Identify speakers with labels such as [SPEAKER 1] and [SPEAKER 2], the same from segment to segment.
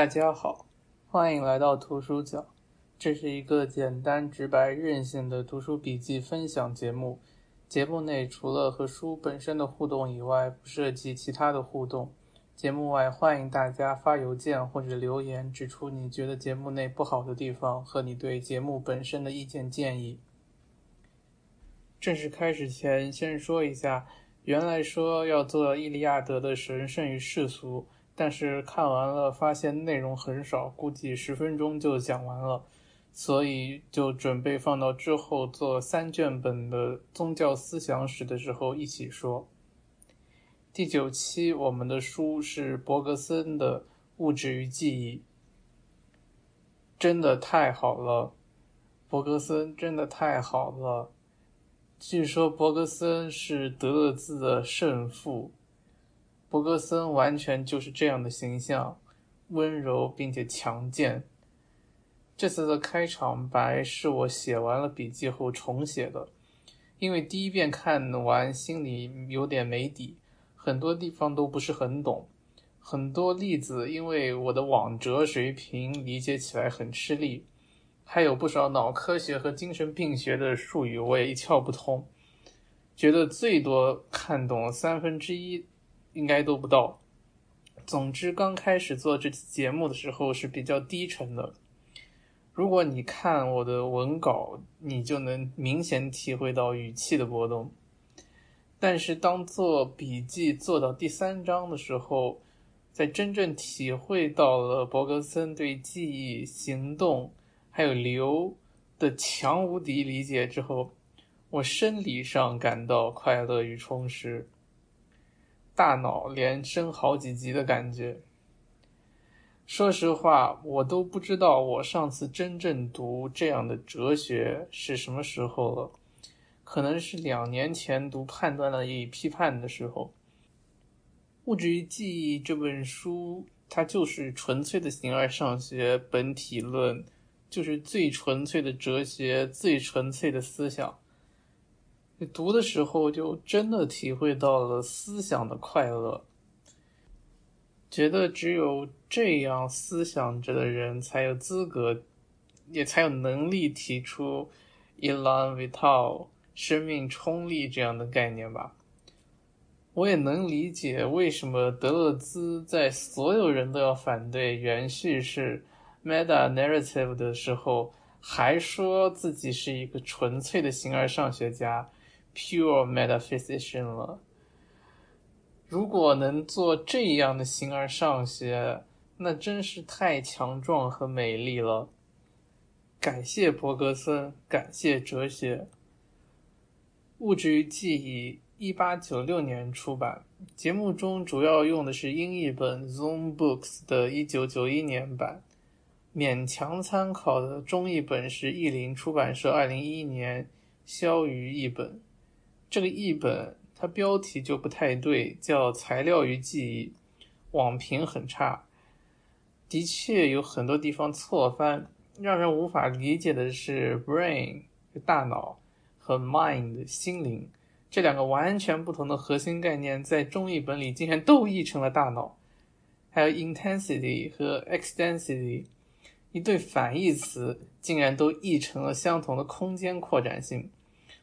[SPEAKER 1] 大家好，欢迎来到图书角。这是一个简单、直白、任性的读书笔记分享节目。节目内除了和书本身的互动以外，不涉及其他的互动。节目外，欢迎大家发邮件或者留言，指出你觉得节目内不好的地方和你对节目本身的意见建议。正式开始前，先说一下，原来说要做《伊利亚德》的神圣与世俗。但是看完了，发现内容很少，估计十分钟就讲完了，所以就准备放到之后做三卷本的宗教思想史的时候一起说。第九期我们的书是伯格森的《物质与记忆》，真的太好了，伯格森真的太好了。据说伯格森是德勒兹的圣父。博格森完全就是这样的形象，温柔并且强健。这次的开场白是我写完了笔记后重写的，因为第一遍看完心里有点没底，很多地方都不是很懂，很多例子因为我的网哲水平理解起来很吃力，还有不少脑科学和精神病学的术语我也一窍不通，觉得最多看懂三分之一。应该都不到。总之，刚开始做这期节目的时候是比较低沉的。如果你看我的文稿，你就能明显体会到语气的波动。但是，当做笔记做到第三章的时候，在真正体会到了伯格森对记忆、行动还有流的强无敌理解之后，我生理上感到快乐与充实。大脑连升好几级的感觉。说实话，我都不知道我上次真正读这样的哲学是什么时候了，可能是两年前读《判断了与批判》的时候。《物质与记忆》这本书，它就是纯粹的形而上学本体论，就是最纯粹的哲学，最纯粹的思想。读的时候就真的体会到了思想的快乐，觉得只有这样思想着的人才有资格，也才有能力提出 “elan vital” 生命冲力这样的概念吧。我也能理解为什么德勒兹在所有人都要反对原叙事 （meta narrative） 的时候，还说自己是一个纯粹的形而上学家。Pure metaphysician 了。如果能做这样的形而上学，那真是太强壮和美丽了。感谢伯格森，感谢哲学。《物质与记忆》一八九六年出版。节目中主要用的是英译本 Zoom Books 的一九九一年版，勉强参考的中译本是译林出版社二零一一年肖瑜译本。这个译本它标题就不太对，叫《材料与记忆》，网评很差，的确有很多地方错翻。让人无法理解的是，brain 大脑和 mind 心灵这两个完全不同的核心概念，在中译本里竟然都译成了大脑。还有 intensity 和 extensity 一对反义词，竟然都译成了相同的空间扩展性。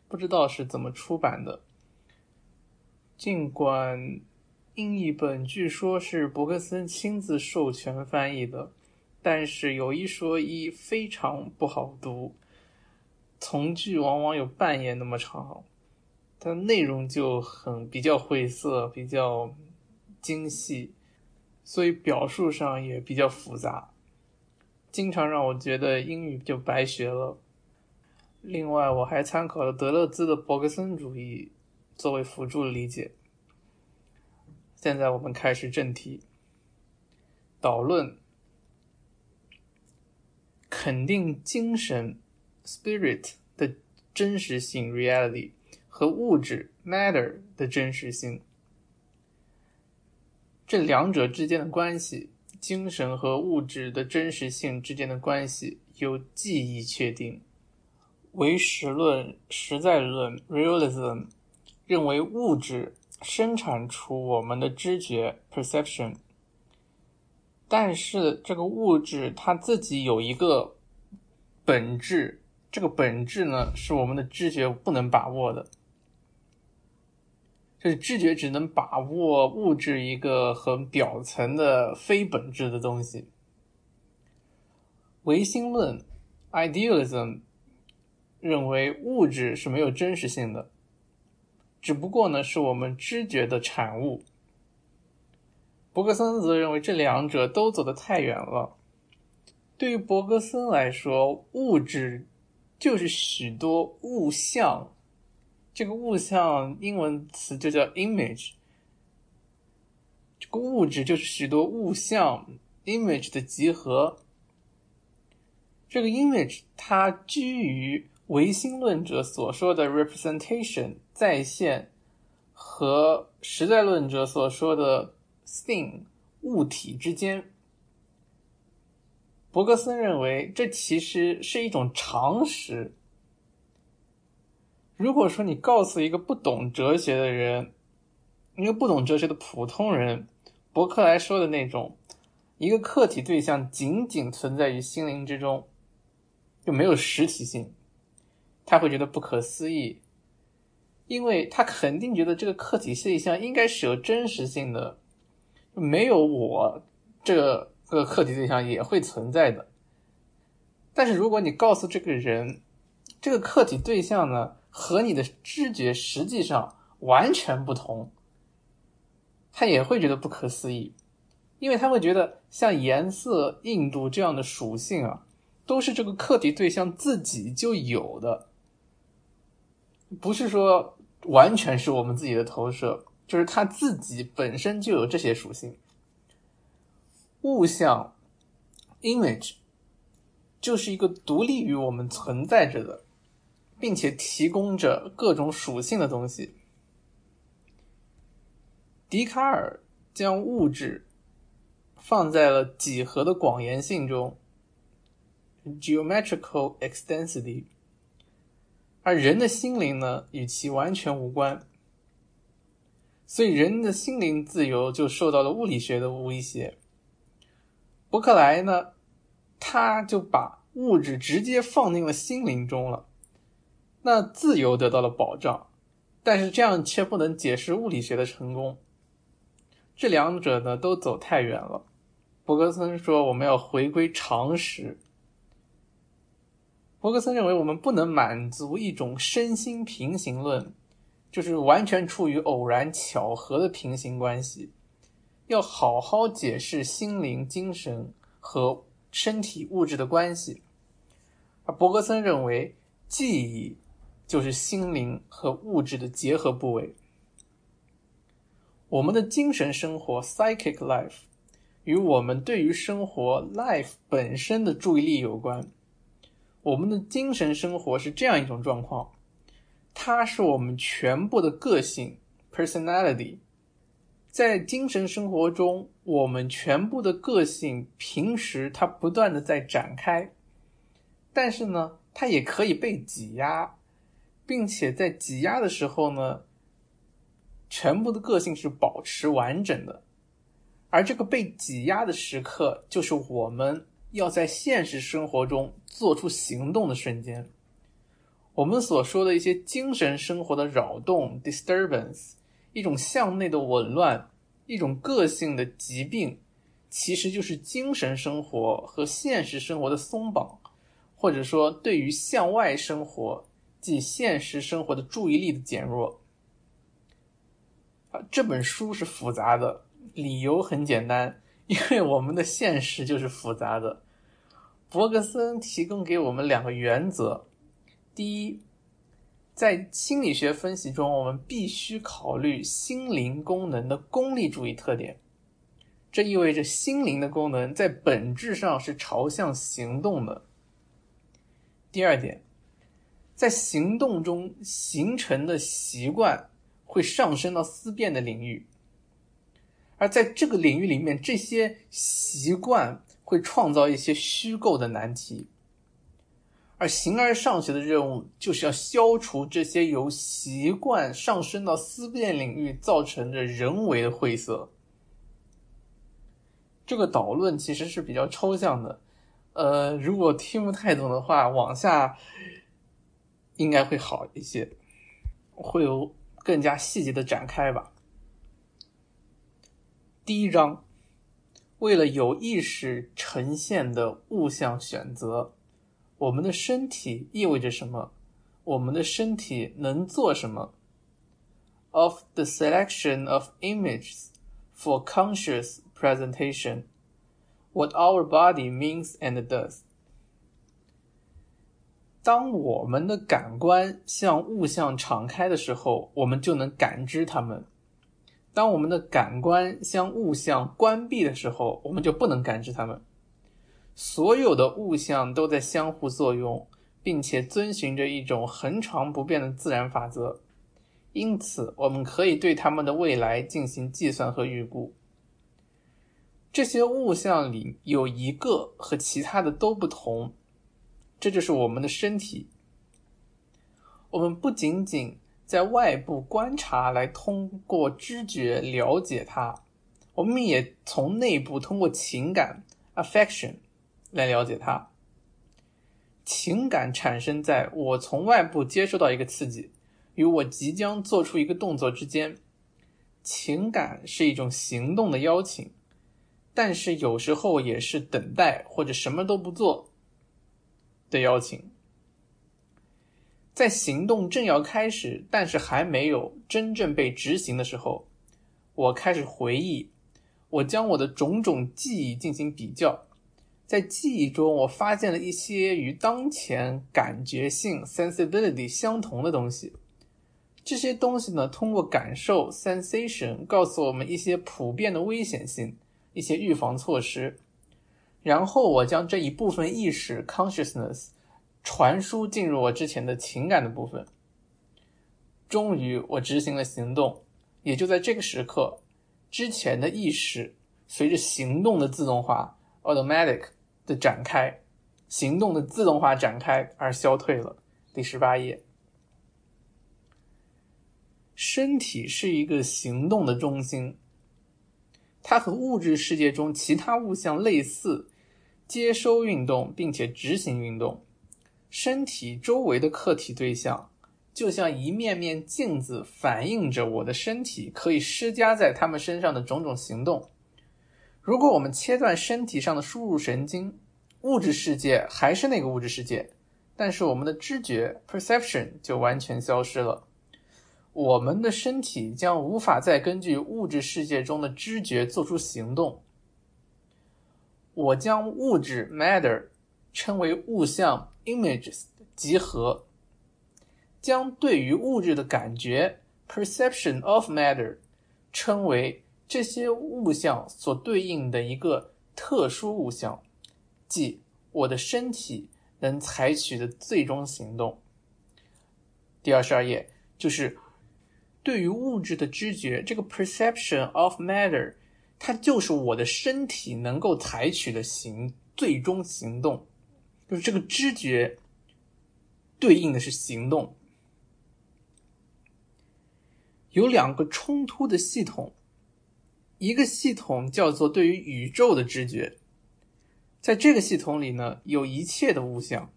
[SPEAKER 1] 不知道是怎么出版的。尽管英译本据说是伯克森亲自授权翻译的，但是有一说一，非常不好读。从句往往有半页那么长，它内容就很比较晦涩，比较精细，所以表述上也比较复杂，经常让我觉得英语就白学了。另外，我还参考了德勒兹的伯格森主义作为辅助理解。现在我们开始正题，导论，肯定精神 （spirit） 的真实性 （reality） 和物质 （matter） 的真实性。这两者之间的关系，精神和物质的真实性之间的关系，由记忆确定。唯实论、实在论 （realism） 认为物质生产出我们的知觉 （perception），但是这个物质它自己有一个本质，这个本质呢是我们的知觉不能把握的，就是知觉只能把握物质一个很表层的非本质的东西。唯心论 （idealism） 认为物质是没有真实性的，只不过呢是我们知觉的产物。伯格森则认为这两者都走得太远了。对于伯格森来说，物质就是许多物象，这个物象英文词就叫 image。这个物质就是许多物象 image 的集合。这个 image 它居于唯心论者所说的 representation 再现，和实在论者所说的 thing 物体之间。伯格森认为这其实是一种常识。如果说你告诉一个不懂哲学的人，一个不懂哲学的普通人，伯克莱说的那种一个客体对象仅仅存在于心灵之中。就没有实体性，他会觉得不可思议，因为他肯定觉得这个客体现象应该是有真实性的，没有我这个这个客体对象也会存在的。但是如果你告诉这个人，这个客体对象呢和你的知觉实际上完全不同，他也会觉得不可思议，因为他会觉得像颜色、硬度这样的属性啊。都是这个客体对象自己就有的，不是说完全是我们自己的投射，就是它自己本身就有这些属性。物象 （image） 就是一个独立于我们存在着的，并且提供着各种属性的东西。笛卡尔将物质放在了几何的广延性中。geometrical extensity，而人的心灵呢，与其完全无关，所以人的心灵自由就受到了物理学的威胁。伯克莱呢，他就把物质直接放进了心灵中了，那自由得到了保障，但是这样却不能解释物理学的成功。这两者呢，都走太远了。伯格森说，我们要回归常识。伯格森认为，我们不能满足一种身心平行论，就是完全处于偶然巧合的平行关系。要好好解释心灵、精神和身体物质的关系。而伯格森认为，记忆就是心灵和物质的结合部位。我们的精神生活 （psychic life） 与我们对于生活 （life） 本身的注意力有关。我们的精神生活是这样一种状况，它是我们全部的个性 （personality）。在精神生活中，我们全部的个性平时它不断的在展开，但是呢，它也可以被挤压，并且在挤压的时候呢，全部的个性是保持完整的。而这个被挤压的时刻，就是我们。要在现实生活中做出行动的瞬间，我们所说的一些精神生活的扰动 （disturbance），一种向内的紊乱，一种个性的疾病，其实就是精神生活和现实生活的松绑，或者说对于向外生活即现实生活的注意力的减弱。啊，这本书是复杂的，理由很简单。因为我们的现实就是复杂的，伯格森提供给我们两个原则：第一，在心理学分析中，我们必须考虑心灵功能的功利主义特点，这意味着心灵的功能在本质上是朝向行动的。第二点，在行动中形成的习惯会上升到思辨的领域。而在这个领域里面，这些习惯会创造一些虚构的难题，而形而上学的任务就是要消除这些由习惯上升到思辨领域造成的人为的晦涩。这个导论其实是比较抽象的，呃，如果听不太懂的话，往下应该会好一些，会有更加细节的展开吧。第一章，为了有意识呈现的物象选择，我们的身体意味着什么？我们的身体能做什么？Of the selection of images for conscious presentation, what our body means and does。当我们的感官向物象敞开的时候，我们就能感知它们；当我们的感官向物象关闭的时候，我们就不能感知它们。所有的物象都在相互作用，并且遵循着一种恒常不变的自然法则，因此我们可以对它们的未来进行计算和预估。这些物象里有一个和其他的都不同，这就是我们的身体。我们不仅仅在外部观察来通过知觉了解它，我们也从内部通过情感 （affection） 来了解它。情感产生在我从外部接受到一个刺激，与我即将做出一个动作之间。情感是一种行动的邀请。但是有时候也是等待或者什么都不做的邀请，在行动正要开始，但是还没有真正被执行的时候，我开始回忆，我将我的种种记忆进行比较，在记忆中，我发现了一些与当前感觉性 （sensibility） 相同的东西。这些东西呢，通过感受 （sensation） 告诉我们一些普遍的危险性。一些预防措施，然后我将这一部分意识 （consciousness） 传输进入我之前的情感的部分。终于，我执行了行动。也就在这个时刻，之前的意识随着行动的自动化 （automatic） 的展开，行动的自动化展开而消退了。第十八页，身体是一个行动的中心。它和物质世界中其他物象类似，接收运动并且执行运动。身体周围的客体对象就像一面面镜子，反映着我的身体可以施加在他们身上的种种行动。如果我们切断身体上的输入神经，物质世界还是那个物质世界，但是我们的知觉 （perception） 就完全消失了。我们的身体将无法再根据物质世界中的知觉做出行动。我将物质 （matter） 称为物象 （images） 的集合，将对于物质的感觉 （perception of matter） 称为这些物象所对应的一个特殊物象，即我的身体能采取的最终行动。第二十二页就是。对于物质的知觉，这个 perception of matter，它就是我的身体能够采取的行最终行动，就是这个知觉对应的是行动。有两个冲突的系统，一个系统叫做对于宇宙的知觉，在这个系统里呢，有一切的物象，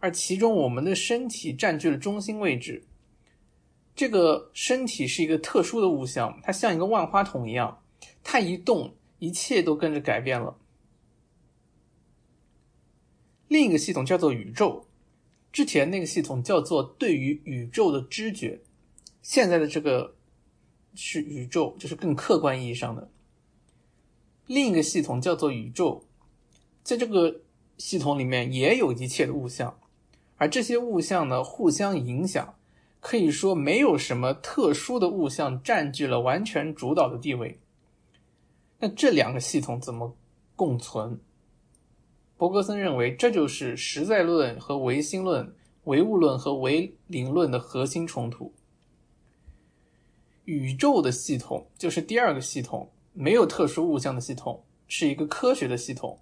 [SPEAKER 1] 而其中我们的身体占据了中心位置。这个身体是一个特殊的物象，它像一个万花筒一样，它一动，一切都跟着改变了。另一个系统叫做宇宙，之前那个系统叫做对于宇宙的知觉，现在的这个是宇宙，就是更客观意义上的。另一个系统叫做宇宙，在这个系统里面也有一切的物象，而这些物象呢互相影响。可以说，没有什么特殊的物象占据了完全主导的地位。那这两个系统怎么共存？伯格森认为，这就是实在论和唯心论、唯物论和唯灵论的核心冲突。宇宙的系统就是第二个系统，没有特殊物象的系统，是一个科学的系统，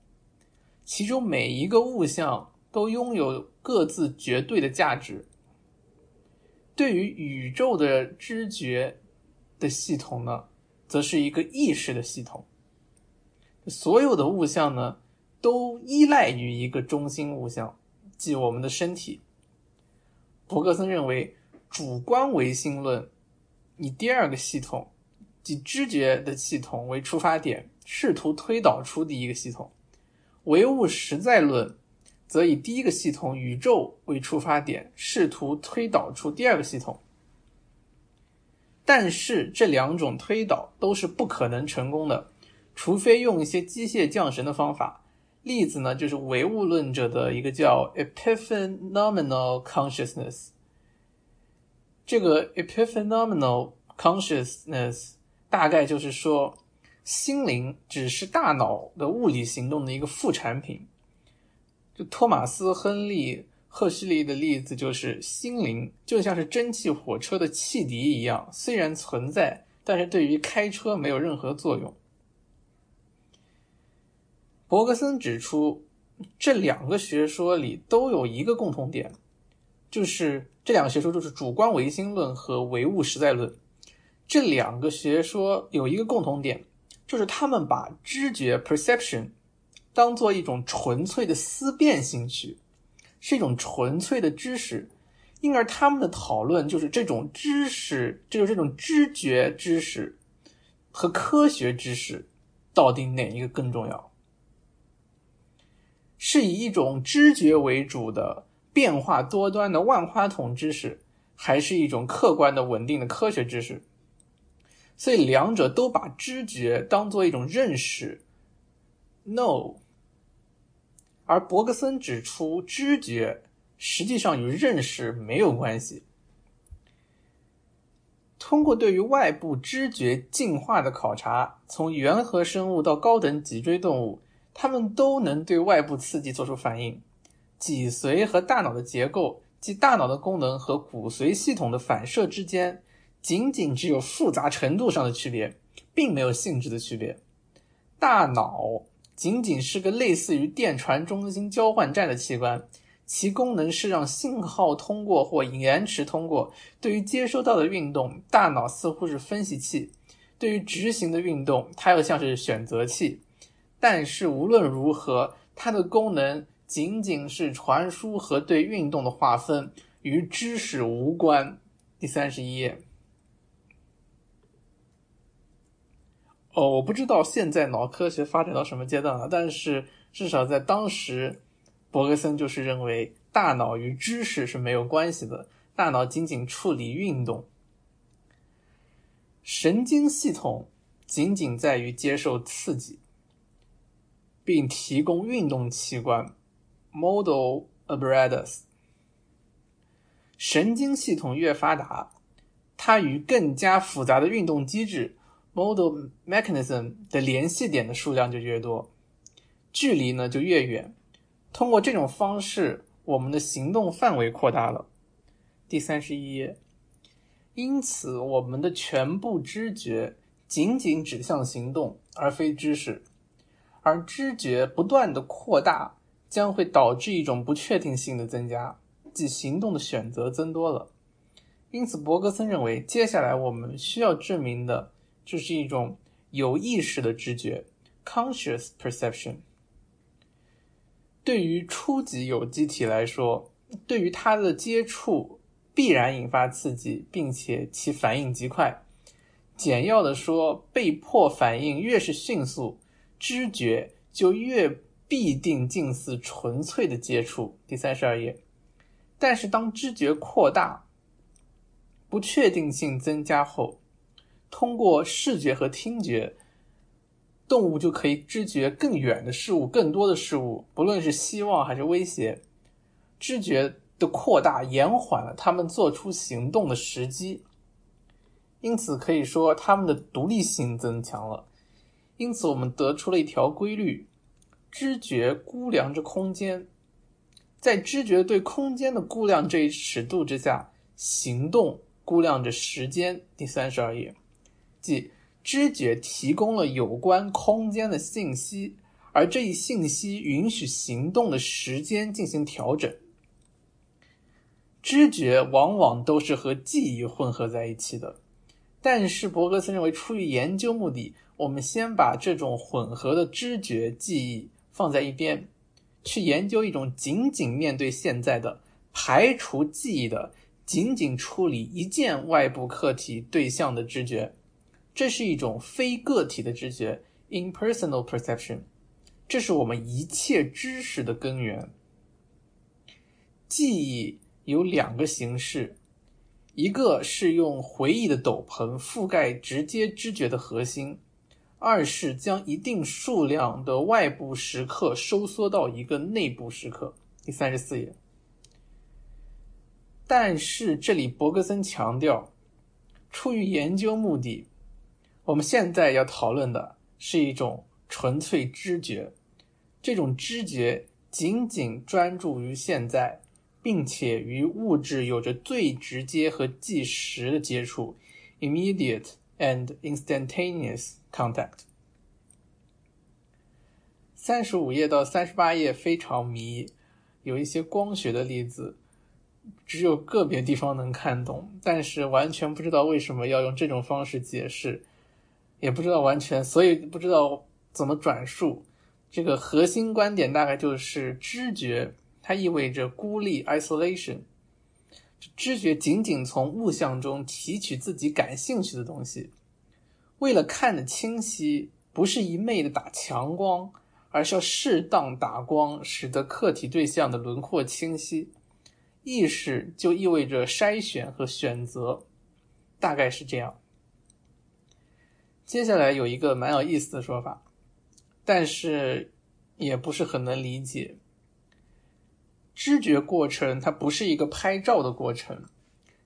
[SPEAKER 1] 其中每一个物象都拥有各自绝对的价值。对于宇宙的知觉的系统呢，则是一个意识的系统所有的物象呢，都依赖于一个中心物象，即我们的身体。伯格森认为，主观唯心论以第二个系统，即知觉的系统为出发点，试图推导出第一个系统；唯物实在论则以第一个系统宇宙为出发点，试图推导出第二个系统。但是这两种推导都是不可能成功的，除非用一些机械降神的方法。例子呢，就是唯物论者的一个叫 epiphenomenal consciousness。这个 epiphenomenal consciousness 大概就是说，心灵只是大脑的物理行动的一个副产品。就托马斯·亨利。赫胥黎的例子就是心灵就像是蒸汽火车的汽笛一样，虽然存在，但是对于开车没有任何作用。伯格森指出，这两个学说里都有一个共同点，就是这两个学说就是主观唯心论和唯物实在论。这两个学说有一个共同点，就是他们把知觉 （perception） 当做一种纯粹的思辨兴趣。是一种纯粹的知识，因而他们的讨论就是这种知识，就是这种知觉知识和科学知识到底哪一个更重要？是以一种知觉为主的变化多端的万花筒知识，还是一种客观的稳定的科学知识？所以两者都把知觉当做一种认识。No。而伯格森指出，知觉实际上与认识没有关系。通过对于外部知觉进化的考察，从原核生物到高等脊椎动物，它们都能对外部刺激做出反应。脊髓和大脑的结构，即大脑的功能和骨髓系统的反射之间，仅仅只有复杂程度上的区别，并没有性质的区别。大脑。仅仅是个类似于电传中心交换站的器官，其功能是让信号通过或延迟通过。对于接收到的运动，大脑似乎是分析器；对于执行的运动，它又像是选择器。但是无论如何，它的功能仅仅是传输和对运动的划分，与知识无关。第三十一页。哦，我不知道现在脑科学发展到什么阶段了，但是至少在当时，伯格森就是认为大脑与知识是没有关系的，大脑仅仅处理运动，神经系统仅仅在于接受刺激，并提供运动器官 （model apparatus）。神经系统越发达，它与更加复杂的运动机制。Model mechanism 的联系点的数量就越多，距离呢就越远。通过这种方式，我们的行动范围扩大了。第三十一页，因此我们的全部知觉仅仅指向行动，而非知识。而知觉不断的扩大，将会导致一种不确定性的增加，即行动的选择增多了。因此，伯格森认为，接下来我们需要证明的。这是一种有意识的知觉 （conscious perception）。对于初级有机体来说，对于它的接触必然引发刺激，并且其反应极快。简要的说，被迫反应越是迅速，知觉就越必定近似纯粹的接触。第三十二页。但是当知觉扩大，不确定性增加后。通过视觉和听觉，动物就可以知觉更远的事物、更多的事物，不论是希望还是威胁。知觉的扩大延缓了他们做出行动的时机，因此可以说他们的独立性增强了。因此，我们得出了一条规律：知觉估量着空间，在知觉对空间的估量这一尺度之下，行动估量着时间。第三十二页。即知觉提供了有关空间的信息，而这一信息允许行动的时间进行调整。知觉往往都是和记忆混合在一起的，但是伯格森认为，出于研究目的，我们先把这种混合的知觉记忆放在一边，去研究一种仅仅面对现在的、排除记忆的、仅仅处理一件外部客体对象的知觉。这是一种非个体的知觉 （impersonal perception），这是我们一切知识的根源。记忆有两个形式。一个是用回忆的斗篷覆盖直接知觉的核心，二是将一定数量的外部时刻收缩到一个内部时刻。第三十四页。但是这里伯格森强调，出于研究目的，我们现在要讨论的是一种纯粹知觉，这种知觉仅仅专注于现在。并且与物质有着最直接和即时的接触 （immediate and instantaneous contact）。三十五页到三十八页非常迷，有一些光学的例子，只有个别地方能看懂，但是完全不知道为什么要用这种方式解释，也不知道完全，所以不知道怎么转述。这个核心观点大概就是知觉。它意味着孤立 （isolation），知觉仅仅从物象中提取自己感兴趣的东西。为了看得清晰，不是一昧的打强光，而是要适当打光，使得客体对象的轮廓清晰。意识就意味着筛选和选择，大概是这样。接下来有一个蛮有意思的说法，但是也不是很能理解。知觉过程它不是一个拍照的过程，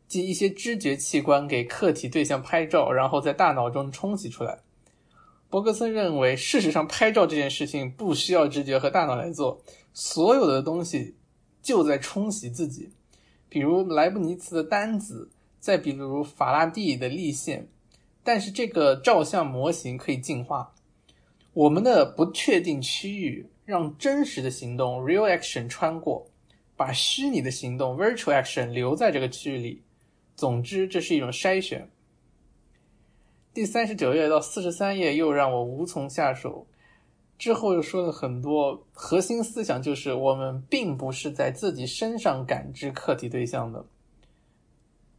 [SPEAKER 1] 即一些知觉器官给客体对象拍照，然后在大脑中冲洗出来。伯格森认为，事实上拍照这件事情不需要知觉和大脑来做，所有的东西就在冲洗自己，比如莱布尼茨的单子，再比如法拉第的力线。但是这个照相模型可以进化，我们的不确定区域让真实的行动 （real action） 穿过。把虚拟的行动 （virtual action） 留在这个区域里。总之，这是一种筛选。第三十九页到四十三页又让我无从下手。之后又说了很多，核心思想就是我们并不是在自己身上感知客体对象的，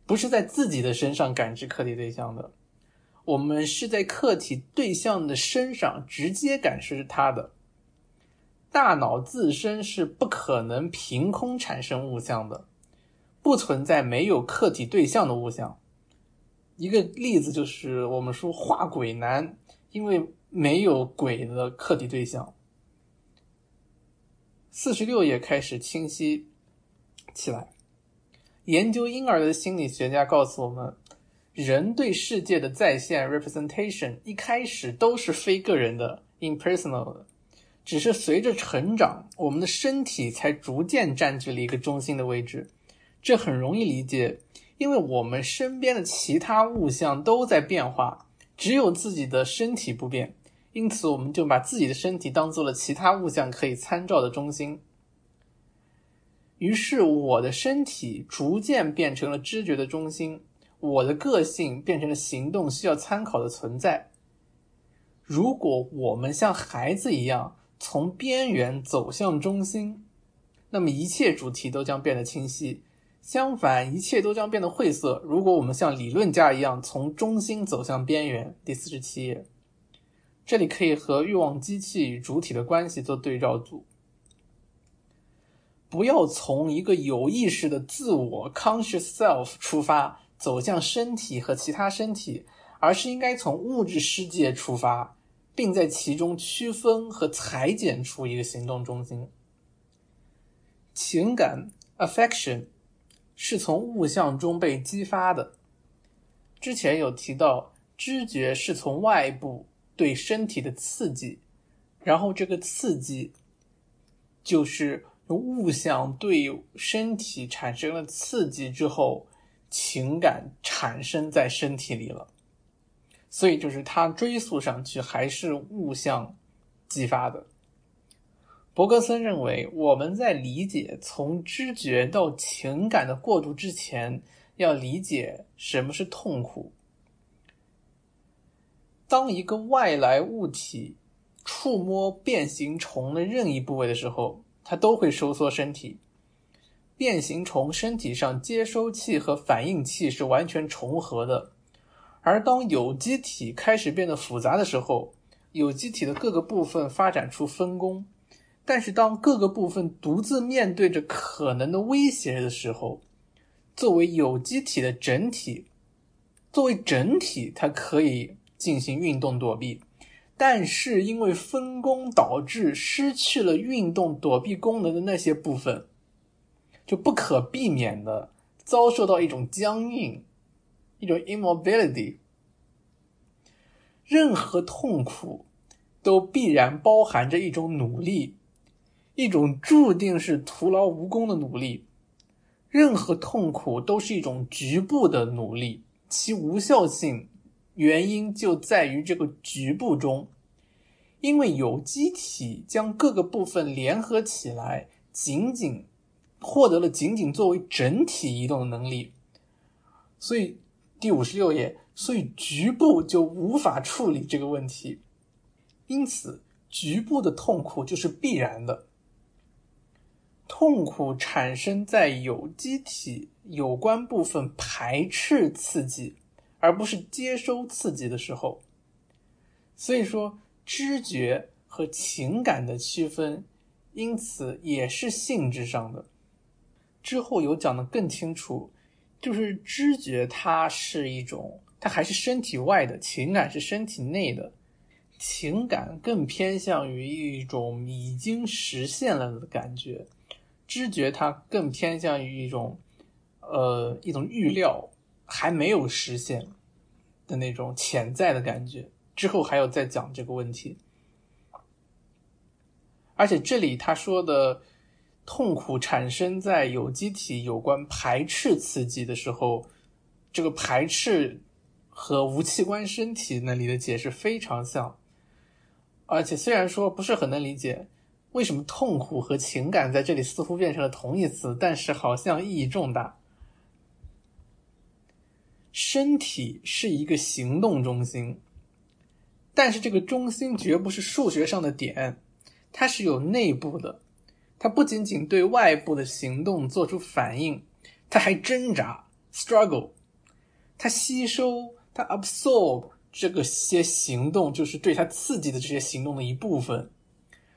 [SPEAKER 1] 不是在自己的身上感知客体对象的，我们是在客体对象的身上直接感知它的。大脑自身是不可能凭空产生物象的，不存在没有客体对象的物象。一个例子就是我们说画鬼难，因为没有鬼的客体对象。四十六页开始清晰起来。研究婴儿的心理学家告诉我们，人对世界的再现 （representation） 一开始都是非个人的 （impersonal） 的。只是随着成长，我们的身体才逐渐占据了一个中心的位置。这很容易理解，因为我们身边的其他物象都在变化，只有自己的身体不变。因此，我们就把自己的身体当做了其他物象可以参照的中心。于是，我的身体逐渐变成了知觉的中心，我的个性变成了行动需要参考的存在。如果我们像孩子一样，从边缘走向中心，那么一切主题都将变得清晰；相反，一切都将变得晦涩。如果我们像理论家一样从中心走向边缘，第四十七页，这里可以和欲望机器与主体的关系做对照组。不要从一个有意识的自我 （conscious self） 出发走向身体和其他身体，而是应该从物质世界出发。并在其中区分和裁剪出一个行动中心。情感 （affection） 是从物象中被激发的。之前有提到，知觉是从外部对身体的刺激，然后这个刺激就是物象对身体产生了刺激之后，情感产生在身体里了。所以，就是它追溯上去还是物象激发的。伯格森认为，我们在理解从知觉到情感的过渡之前，要理解什么是痛苦。当一个外来物体触摸变形虫的任意部位的时候，它都会收缩身体。变形虫身体上接收器和反应器是完全重合的，而当有机体开始变得复杂的时候，有机体的各个部分发展出分工。但是当各个部分独自面对着可能的威胁的时候，作为有机体的整体，作为整体，它可以进行运动躲避。但是因为分工导致失去了运动躲避功能的那些部分。就不可避免的遭受到一种僵硬，一种 immobility。任何痛苦都必然包含着一种努力，一种注定是徒劳无功的努力。任何痛苦都是一种局部的努力，其无效性原因就在于这个局部中，因为有机体将各个部分联合起来，仅仅。获得了仅仅作为整体移动的能力，所以第五十六页，所以局部就无法处理这个问题，因此局部的痛苦就是必然的。痛苦产生在有机体有关部分排斥刺激，而不是接收刺激的时候。所以说，知觉和情感的区分，因此也是性质上的。之后有讲的更清楚，就是知觉它是一种，它还是身体外的，情感是身体内的，情感更偏向于一种已经实现了的感觉，知觉它更偏向于一种，呃，一种预料还没有实现的那种潜在的感觉。之后还有再讲这个问题，而且这里他说的。痛苦产生在有机体有关排斥刺激的时候，这个排斥和无器官身体那里的解释非常像，而且虽然说不是很能理解为什么痛苦和情感在这里似乎变成了同义词，但是好像意义重大。身体是一个行动中心，但是这个中心绝不是数学上的点，它是有内部的。它不仅仅对外部的行动做出反应，它还挣扎 （struggle），它吸收、它 absorb 这个些行动，就是对它刺激的这些行动的一部分，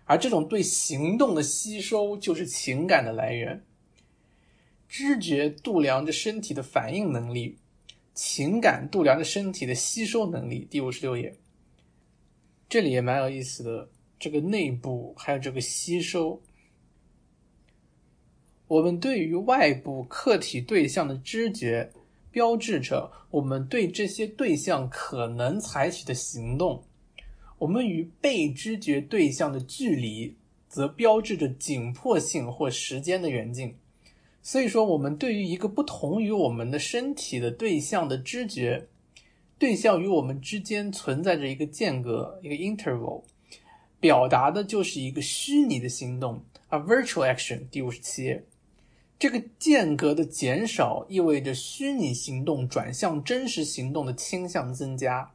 [SPEAKER 1] 而这种对行动的吸收，就是情感的来源。知觉度量着身体的反应能力，情感度量着身体的吸收能力。第五十六页，这里也蛮有意思的，这个内部还有这个吸收。我们对于外部客体对象的知觉，标志着我们对这些对象可能采取的行动；我们与被知觉对象的距离，则标志着紧迫性或时间的远近。所以说，我们对于一个不同于我们的身体的对象的知觉，对象与我们之间存在着一个间隔，一个 interval，表达的就是一个虚拟的行动，a virtual action。第五十七页。这个间隔的减少意味着虚拟行动转向真实行动的倾向增加。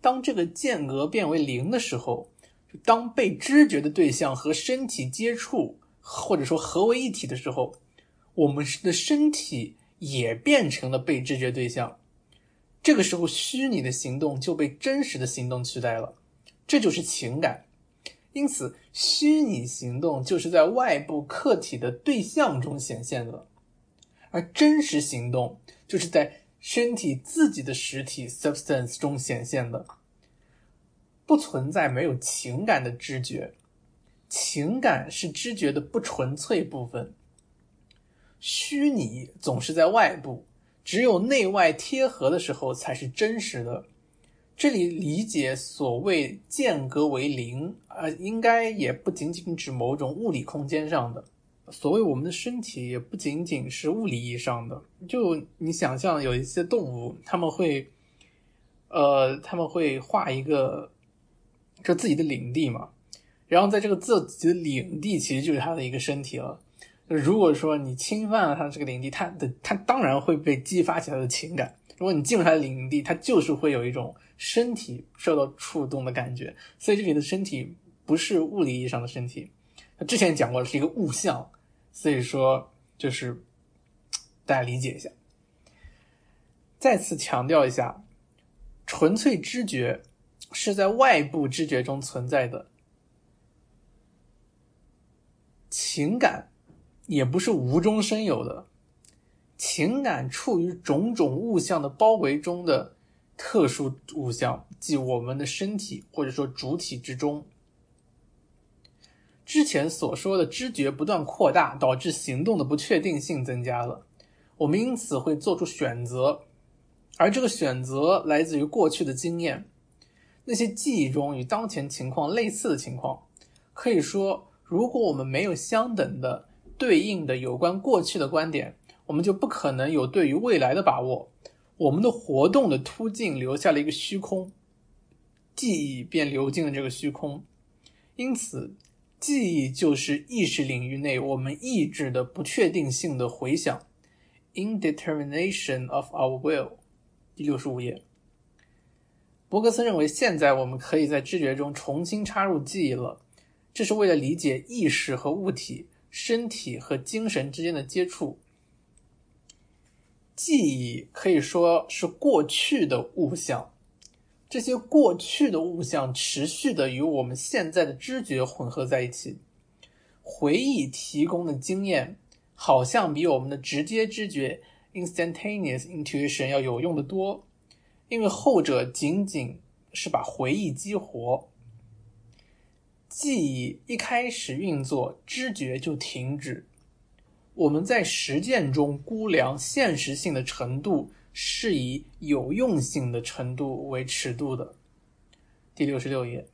[SPEAKER 1] 当这个间隔变为零的时候，当被知觉的对象和身体接触或者说合为一体的时候，我们的身体也变成了被知觉对象。这个时候，虚拟的行动就被真实的行动取代了。这就是情感。因此，虚拟行动就是在外部客体的对象中显现的，而真实行动就是在身体自己的实体 （substance） 中显现的。不存在没有情感的知觉，情感是知觉的不纯粹部分。虚拟总是在外部，只有内外贴合的时候才是真实的。这里理解所谓间隔为零，呃，应该也不仅仅指某种物理空间上的。所谓我们的身体，也不仅仅是物理意义上的。就你想象有一些动物，他们会，呃，他们会画一个，就自己的领地嘛。然后在这个自己的领地，其实就是他的一个身体了。如果说你侵犯了他这个领地，他的他当然会被激发起来的情感。如果你进入它的领地，它就是会有一种身体受到触动的感觉。所以这里的身体不是物理意义上的身体，他之前讲过的是一个物象，所以说就是大家理解一下。再次强调一下，纯粹知觉是在外部知觉中存在的，情感也不是无中生有的。情感处于种种物象的包围中的特殊物象，即我们的身体或者说主体之中。之前所说的知觉不断扩大，导致行动的不确定性增加了，我们因此会做出选择，而这个选择来自于过去的经验，那些记忆中与当前情况类似的情况。可以说，如果我们没有相等的对应的有关过去的观点，我们就不可能有对于未来的把握，我们的活动的突进留下了一个虚空，记忆便流进了这个虚空，因此，记忆就是意识领域内我们意志的不确定性的回响，indetermination of our will。第六十五页，伯格森认为，现在我们可以在知觉中重新插入记忆了，这是为了理解意识和物体、身体和精神之间的接触。记忆可以说是过去的物象，这些过去的物象持续的与我们现在的知觉混合在一起。回忆提供的经验好像比我们的直接知觉 （instantaneous intuition） 要有用的多，因为后者仅仅是把回忆激活。记忆一开始运作，知觉就停止。我们在实践中估量现实性的程度，是以有用性的程度为尺度的。第六十六页。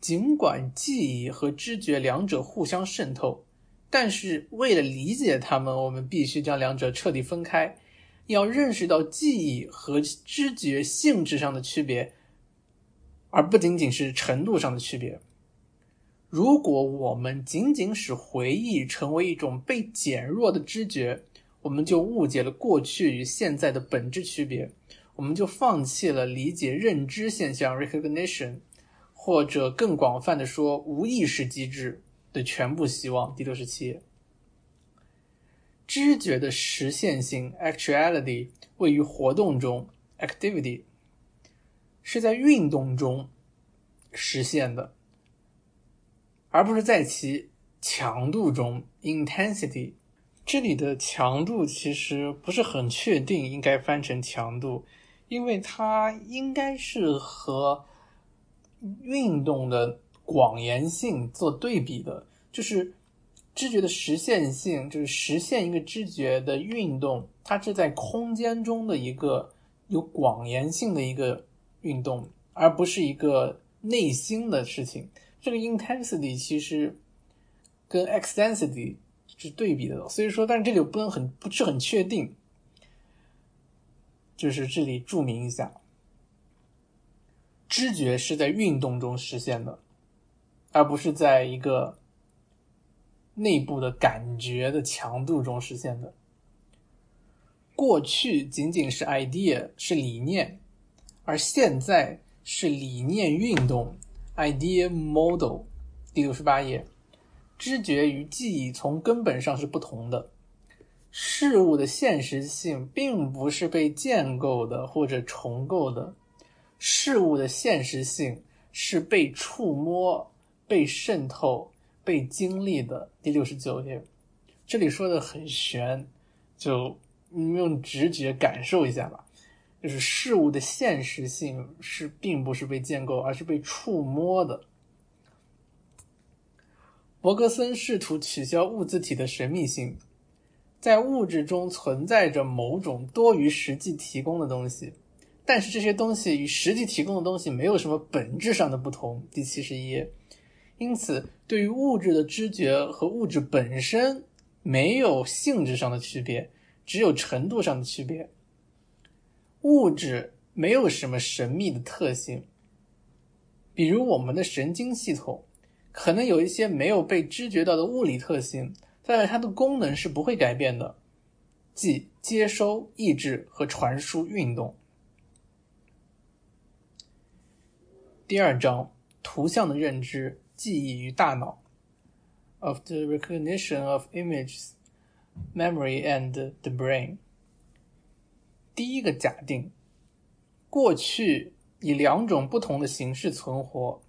[SPEAKER 1] 尽管记忆和知觉两者互相渗透，但是为了理解它们，我们必须将两者彻底分开。要认识到记忆和知觉性质上的区别，而不仅仅是程度上的区别。如果我们仅仅使回忆成为一种被减弱的知觉，我们就误解了过去与现在的本质区别，我们就放弃了理解认知现象 （recognition） 或者更广泛的说无意识机制的全部希望。第六十七页，知觉的实现性 （actuality） 位于活动中 （activity），是在运动中实现的。而不是在其强度中，intensity。这里的强度其实不是很确定，应该翻成强度，因为它应该是和运动的广延性做对比的。就是知觉的实现性，就是实现一个知觉的运动，它是在空间中的一个有广延性的一个运动，而不是一个内心的事情。这个 intensity 其实跟 extensity 是对比的，所以说，但是这里不能很不是很确定，就是这里注明一下，知觉是在运动中实现的，而不是在一个内部的感觉的强度中实现的。过去仅仅是 idea 是理念，而现在是理念运动。Idea model，第六十八页，知觉与记忆从根本上是不同的。事物的现实性并不是被建构的或者重构的，事物的现实性是被触摸、被渗透、被经历的。第六十九页，这里说的很玄，就用直觉感受一下吧。就是事物的现实性是并不是被建构，而是被触摸的。伯格森试图取消物自体的神秘性，在物质中存在着某种多于实际提供的东西，但是这些东西与实际提供的东西没有什么本质上的不同。第七十一，因此对于物质的知觉和物质本身没有性质上的区别，只有程度上的区别。物质没有什么神秘的特性，比如我们的神经系统可能有一些没有被知觉到的物理特性，但是它的功能是不会改变的。即接收、抑制和传输运动。第二章：图像的认知、记忆与大脑。Of the recognition of images, memory and the brain。第一个假定：过去以两种不同的形式存活，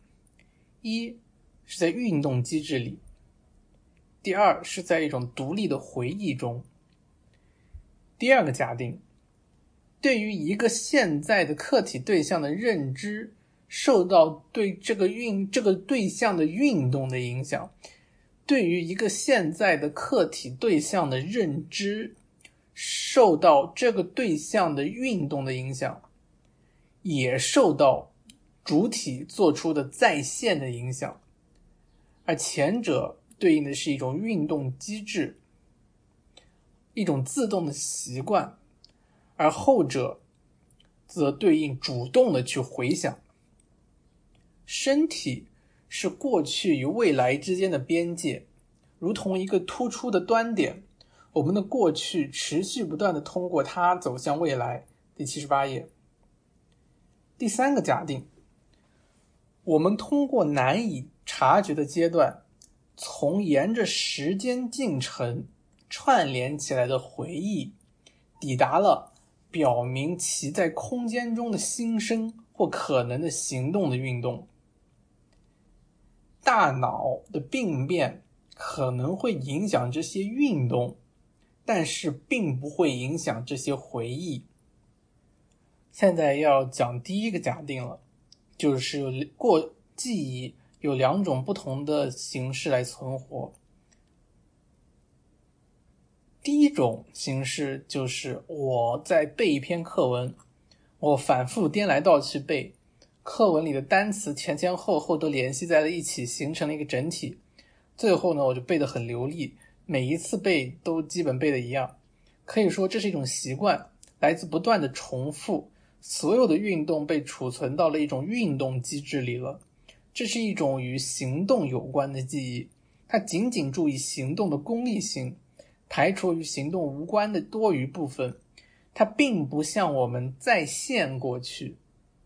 [SPEAKER 1] 一是在运动机制里，第二是在一种独立的回忆中。第二个假定：对于一个现在的客体对象的认知。受到对这个运这个对象的运动的影响，对于一个现在的客体对象的认知，受到这个对象的运动的影响，也受到主体做出的再现的影响，而前者对应的是一种运动机制，一种自动的习惯，而后者则对应主动的去回想。身体是过去与未来之间的边界，如同一个突出的端点。我们的过去持续不断的通过它走向未来。第七十八页。第三个假定，我们通过难以察觉的阶段，从沿着时间进程串联起来的回忆，抵达了表明其在空间中的新生或可能的行动的运动。大脑的病变可能会影响这些运动，但是并不会影响这些回忆。现在要讲第一个假定了，就是过记忆有两种不同的形式来存活。第一种形式就是我在背一篇课文，我反复颠来倒去背。课文里的单词前前后后都联系在了一起，形成了一个整体。最后呢，我就背得很流利，每一次背都基本背的一样。可以说这是一种习惯，来自不断的重复。所有的运动被储存到了一种运动机制里了。这是一种与行动有关的记忆，它仅仅注意行动的功利性，排除与行动无关的多余部分。它并不像我们再现过去。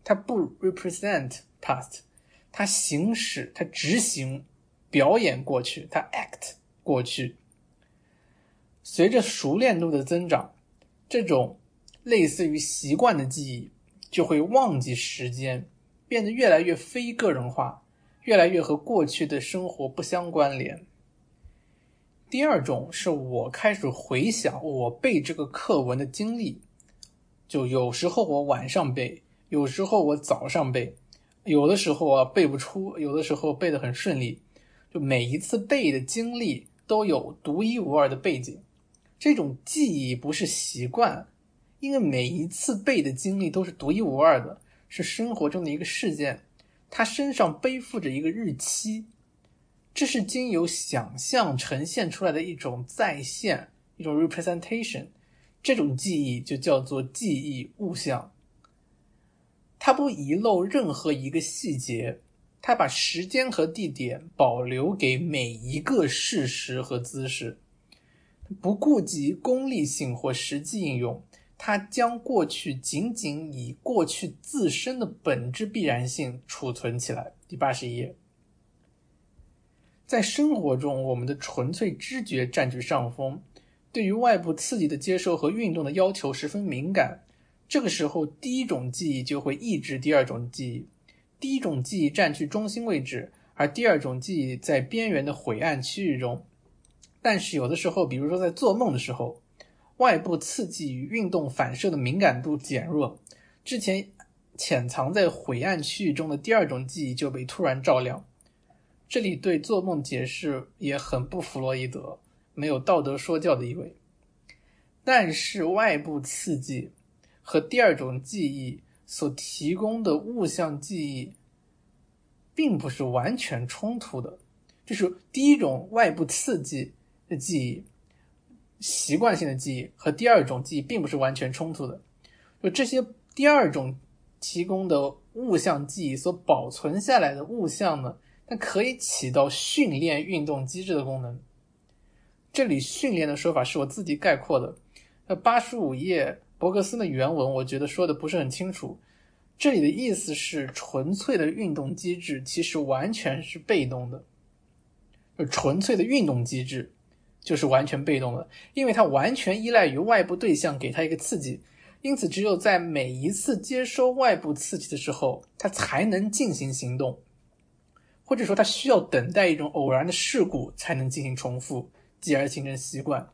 [SPEAKER 1] 它不 represent past，它行使、它执行、表演过去，它 act 过去。随着熟练度的增长，这种类似于习惯的记忆就会忘记时间，变得越来越非个人化，越来越和过去的生活不相关联。第二种是我开始回想我背这个课文的经历，就有时候我晚上背。有时候我早上背，有的时候啊背不出，有的时候背得很顺利。就每一次背的经历都有独一无二的背景。这种记忆不是习惯，因为每一次背的经历都是独一无二的，是生活中的一个事件，它身上背负着一个日期。这是经由想象呈现出来的一种再现，一种 representation。这种记忆就叫做记忆物象。它不遗漏任何一个细节，它把时间和地点保留给每一个事实和姿势，不顾及功利性或实际应用。它将过去仅仅以过去自身的本质必然性储存起来。第八十一页，在生活中，我们的纯粹知觉占据上风，对于外部刺激的接受和运动的要求十分敏感。这个时候，第一种记忆就会抑制第二种记忆，第一种记忆占据中心位置，而第二种记忆在边缘的晦暗区域中。但是有的时候，比如说在做梦的时候，外部刺激与运动反射的敏感度减弱，之前潜藏在晦暗区域中的第二种记忆就被突然照亮。这里对做梦解释也很不弗洛伊德，没有道德说教的意味。但是外部刺激。和第二种记忆所提供的物象记忆，并不是完全冲突的。就是第一种外部刺激的记忆、习惯性的记忆和第二种记忆并不是完全冲突的。就这些第二种提供的物象记忆所保存下来的物象呢，它可以起到训练运动机制的功能。这里“训练”的说法是我自己概括的。呃，八十五页伯格森的原文，我觉得说的不是很清楚。这里的意思是，纯粹的运动机制其实完全是被动的。就纯粹的运动机制就是完全被动的，因为它完全依赖于外部对象给它一个刺激，因此只有在每一次接收外部刺激的时候，它才能进行行动，或者说它需要等待一种偶然的事故才能进行重复，继而形成习惯。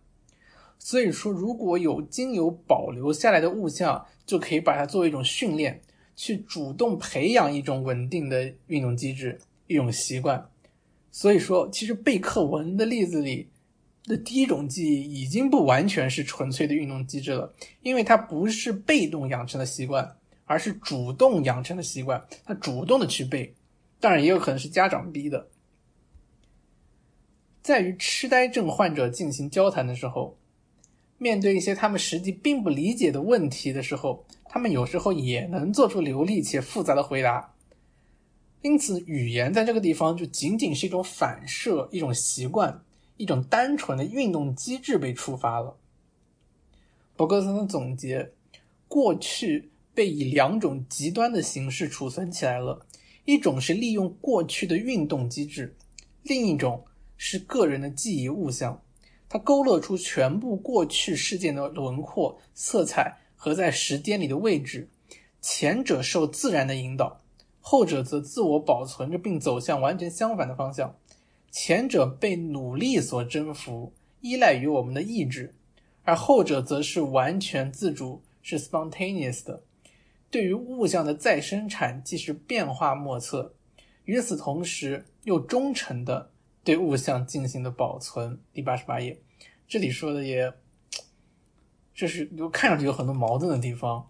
[SPEAKER 1] 所以说，如果有经由保留下来的物象，就可以把它作为一种训练。去主动培养一种稳定的运动机制，一种习惯。所以说，其实背课文的例子里的第一种记忆已经不完全是纯粹的运动机制了，因为它不是被动养成的习惯，而是主动养成的习惯。他主动的去背，当然也有可能是家长逼的。在与痴呆症患者进行交谈的时候，面对一些他们实际并不理解的问题的时候。他们有时候也能做出流利且复杂的回答，因此语言在这个地方就仅仅是一种反射、一种习惯、一种单纯的运动机制被触发了。伯格森的总结：过去被以两种极端的形式储存起来了，一种是利用过去的运动机制，另一种是个人的记忆物象，它勾勒出全部过去事件的轮廓、色彩。和在时间里的位置，前者受自然的引导，后者则自我保存着并走向完全相反的方向。前者被努力所征服，依赖于我们的意志，而后者则是完全自主，是 spontaneous 的。对于物象的再生产，既是变化莫测，与此同时又忠诚的对物象进行的保存。第八十八页，这里说的也。这是有看上去有很多矛盾的地方，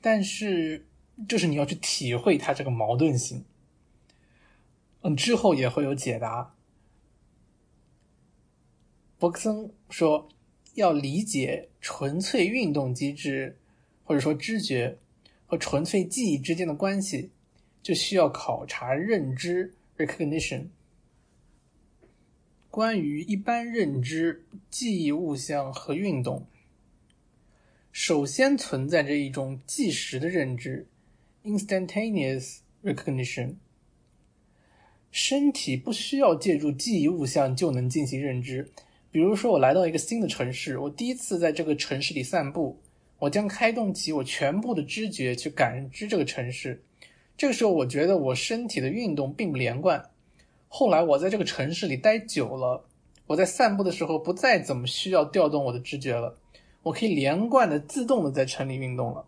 [SPEAKER 1] 但是就是你要去体会它这个矛盾性，嗯，之后也会有解答。伯克森说，要理解纯粹运动机制或者说知觉和纯粹记忆之间的关系，就需要考察认知 （recognition）。关于一般认知、记忆物象和运动，首先存在着一种即时的认知 （instantaneous recognition）。身体不需要借助记忆物象就能进行认知。比如说，我来到一个新的城市，我第一次在这个城市里散步，我将开动起我全部的知觉去感知这个城市。这个时候，我觉得我身体的运动并不连贯。后来我在这个城市里待久了，我在散步的时候不再怎么需要调动我的知觉了，我可以连贯的、自动的在城里运动了。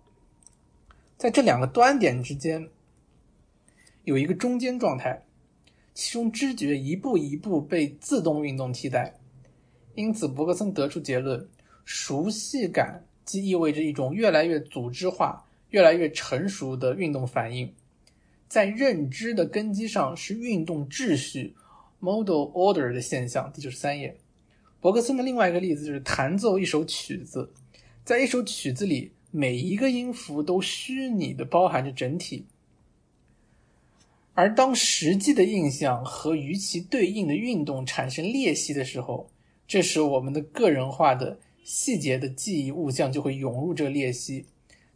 [SPEAKER 1] 在这两个端点之间，有一个中间状态，其中知觉一步一步被自动运动替代。因此，伯格森得出结论：熟悉感即意味着一种越来越组织化、越来越成熟的运动反应。在认知的根基上是运动秩序 （model order） 的现象。第九十三页，伯格森的另外一个例子就是弹奏一首曲子，在一首曲子里，每一个音符都虚拟的包含着整体，而当实际的印象和与其对应的运动产生裂隙的时候，这时我们的个人化的细节的记忆物象就会涌入这个裂隙。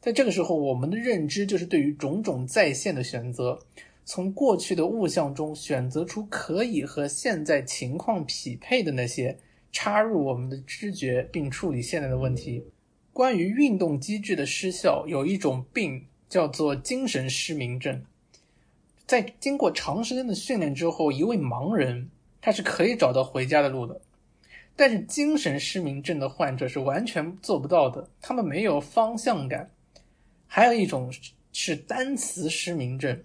[SPEAKER 1] 在这个时候，我们的认知就是对于种种在线的选择，从过去的物象中选择出可以和现在情况匹配的那些，插入我们的知觉，并处理现在的问题。关于运动机制的失效，有一种病叫做精神失明症。在经过长时间的训练之后，一位盲人他是可以找到回家的路的。但是精神失明症的患者是完全做不到的，他们没有方向感。还有一种是单词失明症，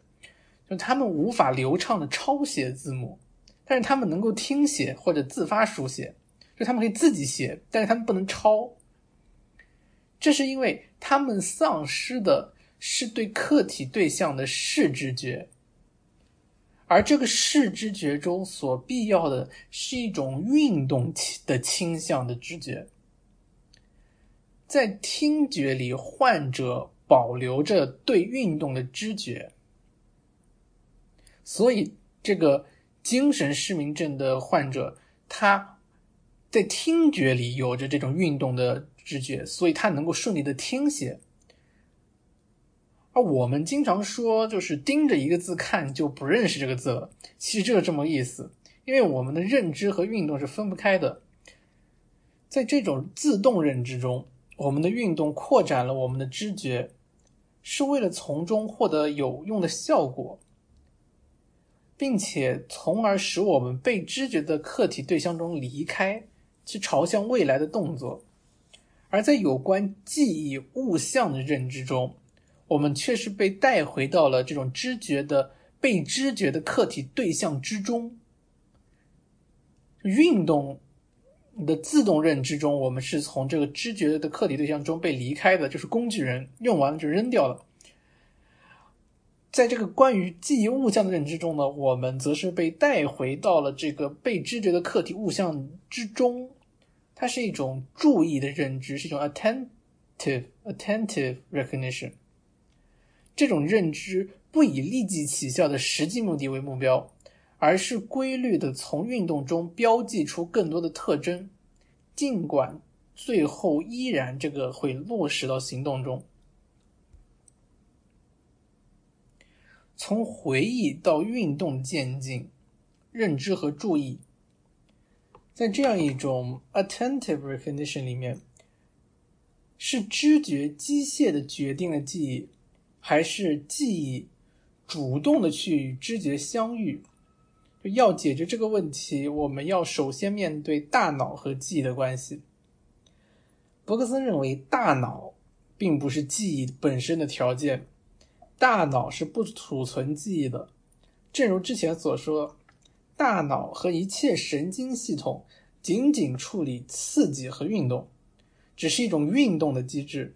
[SPEAKER 1] 就他们无法流畅的抄写字母，但是他们能够听写或者自发书写，就他们可以自己写，但是他们不能抄。这是因为他们丧失的是对客体对象的视知觉，而这个视知觉中所必要的是一种运动的倾向的知觉，在听觉里，患者。保留着对运动的知觉，所以这个精神失明症的患者，他在听觉里有着这种运动的知觉，所以他能够顺利的听写。我们经常说，就是盯着一个字看就不认识这个字了，其实就是这么意思。因为我们的认知和运动是分不开的，在这种自动认知中，我们的运动扩展了我们的知觉，是为了从中获得有用的效果。并且，从而使我们被知觉的客体对象中离开，去朝向未来的动作；而在有关记忆物象的认知中，我们却是被带回到了这种知觉的被知觉的客体对象之中。运动的自动认知中，我们是从这个知觉的客体对象中被离开的，就是工具人用完了就扔掉了。在这个关于记忆物象的认知中呢，我们则是被带回到了这个被知觉的客体物象之中，它是一种注意的认知，是一种 attentive attentive recognition。这种认知不以立即起效的实际目的为目标，而是规律的从运动中标记出更多的特征，尽管最后依然这个会落实到行动中。从回忆到运动渐进，认知和注意，在这样一种 attentive recognition 里面，是知觉机械的决定了记忆，还是记忆主动的去与知觉相遇？要解决这个问题，我们要首先面对大脑和记忆的关系。伯克森认为，大脑并不是记忆本身的条件。大脑是不储存记忆的，正如之前所说，大脑和一切神经系统仅仅处理刺激和运动，只是一种运动的机制。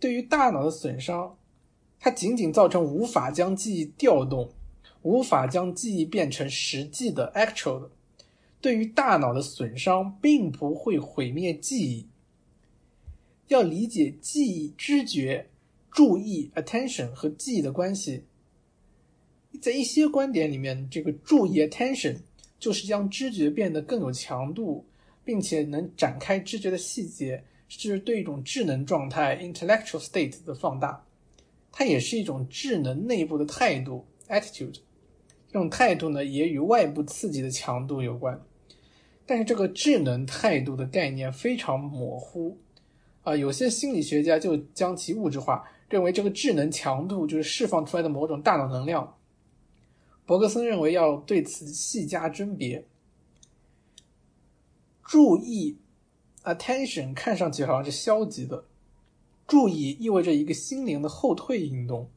[SPEAKER 1] 对于大脑的损伤，它仅仅造成无法将记忆调动，无法将记忆变成实际的 actual 的。对于大脑的损伤，并不会毁灭记忆。要理解记忆知觉。注意 attention 和记忆的关系，在一些观点里面，这个注意 attention 就是将知觉变得更有强度，并且能展开知觉的细节，是对一种智能状态 intellectual state 的放大。它也是一种智能内部的态度 attitude。这种态度呢，也与外部刺激的强度有关。但是这个智能态度的概念非常模糊啊，有些心理学家就将其物质化。认为这个智能强度就是释放出来的某种大脑能量。伯格森认为要对此细加甄别。注意，attention 看上去好像是消极的，注意意味着一个心灵的后退运动，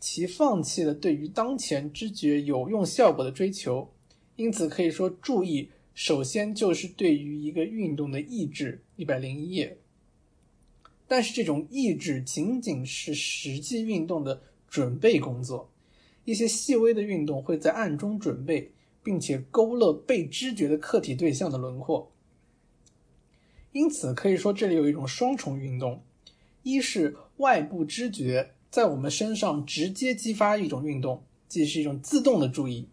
[SPEAKER 1] 其放弃了对于当前知觉有用效果的追求，因此可以说注意首先就是对于一个运动的抑制。一百零一页。但是这种意志仅仅是实际运动的准备工作，一些细微的运动会在暗中准备，并且勾勒被知觉的客体对象的轮廓。因此可以说，这里有一种双重运动：一是外部知觉在我们身上直接激发一种运动，即是一种自动的注意；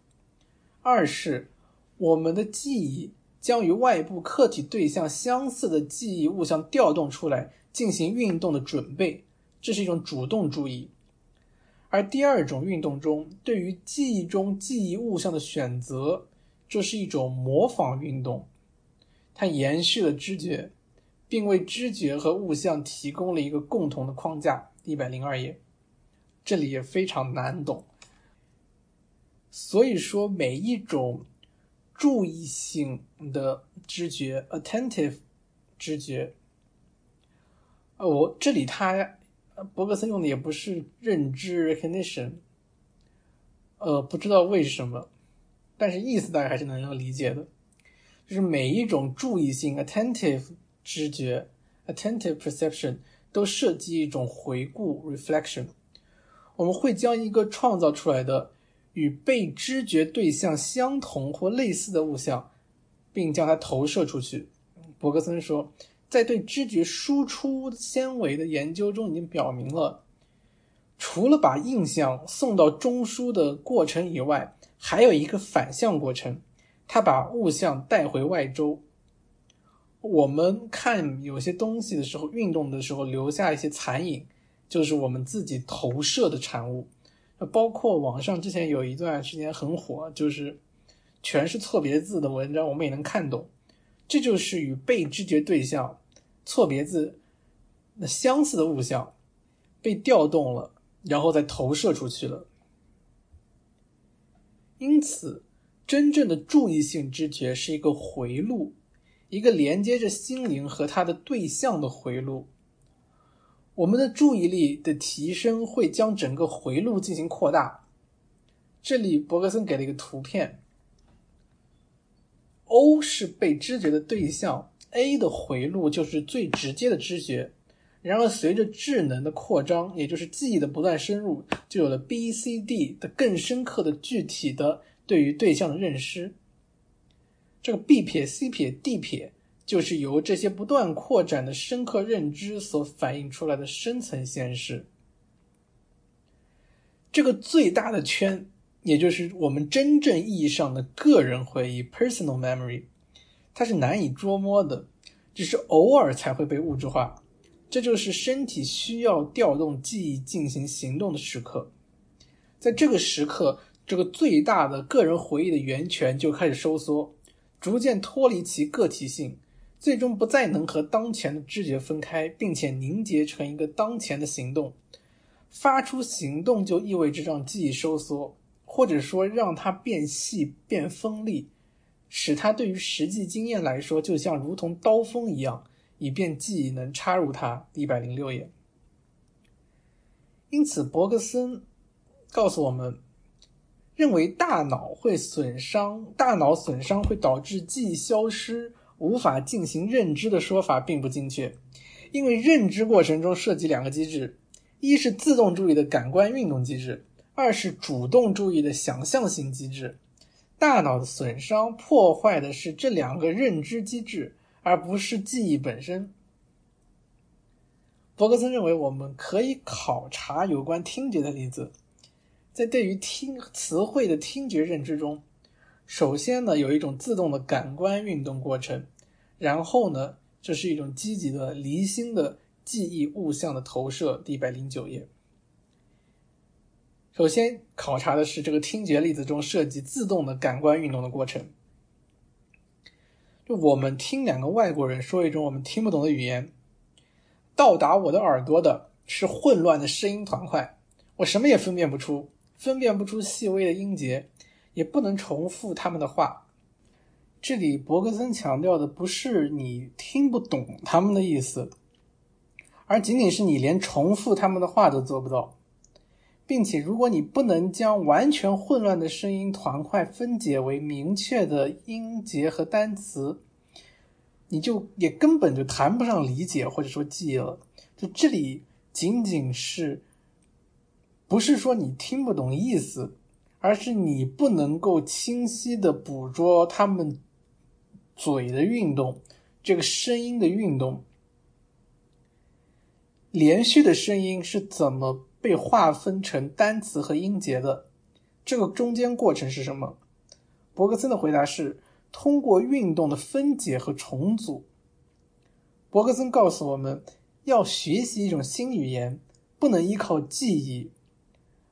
[SPEAKER 1] 二是我们的记忆将与外部客体对象相似的记忆物象调动出来。进行运动的准备，这是一种主动注意；而第二种运动中，对于记忆中记忆物象的选择，这是一种模仿运动。它延续了知觉，并为知觉和物象提供了一个共同的框架。一百零二页，这里也非常难懂。所以说，每一种注意性的知觉 （attentive 知觉）。呃，我这里他伯格森用的也不是认知 recognition，呃，不知道为什么，但是意思大家还是能够理解的，就是每一种注意性 attentive 知觉 attentive perception 都涉及一种回顾 reflection，我们会将一个创造出来的与被知觉对象相同或类似的物象，并将它投射出去。伯格森说。在对知觉输出纤维的研究中，已经表明了，除了把印象送到中枢的过程以外，还有一个反向过程，它把物象带回外周。我们看有些东西的时候，运动的时候留下一些残影，就是我们自己投射的产物。包括网上之前有一段时间很火，就是全是错别字的文章，我们也能看懂。这就是与被知觉对象错别字那相似的物象被调动了，然后再投射出去了。因此，真正的注意性知觉是一个回路，一个连接着心灵和它的对象的回路。我们的注意力的提升会将整个回路进行扩大。这里伯格森给了一个图片，O 是被知觉的对象，A 的回路就是最直接的知觉。然而，随着智能的扩张，也就是记忆的不断深入，就有了 B、C、D 的更深刻的具体的对于对象的认识。这个 B 撇、C 撇、D 撇。就是由这些不断扩展的深刻认知所反映出来的深层现实。这个最大的圈，也就是我们真正意义上的个人回忆 （personal memory），它是难以捉摸的，只是偶尔才会被物质化。这就是身体需要调动记忆进行行动的时刻。在这个时刻，这个最大的个人回忆的源泉就开始收缩，逐渐脱离其个体性。最终不再能和当前的知觉分开，并且凝结成一个当前的行动。发出行动就意味着让记忆收缩，或者说让它变细、变锋利，使它对于实际经验来说就像如同刀锋一样，以便记忆能插入它。一百零六页。因此，伯格森告诉我们，认为大脑会损伤，大脑损伤会导致记忆消失。无法进行认知的说法并不精确，因为认知过程中涉及两个机制：一是自动注意的感官运动机制，二是主动注意的想象性机制。大脑的损伤破坏的是这两个认知机制，而不是记忆本身。伯格森认为，我们可以考察有关听觉的例子，在对于听词汇的听觉认知中。首先呢，有一种自动的感官运动过程，然后呢，这是一种积极的离心的记忆物象的投射。第一百零九页。首先考察的是这个听觉例子中涉及自动的感官运动的过程。就我们听两个外国人说一种我们听不懂的语言，到达我的耳朵的是混乱的声音团块，我什么也分辨不出，分辨不出细微的音节。也不能重复他们的话。这里伯格森强调的不是你听不懂他们的意思，而仅仅是你连重复他们的话都做不到，并且如果你不能将完全混乱的声音团块分解为明确的音节和单词，你就也根本就谈不上理解或者说记忆了。就这里仅仅是，不是说你听不懂意思。而是你不能够清晰的捕捉他们嘴的运动，这个声音的运动，连续的声音是怎么被划分成单词和音节的？这个中间过程是什么？伯格森的回答是通过运动的分解和重组。伯格森告诉我们要学习一种新语言，不能依靠记忆。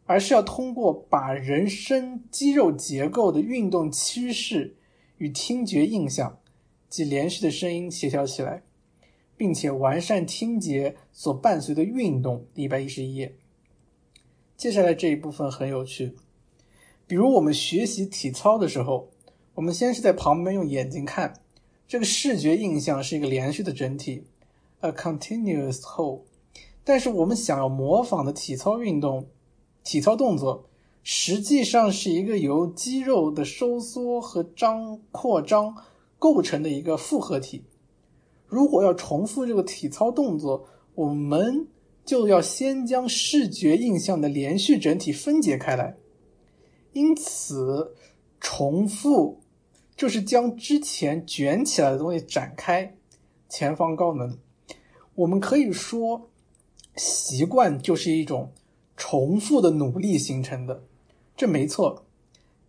[SPEAKER 1] 而是要通过把人身肌肉结构的运动趋势与听觉印象及连续的声音协调起来，并且完善听觉所伴随的运动。一百一十一页，接下来这一部分很有趣。比如我们学习体操的时候，我们先是在旁边用眼睛看，这个视觉印象是一个连续的整体，a continuous whole。但是我们想要模仿的体操运动。体操动作实际上是一个由肌肉的收缩和张扩张构成的一个复合体。如果要重复这个体操动作，我们就要先将视觉印象的连续整体分解开来。因此，重复就是将之前卷起来的东西展开。前方高能。我们可以说，习惯就是一种。重复的努力形成的，这没错。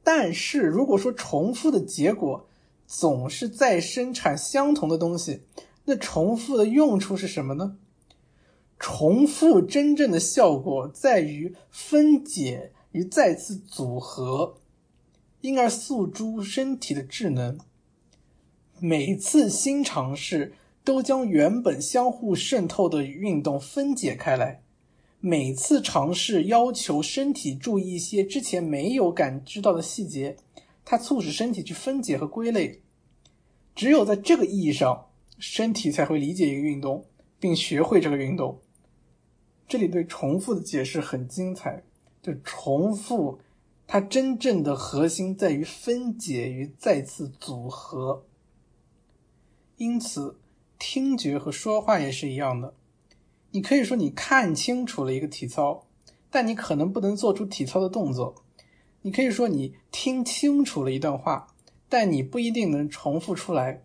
[SPEAKER 1] 但是如果说重复的结果总是在生产相同的东西，那重复的用处是什么呢？重复真正的效果在于分解与再次组合，因而诉诸身体的智能。每次新尝试都将原本相互渗透的运动分解开来，每次尝试要求身体注意一些之前没有感知到的细节，它促使身体去分解和归类。只有在这个意义上，身体才会理解一个运动，并学会这个运动。这里对重复的解释很精彩。就重复，它真正的核心在于分解与再次组合。因此，听觉和说话也是一样的。你可以说你看清楚了一个体操，但你可能不能做出体操的动作。你可以说你听清楚了一段话，但你不一定能重复出来，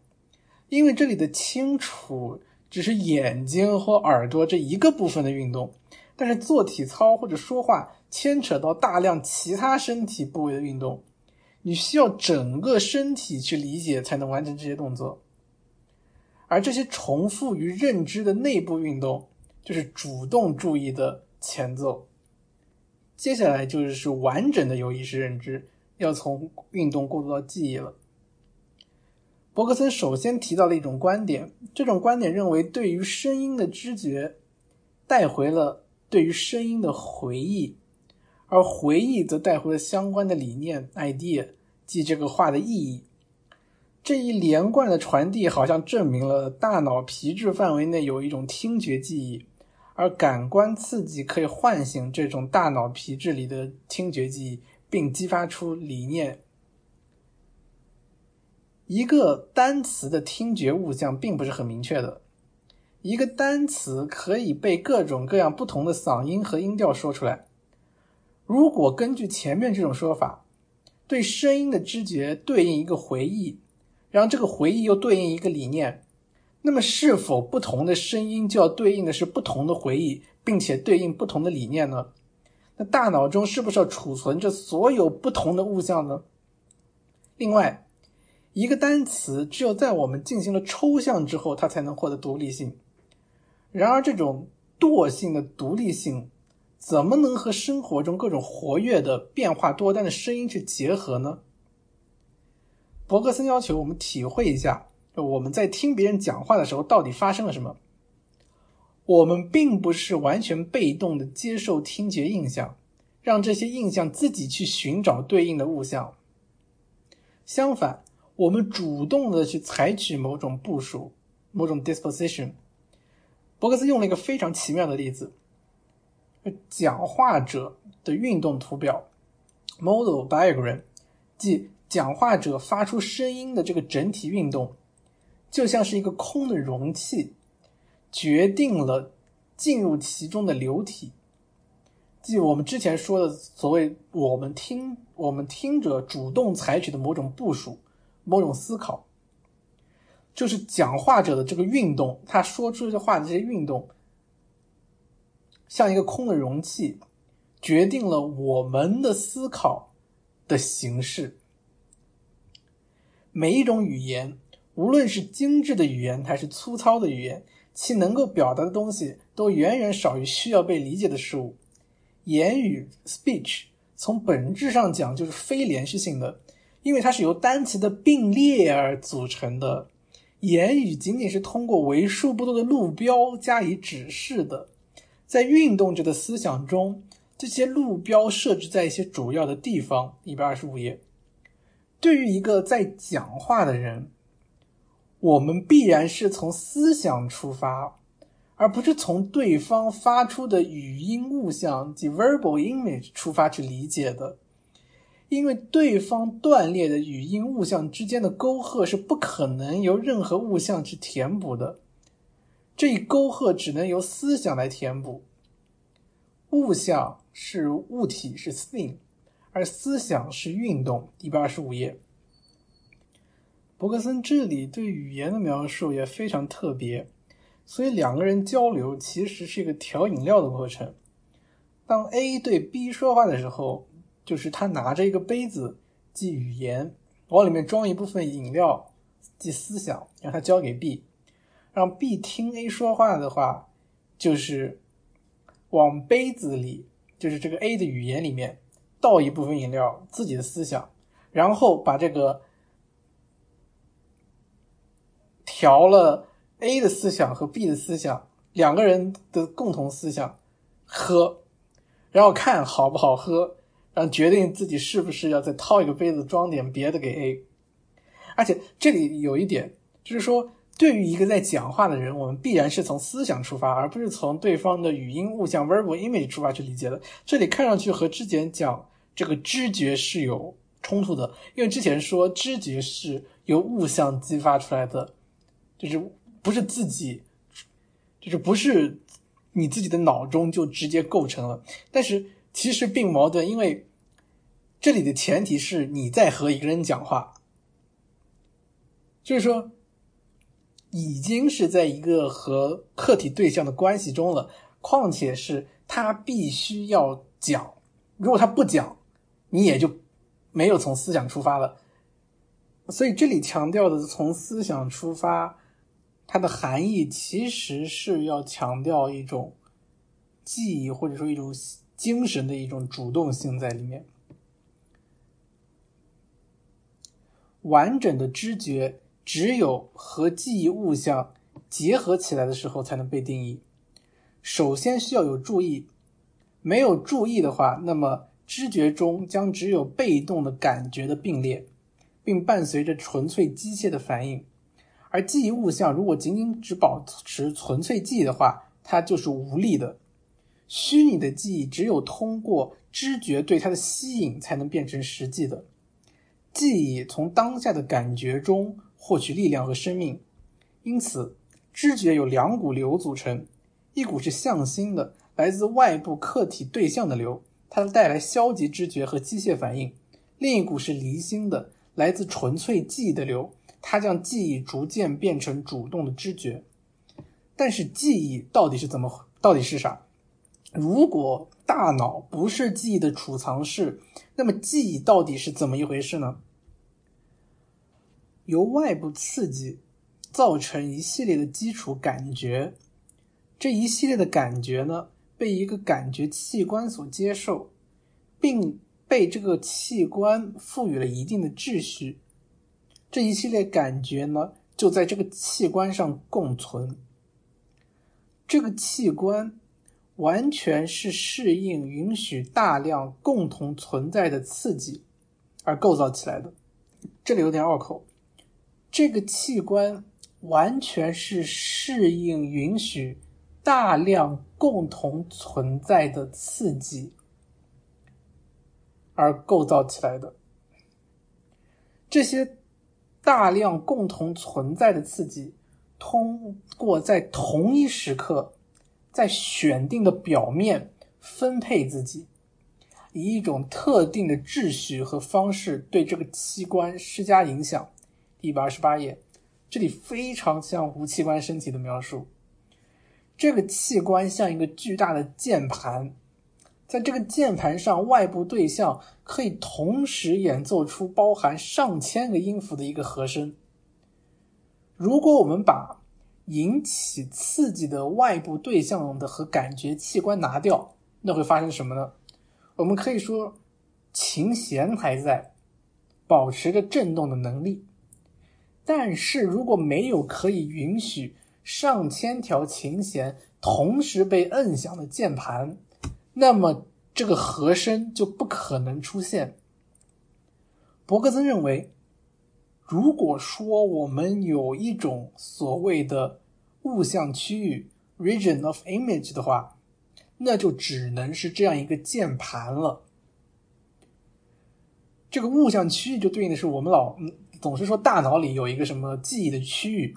[SPEAKER 1] 因为这里的“清楚”只是眼睛或耳朵这一个部分的运动。但是做体操或者说话牵扯到大量其他身体部位的运动，你需要整个身体去理解才能完成这些动作。而这些重复与认知的内部运动，就是主动注意的前奏。接下来就是完整的有意识认知，要从运动过渡到记忆了。伯克森首先提到了一种观点，这种观点认为，对于声音的知觉，带回了。对于声音的回忆，而回忆则带回了相关的理念 （idea），即这个话的意义。这一连贯的传递好像证明了大脑皮质范围内有一种听觉记忆，而感官刺激可以唤醒这种大脑皮质里的听觉记忆，并激发出理念。一个单词的听觉物象并不是很明确的。一个单词可以被各种各样不同的嗓音和音调说出来。如果根据前面这种说法，对声音的知觉对应一个回忆，然后这个回忆又对应一个理念，那么是否不同的声音就要对应的是不同的回忆，并且对应不同的理念呢？那大脑中是不是要储存着所有不同的物象呢？另外，一个单词只有在我们进行了抽象之后，它才能获得独立性。然而，这种惰性的独立性，怎么能和生活中各种活跃的、变化多端的声音去结合呢？伯格森要求我们体会一下，我们在听别人讲话的时候到底发生了什么。我们并不是完全被动的接受听觉印象，让这些印象自己去寻找对应的物象。相反，我们主动的去采取某种部署，某种 disposition。伯克斯用了一个非常奇妙的例子：讲话者的运动图表 （model diagram），即讲话者发出声音的这个整体运动，就像是一个空的容器，决定了进入其中的流体，即我们之前说的所谓我们听我们听者主动采取的某种部署、某种思考。就是讲话者的这个运动，他说出这话的这些运动，像一个空的容器，决定了我们的思考的形式。每一种语言，无论是精致的语言还是粗糙的语言，其能够表达的东西都远远少于需要被理解的事物。言语 （speech） 从本质上讲就是非连续性的，因为它是由单词的并列而组成的。言语仅仅是通过为数不多的路标加以指示的，在运动者的思想中，这些路标设置在一些主要的地方。一百二十五页，对于一个在讲话的人，我们必然是从思想出发，而不是从对方发出的语音物象及 verbal image 出发去理解的。因为对方断裂的语音物象之间的沟壑是不可能由任何物象去填补的，这一沟壑只能由思想来填补。物象是物体，是 thing，而思想是运动。一百二十五页，伯克森这里对语言的描述也非常特别，所以两个人交流其实是一个调饮料的过程。当 A 对 B 说话的时候。就是他拿着一个杯子，即语言，往里面装一部分饮料，
[SPEAKER 2] 即思想，让他交给 B，让 B 听 A 说话的话，就是往杯子里，就是这个 A 的语言里面倒一部分饮料，自己的思想，然后把这个调了 A 的思想和 B 的思想两个人的共同思想喝，然后看好不好喝，然后决定自己是不是要再掏一个杯子装点别的给 A。而且这里有一点，就是说，对于一个在讲话的人，我们必然是从思想出发，而不是从对方的语音物象 （verbal image） 出发去理解的。这里看上去和之前讲这个知觉是有冲突的，因为之前说知觉是由物象激发出来的，就是不是自己，就是不是你自己的脑中就直接构成了。但是其实并矛盾，因为这里的前提是你在和一个人讲话。就是说，已经是在一个和客体对象的关系中了。况且是他必须要讲，如果他不讲，你也就没有从思想出发了。所以这里强调的从思想出发，它的含义其实是要强调一种记忆或者说一种精神的一种主动性在里面，完整的知觉。只有和记忆物象结合起来的时候，才能被定义。首先需要有注意，没有注意的话，那么知觉中将只有被动的感觉的并列，并伴随着纯粹机械的反应。而记忆物象如果仅仅只保持纯粹记忆的话，它就是无力的。虚拟的记忆只有通过知觉对它的吸引，才能变成实际的。记忆从当下的感觉中。获取力量和生命，因此，知觉有两股流组成，一股是向心的，来自外部客体对象的流，它带来消极知觉和机械反应；另一股是离心的，来自纯粹记忆的流，它将记忆逐渐变成主动的知觉。但是，记忆到底是怎么？到底是啥？如果大脑不是记忆的储藏室，那么记忆到底是怎么一回事呢？由外部刺激造成一系列的基础感觉，这一系列的感觉呢，被一个感觉器官所接受，并被这个器官赋予了一定的秩序。这一系列感觉呢，就在这个器官上共存。这个器官完全是适应允许大量共同存在的刺激而构造起来的。这里有点拗口。这个器官完全是适应允许大量共同存在的刺激而构造起来的。这些大量共同存在的刺激，通过在同一时刻在选定的表面分配自己，以一种特定的秩序和方式对这个器官施加影响。一百二十八页，这里非常像无器官身体的描述。这个器官像一个巨大的键盘，在这个键盘上，外部对象可以同时演奏出包含上千个音符的一个和声。如果我们把引起刺激的外部对象的和感觉器官拿掉，那会发生什么呢？我们可以说，琴弦还在，保持着振动的能力。但是如果没有可以允许上千条琴弦同时被摁响的键盘，那么这个和声就不可能出现。伯格森认为，如果说我们有一种所谓的物象区域 （region of image） 的话，那就只能是这样一个键盘了。这个物象区域就对应的是我们老。总是说大脑里有一个什么记忆的区域，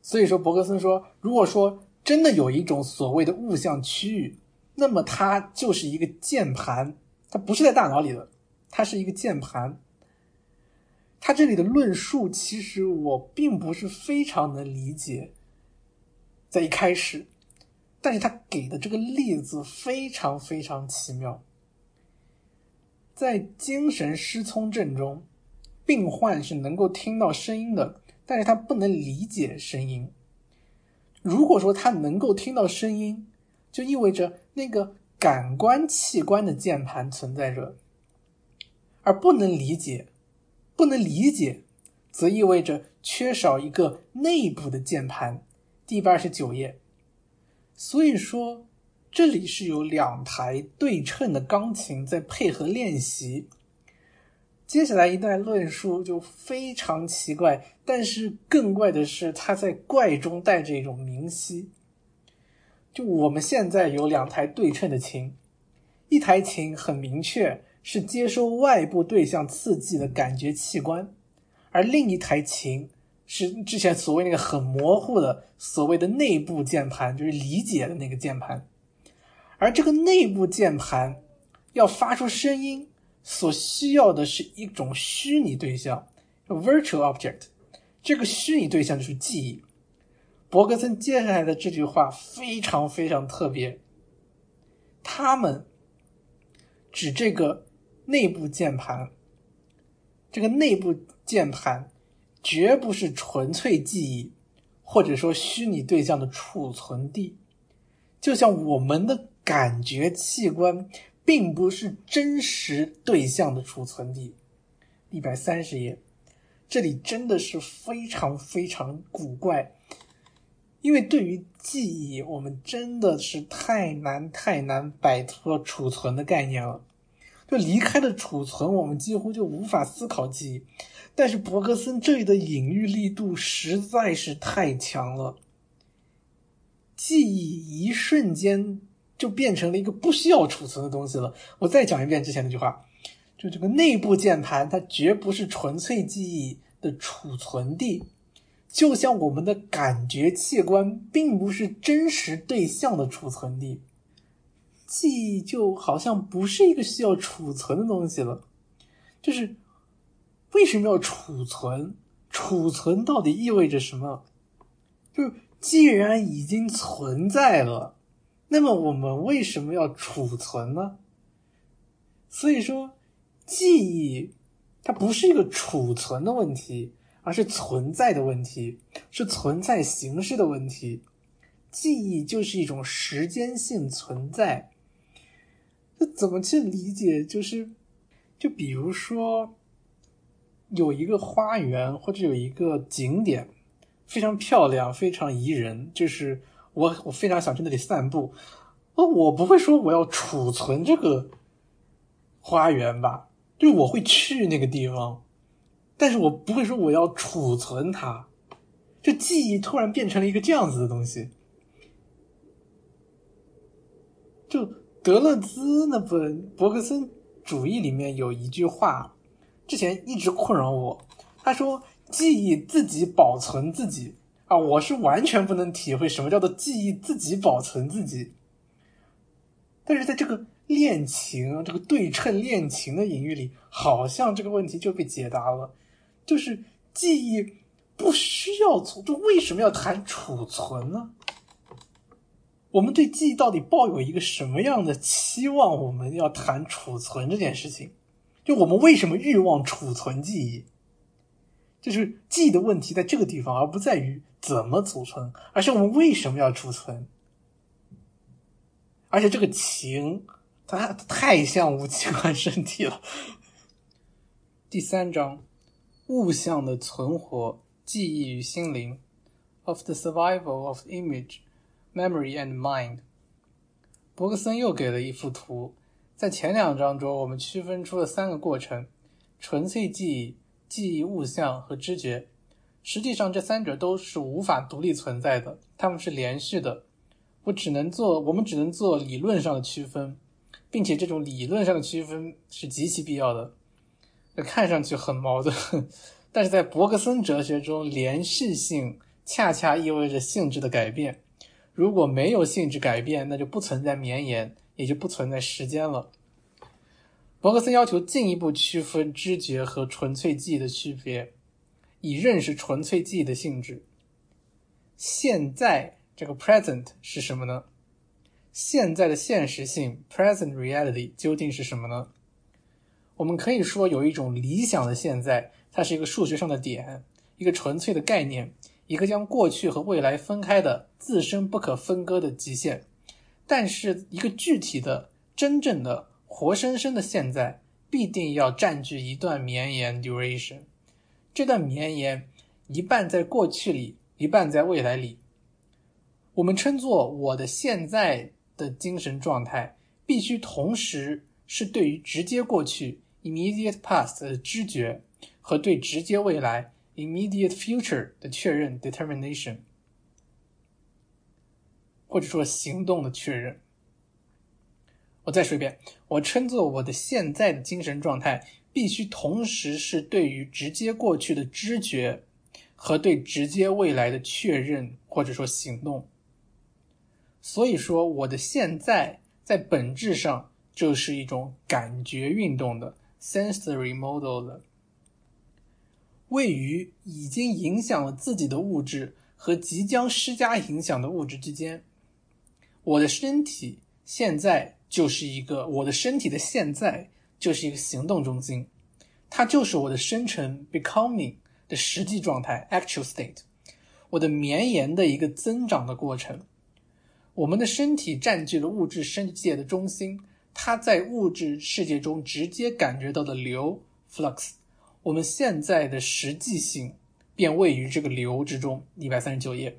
[SPEAKER 2] 所以说伯格森说，如果说真的有一种所谓的物象区域，那么它就是一个键盘，它不是在大脑里的，它是一个键盘。他这里的论述其实我并不是非常能理解，在一开始，但是他给的这个例子非常非常奇妙，在精神失聪症中。病患是能够听到声音的，但是他不能理解声音。如果说他能够听到声音，就意味着那个感官器官的键盘存在着，而不能理解，不能理解，则意味着缺少一个内部的键盘。第一百二十九页。所以说，这里是有两台对称的钢琴在配合练习。接下来一段论述就非常奇怪，但是更怪的是，它在怪中带着一种明晰。就我们现在有两台对称的琴，一台琴很明确是接收外部对象刺激的感觉器官，而另一台琴是之前所谓那个很模糊的所谓的内部键盘，就是理解的那个键盘。而这个内部键盘要发出声音。所需要的是一种虚拟对象，virtual object。这个虚拟对象就是记忆。伯格森接下来的这句话非常非常特别。他们指这个内部键盘，这个内部键盘绝不是纯粹记忆，或者说虚拟对象的储存地，就像我们的感觉器官。并不是真实对象的储存地，一百三十页，这里真的是非常非常古怪，因为对于记忆，我们真的是太难太难摆脱储存的概念了。就离开了储存，我们几乎就无法思考记忆。但是伯格森这里的隐喻力度实在是太强了，记忆一瞬间。就变成了一个不需要储存的东西了。我再讲一遍之前那句话，就这个内部键盘，它绝不是纯粹记忆的储存地，就像我们的感觉器官并不是真实对象的储存地，记忆就好像不是一个需要储存的东西了。就是为什么要储存？储存到底意味着什么？就既然已经存在了。那么我们为什么要储存呢？所以说，记忆它不是一个储存的问题，而是存在的问题，是存在形式的问题。记忆就是一种时间性存在。这怎么去理解？就是，就比如说，有一个花园或者有一个景点，非常漂亮，非常宜人，就是。我我非常想去那里散步，哦，我不会说我要储存这个花园吧，就我会去那个地方，但是我不会说我要储存它，就记忆突然变成了一个这样子的东西。就德勒兹那本伯格森主义里面有一句话，之前一直困扰我，他说记忆自己保存自己。啊，我是完全不能体会什么叫做记忆自己保存自己。但是在这个恋情、这个对称恋情的隐喻里，好像这个问题就被解答了，就是记忆不需要储，就为什么要谈储存呢？我们对记忆到底抱有一个什么样的期望？我们要谈储存这件事情，就我们为什么欲望储存记忆？就是记忆的问题在这个地方，而不在于。怎么储存？而是我们为什么要储存？而且这个情，它太像无器官身体了。第三章，物象的存活，记忆与心灵，of the survival of image, memory and mind。伯格森又给了一幅图，在前两章中，我们区分出了三个过程：纯粹记忆、记忆物象和知觉。实际上，这三者都是无法独立存在的，它们是连续的。我只能做，我们只能做理论上的区分，并且这种理论上的区分是极其必要的。看上去很矛盾，但是在伯格森哲学中，连续性恰恰意味着性质的改变。如果没有性质改变，那就不存在绵延，也就不存在时间了。伯格森要求进一步区分知觉和纯粹记忆的区别。以认识纯粹记忆的性质。现在这个 present 是什么呢？现在的现实性 present reality 究竟是什么呢？我们可以说有一种理想的现在，它是一个数学上的点，一个纯粹的概念，一个将过去和未来分开的、自身不可分割的极限。但是，一个具体的、真正的、活生生的现在，必定要占据一段绵延 duration。这段绵延一半在过去里，一半在未来里。我们称作我的现在的精神状态，必须同时是对于直接过去 （immediate past） 的知觉和对直接未来 （immediate future） 的确认 （determination），或者说行动的确认。我再说一遍，我称作我的现在的精神状态，必须同时是对于直接过去的知觉和对直接未来的确认，或者说行动。所以说，我的现在在本质上就是一种感觉运动的 sensory model 的，位于已经影响了自己的物质和即将施加影响的物质之间。我的身体现在就是一个，我的身体的现在就是一个行动中心，它就是我的生成 becoming 的实际状态 actual state，我的绵延的一个增长的过程。我们的身体占据了物质世界的中心，它在物质世界中直接感觉到的流 （flux），我们现在的实际性便位于这个流之中。一百三十九页，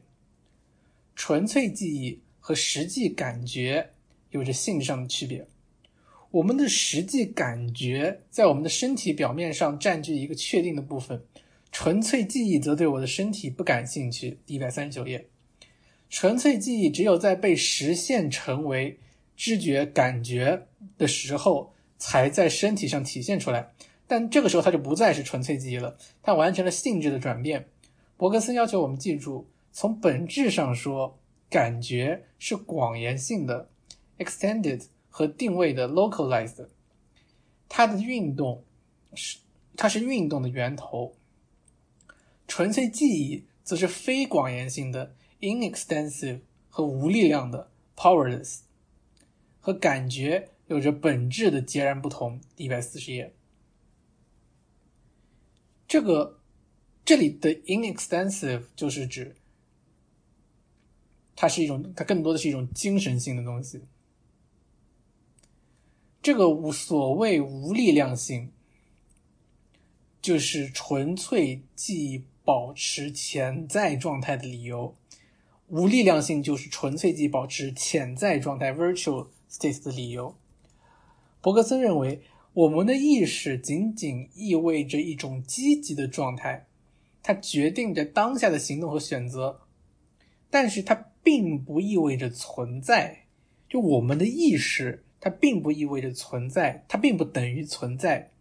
[SPEAKER 2] 纯粹记忆和实际感觉有着性质上的区别。我们的实际感觉在我们的身体表面上占据一个确定的部分，纯粹记忆则对我的身体不感兴趣。一百三十九页。纯粹记忆只有在被实现成为知觉感觉的时候，才在身体上体现出来。但这个时候，它就不再是纯粹记忆了，它完成了性质的转变。伯格森要求我们记住，从本质上说，感觉是广延性的 （extended） 和定位的 （localized）。它的运动是，它是运动的源头。纯粹记忆则是非广延性的。inextensive 和无力量的 powerless，和感觉有着本质的截然不同。一百四十页，这个这里的 inextensive 就是指它是一种，它更多的是一种精神性的东西。这个无所谓无力量性，就是纯粹记忆保持潜在状态的理由。无力量性就是纯粹记忆保持潜在状态 （virtual state） 的理由。伯格森认为，我们的意识仅仅意味着一种积极的状态，它决定着当下的行动和选择，但是它并不意味着存在。就我们的意识，它并不意味着存在，它并不等于存在。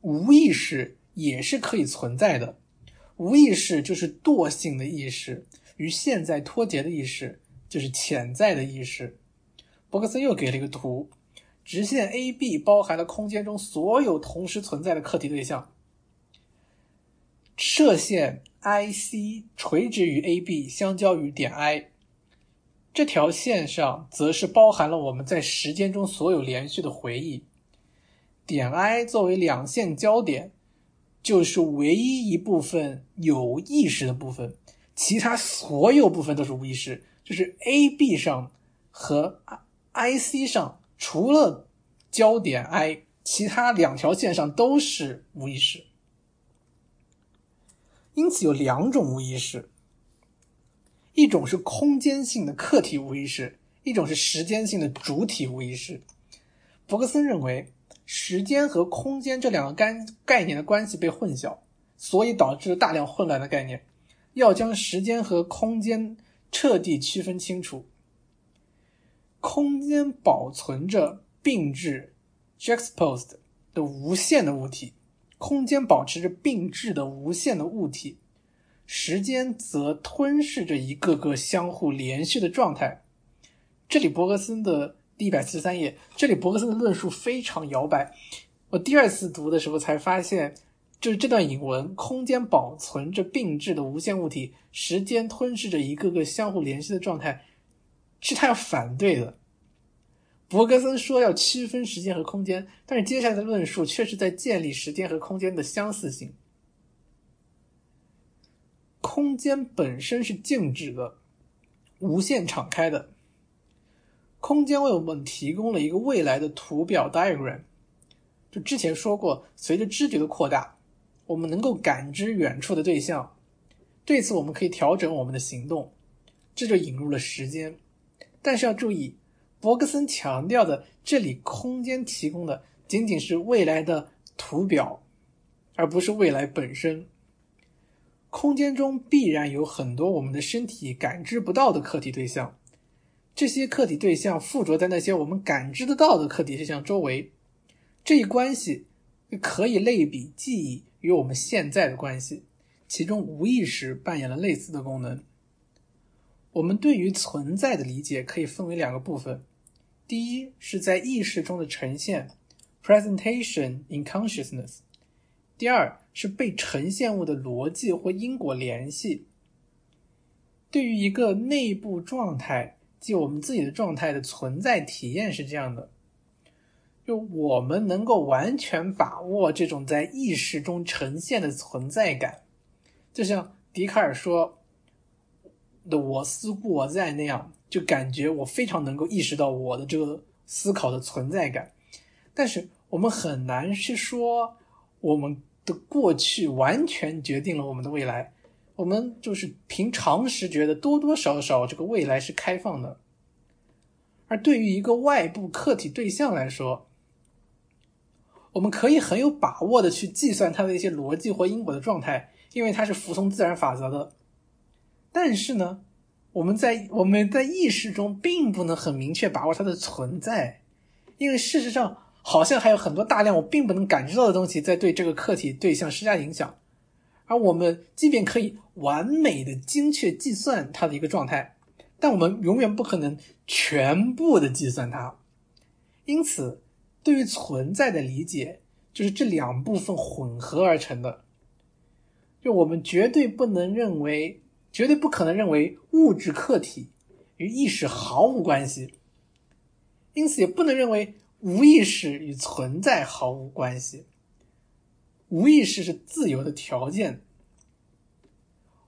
[SPEAKER 2] 无意识也是可以存在的，无意识就是惰性的意识。与现在脱节的意识就是潜在的意识。伯克森又给了一个图，直线 AB 包含了空间中所有同时存在的课题对象。射线 IC 垂直于 AB，相交于点 I。这条线上则是包含了我们在时间中所有连续的回忆。点 I 作为两线交点，就是唯一一部分有意识的部分。其他所有部分都是无意识，就是 A、B 上和 I、C 上，除了焦点 I，其他两条线上都是无意识。因此有两种无意识，一种是空间性的客体无意识，一种是时间性的主体无意识。弗格森认为，时间和空间这两个概概念的关系被混淆，所以导致了大量混乱的概念。要将时间和空间彻底区分清楚。空间保存着并置 （juxtaposed） 的无限的物体，空间保持着并置的无限的物体，时间则吞噬着一个个相互连续的状态。这里伯格森的第一百四十三页，这里伯格森的论述非常摇摆。我第二次读的时候才发现。就是这段引文，空间保存着并置的无限物体，时间吞噬着一个个相互联系的状态，是他要反对的。博格森说要区分时间和空间，但是接下来的论述却是在建立时间和空间的相似性。空间本身是静止的，无限敞开的。空间为我们提供了一个未来的图表 diagram。就之前说过，随着知觉的扩大，我们能够感知远处的对象。对此，我们可以调整我们的行动，这就引入了时间。但是要注意，伯格森强调的，这里空间提供的仅仅是未来的图表，而不是未来本身。空间中必然有很多我们的身体感知不到的客体对象，这些客体对象附着在那些我们感知得到的客体对象周围。这一关系可以类比记忆与我们现在的关系，其中无意识扮演了类似的功能。我们对于存在的理解可以分为两个部分：第一是在意识中的呈现 （presentation in consciousness）；第二是被呈现物的逻辑或因果联系。对于一个内部状态，即我们自己的状态的存在体验是这样的。就我们能够完全把握这种在意识中呈现的存在感，就像笛卡尔说的“我思故我在”那样，就感觉我非常能够意识到我的这个思考的存在感。但是我们很难去说我们的过去完全决定了我们的未来。我们就是凭常识觉得多多少少这个未来是开放的，而对于一个外部客体对象来说，我们可以很有把握的去计算它的一些逻辑或因果的状态，因为它是服从自然法则的。但是呢，我们在我们在意识中并不能很明确把握它的存在，因为事实上好像还有很多大量我并不能感知到的东西在对这个客体对象施加影响。而我们即便可以完美的精确计算它的一个状态，但我们永远不可能全部的计算它。因此。对于存在的理解，就是这两部分混合而成的。就我们绝对不能认为，绝对不可能认为物质客体与意识毫无关系，因此也不能认为无意识与存在毫无关系。无意识是自由的条件。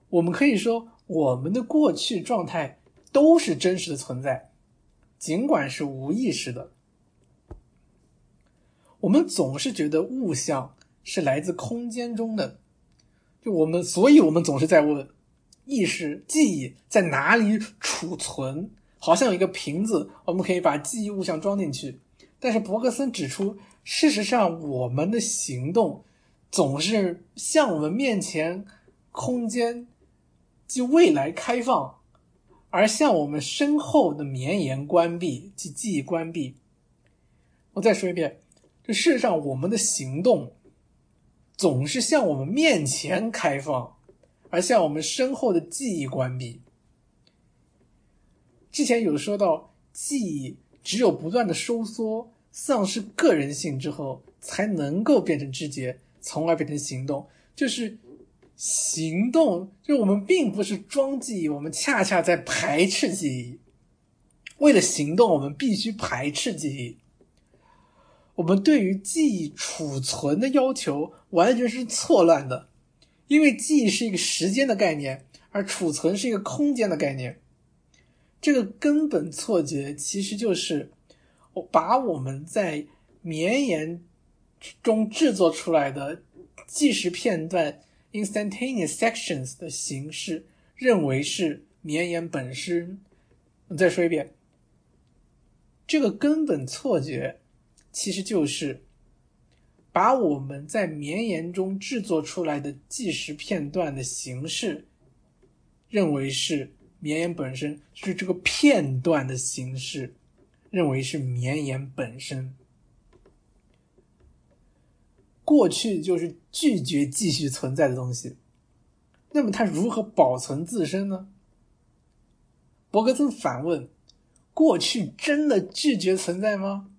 [SPEAKER 2] 我们可以说，我们的过去状态都是真实的存在，尽管是无意识的。我们总是觉得物象是来自空间中的，就我们，所以我们总是在问：意识、记忆在哪里储存？好像有一个瓶子，我们可以把记忆物象装进去。但是伯格森指出，事实上，我们的行动总是向我们面前空间即未来开放，而向我们身后的绵延关闭即记忆关闭。我再说一遍。这事实上，我们的行动总是向我们面前开放，而向我们身后的记忆关闭。之前有说到，记忆只有不断的收缩、丧失个人性之后，才能够变成知觉，从而变成行动。就是行动，就我们并不是装记忆，我们恰恰在排斥记忆。为了行动，我们必须排斥记忆。我们对于记忆储存的要求完全是错乱的，因为记忆是一个时间的概念，而储存是一个空间的概念。这个根本错觉其实就是我把我们在绵延中制作出来的计时片段 （instantaneous sections） 的形式认为是绵延本身。我再说一遍，这个根本错觉。其实就是把我们在绵延中制作出来的计时片段的形式，认为是绵延本身，是这个片段的形式，认为是绵延本身。过去就是拒绝继续存在的东西，那么它如何保存自身呢？伯格森反问：过去真的拒绝存在吗？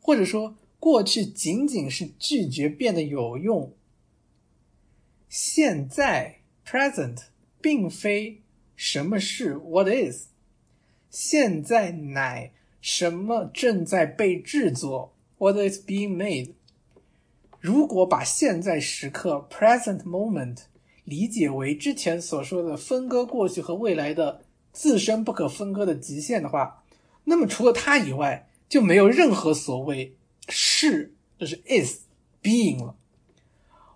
[SPEAKER 2] 或者说，过去仅仅是拒绝变得有用。现在 （present） 并非什么是 （what is），现在乃什么正在被制作 （what is being made）。如果把现在时刻 （present moment） 理解为之前所说的分割过去和未来的自身不可分割的极限的话，那么除了它以外，就没有任何所谓是，就是 is being 了。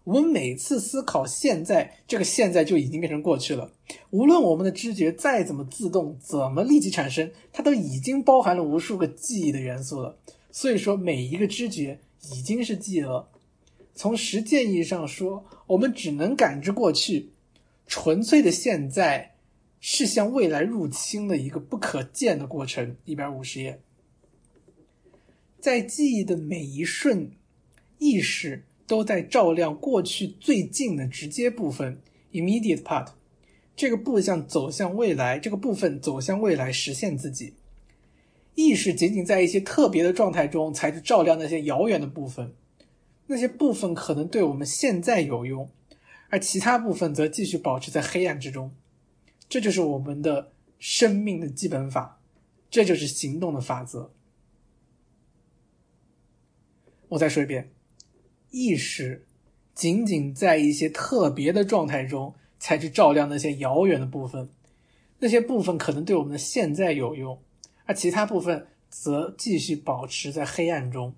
[SPEAKER 2] 我们每次思考现在，这个现在就已经变成过去了。无论我们的知觉再怎么自动，怎么立即产生，它都已经包含了无数个记忆的元素了。所以说，每一个知觉已经是记忆了。从实践意义上说，我们只能感知过去，纯粹的现在是向未来入侵的一个不可见的过程。一百五十页，在记忆的每一瞬，意识。都在照亮过去最近的直接部分 （immediate part）。这个部向走向未来，这个部分走向未来实现自己。意识仅仅在一些特别的状态中才去照亮那些遥远的部分，那些部分可能对我们现在有用，而其他部分则继续保持在黑暗之中。这就是我们的生命的基本法，这就是行动的法则。我再说一遍。意识仅仅在一些特别的状态中才去照亮那些遥远的部分，那些部分可能对我们的现在有用，而其他部分则继续保持在黑暗中。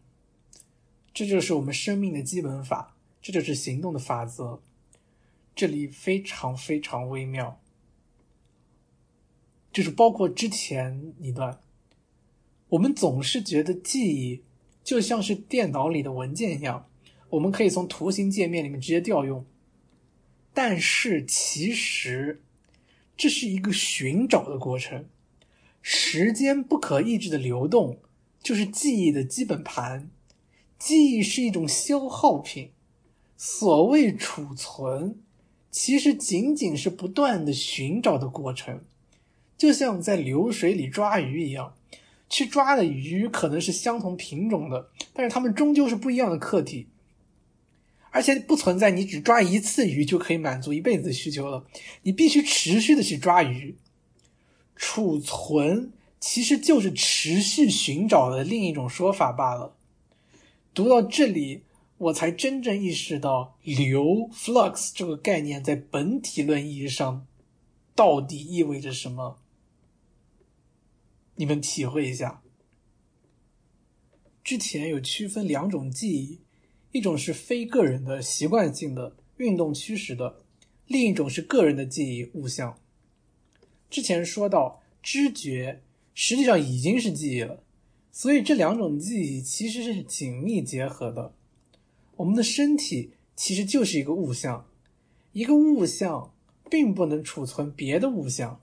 [SPEAKER 2] 这就是我们生命的基本法，这就是行动的法则。这里非常非常微妙，就是包括之前一段，我们总是觉得记忆就像是电脑里的文件一样。我们可以从图形界面里面直接调用，但是其实这是一个寻找的过程。时间不可抑制的流动就是记忆的基本盘，记忆是一种消耗品。所谓储存，其实仅仅是不断的寻找的过程，就像在流水里抓鱼一样，去抓的鱼可能是相同品种的，但是它们终究是不一样的客体。而且不存在你只抓一次鱼就可以满足一辈子需求了，你必须持续的去抓鱼。储存其实就是持续寻找的另一种说法罢了。读到这里，我才真正意识到“流 ”（flux） 这个概念在本体论意义上到底意味着什么。你们体会一下。之前有区分两种记忆。一种是非个人的习惯性的运动驱使的，另一种是个人的记忆物象。之前说到知觉实际上已经是记忆了，所以这两种记忆其实是紧密结合的。我们的身体其实就是一个物象，一个物象并不能储存别的物象，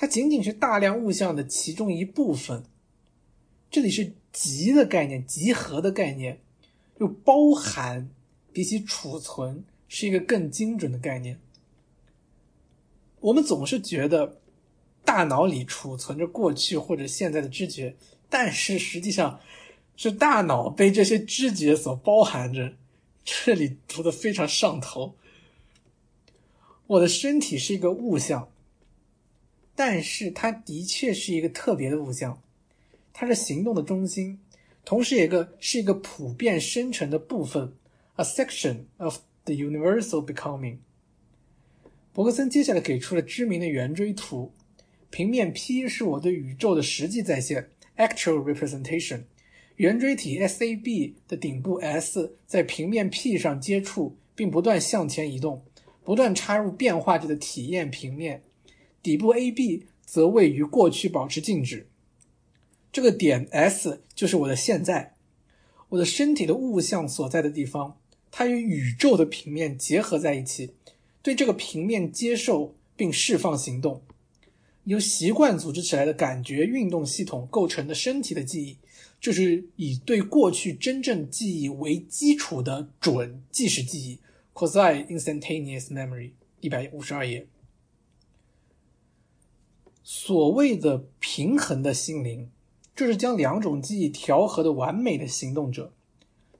[SPEAKER 2] 它仅仅是大量物象的其中一部分。这里是集的概念，集合的概念。又包含，比起储存是一个更精准的概念。我们总是觉得大脑里储存着过去或者现在的知觉，但是实际上是大脑被这些知觉所包含着。这里读的非常上头。我的身体是一个物象，但是它的确是一个特别的物象，它是行动的中心。同时，一个是一个普遍生成的部分，a section of the universal becoming。伯克森接下来给出了知名的圆锥图，平面 P 是我对宇宙的实际再现 （actual representation）。圆锥体 SAB 的顶部 S 在平面 P 上接触，并不断向前移动，不断插入变化着的体验平面。底部 AB 则位于过去，保持静止。这个点 S 就是我的现在，我的身体的物象所在的地方，它与宇宙的平面结合在一起，对这个平面接受并释放行动。由习惯组织起来的感觉运动系统构成的身体的记忆，就是以对过去真正记忆为基础的准即时记忆 （quasi-instantaneous memory）。一百五十二页，所谓的平衡的心灵。就是将两种记忆调和的完美的行动者，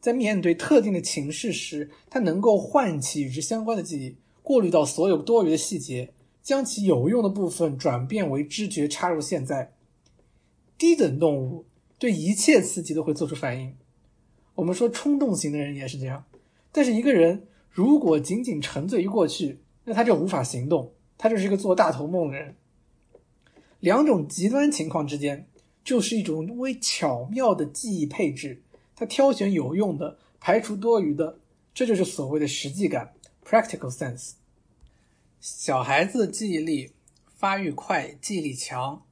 [SPEAKER 2] 在面对特定的情势时，他能够唤起与之相关的记忆，过滤到所有多余的细节，将其有用的部分转变为知觉插入现在。低等动物对一切刺激都会做出反应，我们说冲动型的人也是这样。但是一个人如果仅仅沉醉于过去，那他就无法行动，他就是一个做大头梦的人。两种极端情况之间，就是一种微巧妙的记忆配置，它挑选有用的，排除多余的，这就是所谓的实际感 （practical sense）。小孩子的记忆力发育快，记忆力强，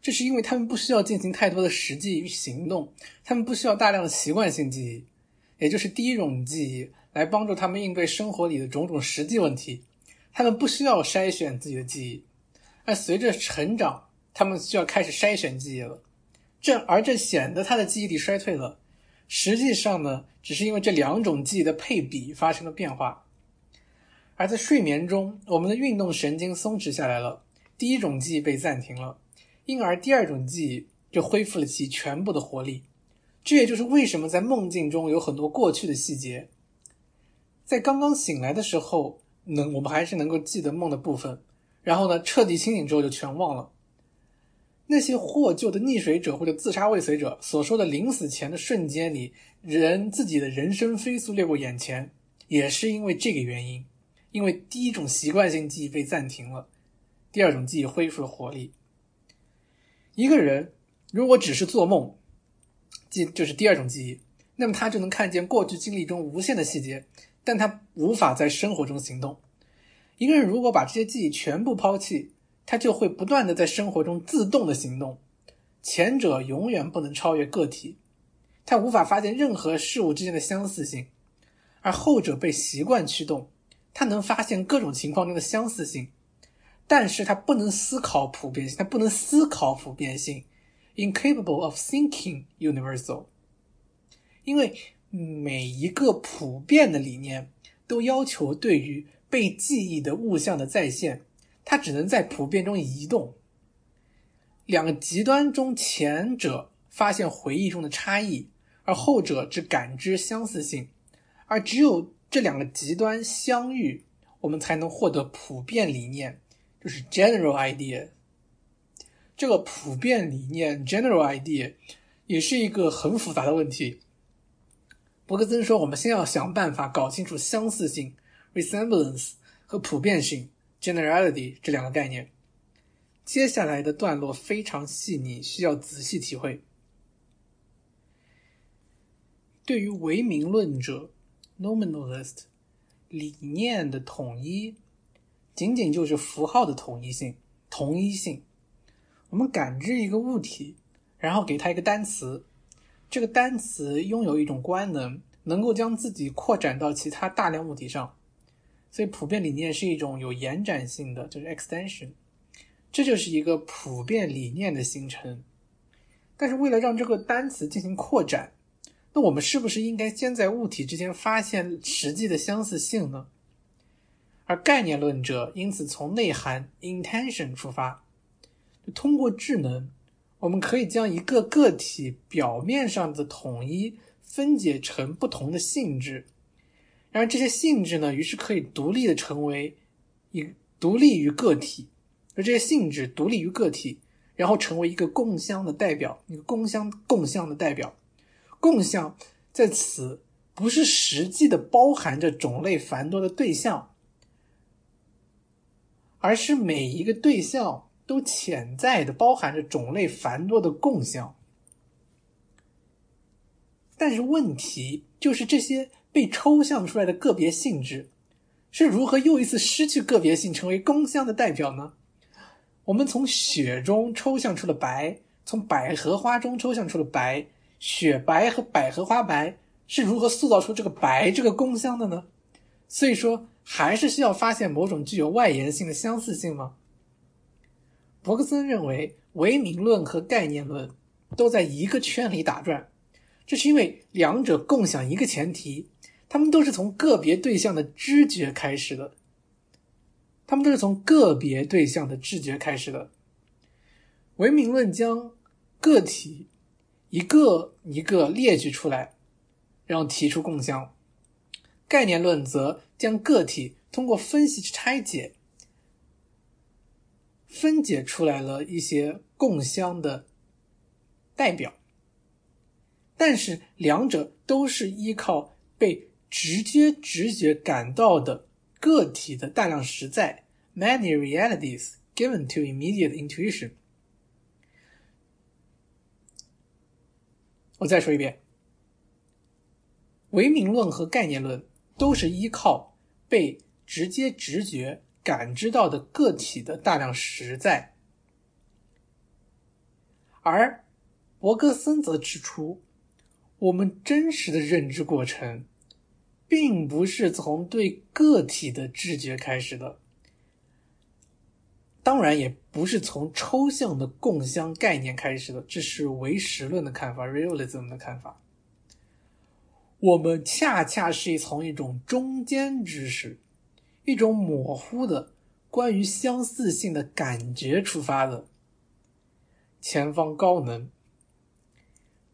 [SPEAKER 2] 这是因为他们不需要进行太多的实际与行动，他们不需要大量的习惯性记忆，也就是第一种记忆，来帮助他们应对生活里的种种实际问题。他们不需要筛选自己的记忆，而随着成长，他们需要开始筛选记忆了。这而这显得他的记忆力衰退了。实际上呢，只是因为这两种记忆的配比发生了变化。而在睡眠中，我们的运动神经松弛下来了，第一种记忆被暂停了，因而第二种记忆就恢复了其全部的活力。这也就是为什么在梦境中有很多过去的细节，在刚刚醒来的时候，能我们还是能够记得梦的部分，然后呢，彻底清醒之后就全忘了。那些获救的溺水者或者自杀未遂者所说的临死前的瞬间里，人自己的人生飞速掠过眼前，也是因为这个原因。因为第一种习惯性记忆被暂停了，第二种记忆恢复了活力。一个人如果只是做梦，记就是第二种记忆，那么他就能看见过去经历中无限的细节，但他无法在生活中行动。一个人如果把这些记忆全部抛弃，他就会不断的在生活中自动的行动。前者永远不能超越个体，他无法发现任何事物之间的相似性，而后者被习惯驱动。他能发现各种情况中的相似性，但是他不能思考普遍性，他不能思考普遍性，incapable of thinking universal。因为每一个普遍的理念都要求对于被记忆的物象的再现，它只能在普遍中移动。两个极端中，前者发现回忆中的差异，而后者只感知相似性，而只有。这两个极端相遇，我们才能获得普遍理念，就是 general idea。这个普遍理念 general idea 也是一个很复杂的问题。伯克森说，我们先要想办法搞清楚相似性 resemblance 和普遍性 generality 这两个概念。接下来的段落非常细腻，需要仔细体会。对于唯名论者。Nominalist 理念的统一，仅仅就是符号的统一性、同一性。我们感知一个物体，然后给它一个单词，这个单词拥有一种官能，能够将自己扩展到其他大量物体上。所以，普遍理念是一种有延展性的，就是 extension。这就是一个普遍理念的形成。但是，为了让这个单词进行扩展，那我们是不是应该先在物体之间发现实际的相似性呢？而概念论者因此从内涵 intention 出发，通过智能，我们可以将一个个体表面上的统一分解成不同的性质，然而这些性质呢，于是可以独立的成为一独立于个体，而这些性质独立于个体，然后成为一个共相的代表，一个共相共相的代表。共相在此不是实际的包含着种类繁多的对象，而是每一个对象都潜在的包含着种类繁多的共相。但是问题就是这些被抽象出来的个别性质是如何又一次失去个别性，成为共相的代表呢？我们从雪中抽象出了白，从百合花中抽象出了白。雪白和百合花白是如何塑造出这个白这个共相的呢？所以说，还是需要发现某种具有外延性的相似性吗？伯克森认为，唯名论和概念论都在一个圈里打转，这是因为两者共享一个前提，他们都是从个别对象的知觉开始的，他们都是从个别对象的知觉开始的。唯名论将个体。一个一个列举出来，然后提出共相。概念论则将个体通过分析拆解，分解出来了一些共相的代表。但是两者都是依靠被直接直觉感到的个体的大量实在 （many realities given to immediate intuition）。我再说一遍，唯名论和概念论都是依靠被直接直觉感知到的个体的大量实在，而伯格森则指出，我们真实的认知过程，并不是从对个体的知觉开始的，当然也不是从抽象的共相概念开始的，这是唯实论的看法 （realism） 的看法。我们恰恰是从一种中间知识。一种模糊的关于相似性的感觉出发的前方高能，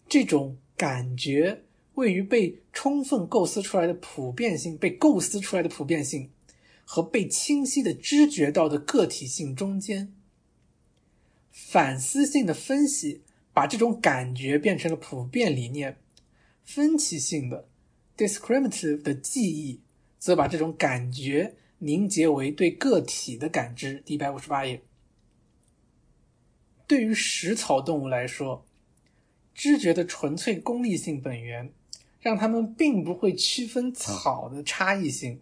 [SPEAKER 2] 这种感觉位于被充分构思出来的普遍性、被构思出来的普遍性和被清晰的知觉到的个体性中间。反思性的分析把这种感觉变成了普遍理念，分歧性的 discriminative 的记忆。则把这种感觉凝结为对个体的感知。第一百五十八页。对于食草动物来说，知觉的纯粹功利性本源，让他们并不会区分草的差异性。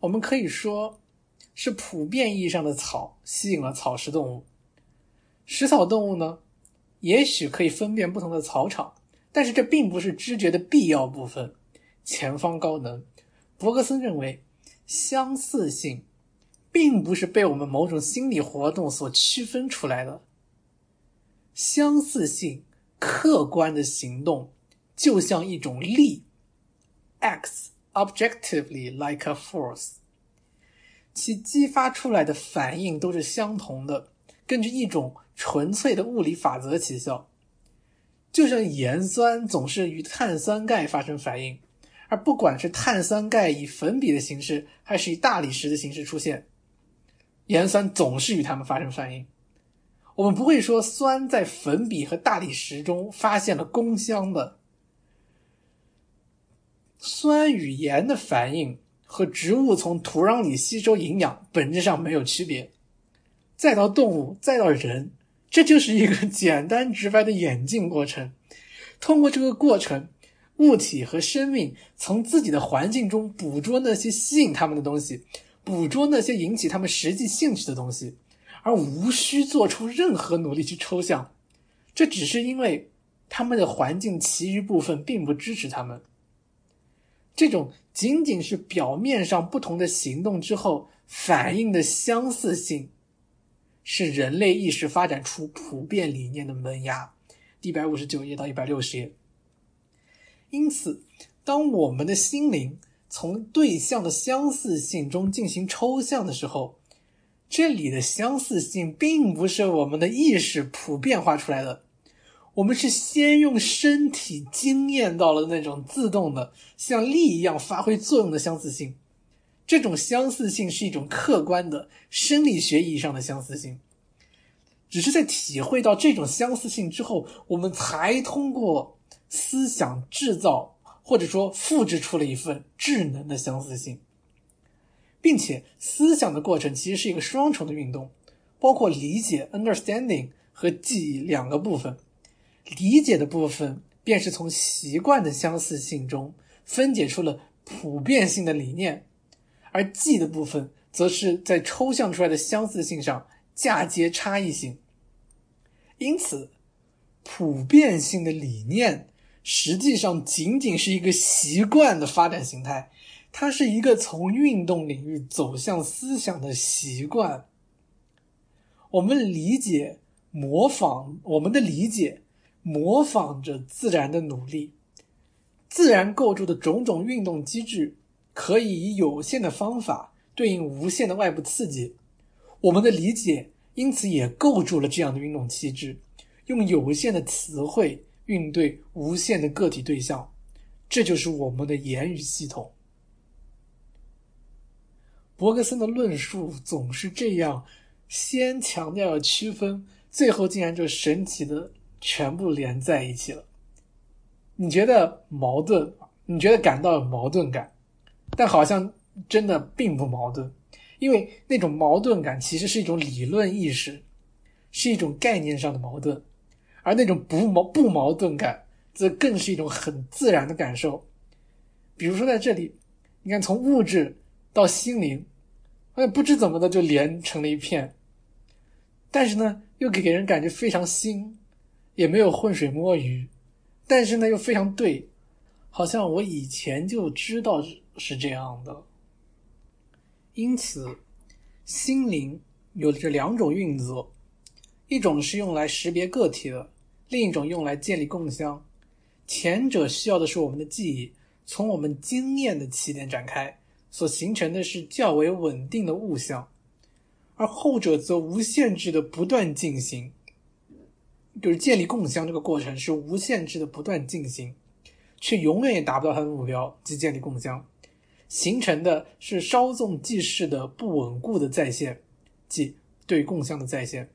[SPEAKER 2] 我们可以说，是普遍意义上的草吸引了草食动物。食草动物呢，也许可以分辨不同的草场，但是这并不是知觉的必要部分。前方高能。伯格森认为，相似性并不是被我们某种心理活动所区分出来的。相似性客观的行动就像一种力，acts objectively like a force，其激发出来的反应都是相同的，根据一种纯粹的物理法则起效。就像盐酸总是与碳酸钙发生反应。而不管是碳酸钙以粉笔的形式，还是以大理石的形式出现，盐酸总是与它们发生反应。我们不会说酸在粉笔和大理石中发现了共相的。酸与盐的反应和植物从土壤里吸收营养本质上没有区别。再到动物，再到人，这就是一个简单直白的演进过程。通过这个过程。物体和生命从自己的环境中捕捉那些吸引他们的东西，捕捉那些引起他们实际兴趣的东西，而无需做出任何努力去抽象。这只是因为他们的环境其余部分并不支持他们。这种仅仅是表面上不同的行动之后反应的相似性，是人类意识发展出普遍理念的萌芽。一百五十九页到一百六十页。因此，当我们的心灵从对象的相似性中进行抽象的时候，这里的相似性并不是我们的意识普遍化出来的，我们是先用身体经验到了那种自动的像力一样发挥作用的相似性。这种相似性是一种客观的生理学意义上的相似性，只是在体会到这种相似性之后，我们才通过。思想制造或者说复制出了一份智能的相似性，并且思想的过程其实是一个双重的运动，包括理解 （understanding） 和记忆两个部分。理解的部分便是从习惯的相似性中分解出了普遍性的理念，而记的部分则是在抽象出来的相似性上嫁接差异性。因此，普遍性的理念。实际上仅仅是一个习惯的发展形态，它是一个从运动领域走向思想的习惯。我们理解模仿，我们的理解模仿着自然的努力，自然构筑的种种运动机制可以以有限的方法对应无限的外部刺激，我们的理解因此也构筑了这样的运动机制，用有限的词汇。应对无限的个体对象，这就是我们的言语系统。伯格森的论述总是这样，先强调要区分，最后竟然就神奇的全部连在一起了。你觉得矛盾？你觉得感到有矛盾感？但好像真的并不矛盾，因为那种矛盾感其实是一种理论意识，是一种概念上的矛盾，而那种不矛不矛盾感，则更是一种很自然的感受。比如说在这里，你看从物质到心灵，哎，不知怎么的就连成了一片，但是呢，又给人感觉非常新，也没有浑水摸鱼，但是呢又非常对，好像我以前就知道是这样的。因此，心灵有着两种运作，一种是用来识别个体的，另一种用来建立共相。前者需要的是我们的记忆，从我们经验的起点展开，所形成的是较为稳定的物象；而后者则无限制的不断进行，就是建立共相这个过程是无限制的不断进行，却永远也达不到它的目标，即建立共相。形成的是稍纵即逝的不稳固的再现，即对共相的再现。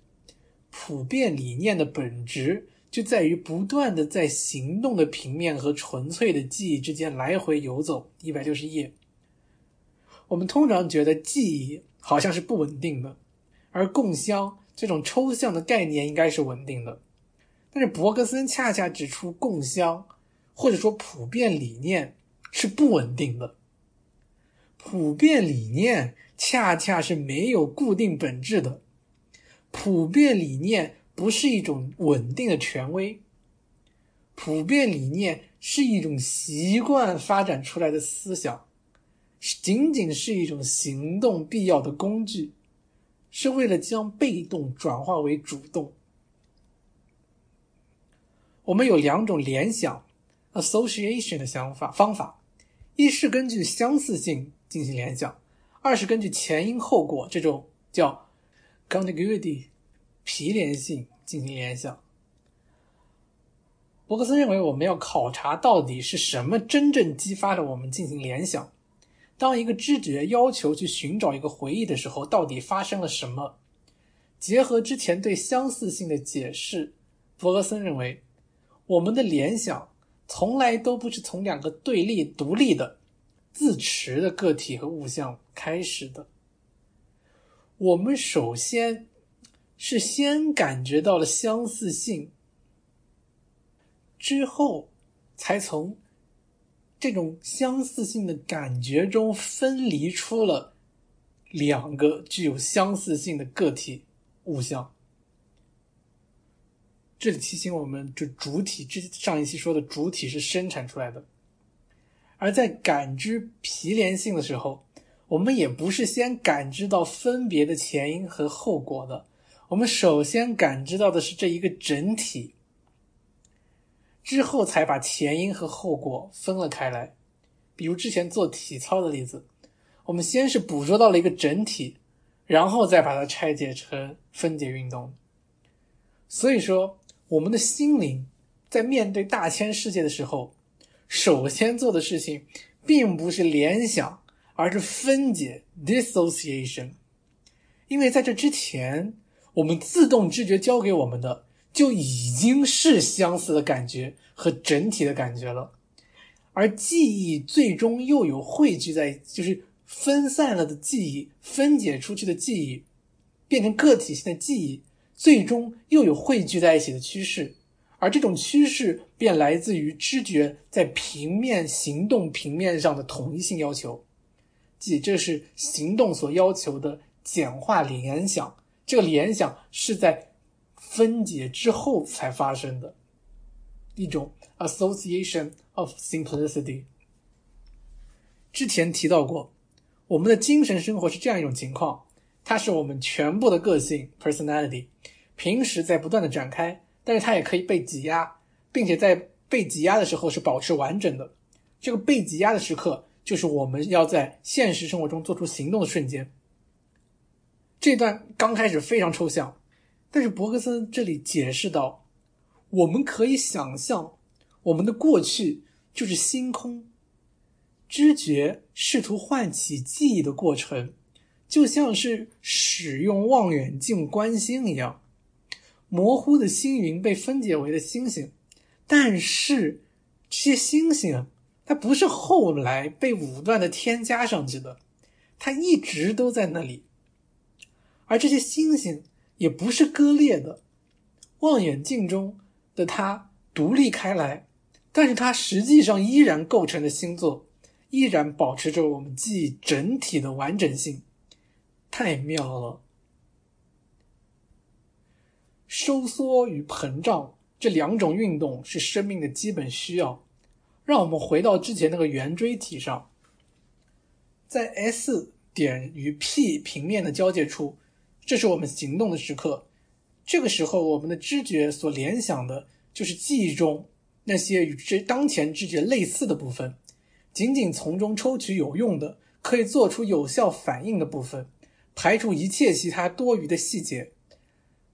[SPEAKER 2] 普遍理念的本质就在于不断的在行动的平面和纯粹的记忆之间来回游走。一百六十页，我们通常觉得记忆好像是不稳定的，而共相这种抽象的概念应该是稳定的。但是伯格森恰恰指出，共相或者说普遍理念是不稳定的。普遍理念恰恰是没有固定本质的，普遍理念不是一种稳定的权威，普遍理念是一种习惯发展出来的思想，仅仅是一种行动必要的工具，是为了将被动转化为主动。我们有两种联想 （association） 的想法方法，一是根据相似性。进行联想，二是根据前因后果这种叫 contiguity 皮连性进行联想。伯克森认为，我们要考察到底是什么真正激发了我们进行联想。当一个知觉要求去寻找一个回忆的时候，到底发生了什么？结合之前对相似性的解释，伯克森认为，我们的联想从来都不是从两个对立独立的。自持的个体和物象开始的，我们首先是先感觉到了相似性，之后才从这种相似性的感觉中分离出了两个具有相似性的个体物象。这里提醒我们，这主体之上一期说的主体是生产出来的。而在感知毗连性的时候，我们也不是先感知到分别的前因和后果的，我们首先感知到的是这一个整体，之后才把前因和后果分了开来。比如之前做体操的例子，我们先是捕捉到了一个整体，然后再把它拆解成分解运动。所以说，我们的心灵在面对大千世界的时候。首先做的事情，并不是联想，而是分解 （dissociation）。因为在这之前，我们自动知觉教给我们的就已经是相似的感觉和整体的感觉了，而记忆最终又有汇聚在，就是分散了的记忆、分解出去的记忆，变成个体性的记忆，最终又有汇聚在一起的趋势。而这种趋势便来自于知觉在平面行动平面上的统一性要求，即这是行动所要求的简化联想。这个联想是在分解之后才发生的，一种 association of simplicity。之前提到过，我们的精神生活是这样一种情况，它是我们全部的个性 personality，平时在不断的展开。但是它也可以被挤压，并且在被挤压的时候是保持完整的。这个被挤压的时刻，就是我们要在现实生活中做出行动的瞬间。这段刚开始非常抽象，但是伯克森这里解释到，我们可以想象，我们的过去就是星空，知觉试图唤起记忆的过程，就像是使用望远镜观星一样。模糊的星云被分解为了星星，但是这些星星它不是后来被武断的添加上去的，它一直都在那里，而这些星星也不是割裂的，望远镜中的它独立开来，但是它实际上依然构成了星座，依然保持着我们记忆整体的完整性，太妙了！收缩与膨胀这两种运动是生命的基本需要。让我们回到之前那个圆锥体上，在 S 点与 P 平面的交界处，这是我们行动的时刻。这个时候，我们的知觉所联想的就是记忆中那些与这当前知觉类似的部分，仅仅从中抽取有用的、可以做出有效反应的部分，排除一切其他多余的细节。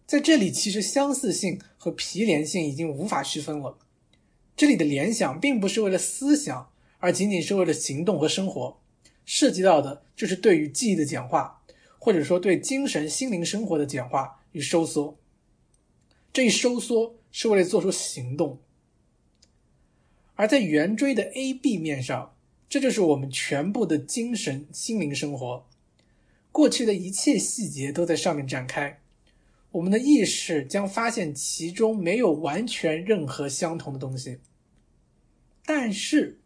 [SPEAKER 2] 在这里，其实相似性和皮连性已经无法区分了。这里的联想并不是为了思想，而仅仅是为了行动和生活。涉及到的就是对于记忆的简化，或者说对精神心灵生活的简化与收缩。这一收缩是为了做出行动。而在圆锥的 A B 面上，这就是我们全部的精神心灵生活。过去的一切细节都在上面展开。我们的意识将发现其中没有完全任何相同的东西，但是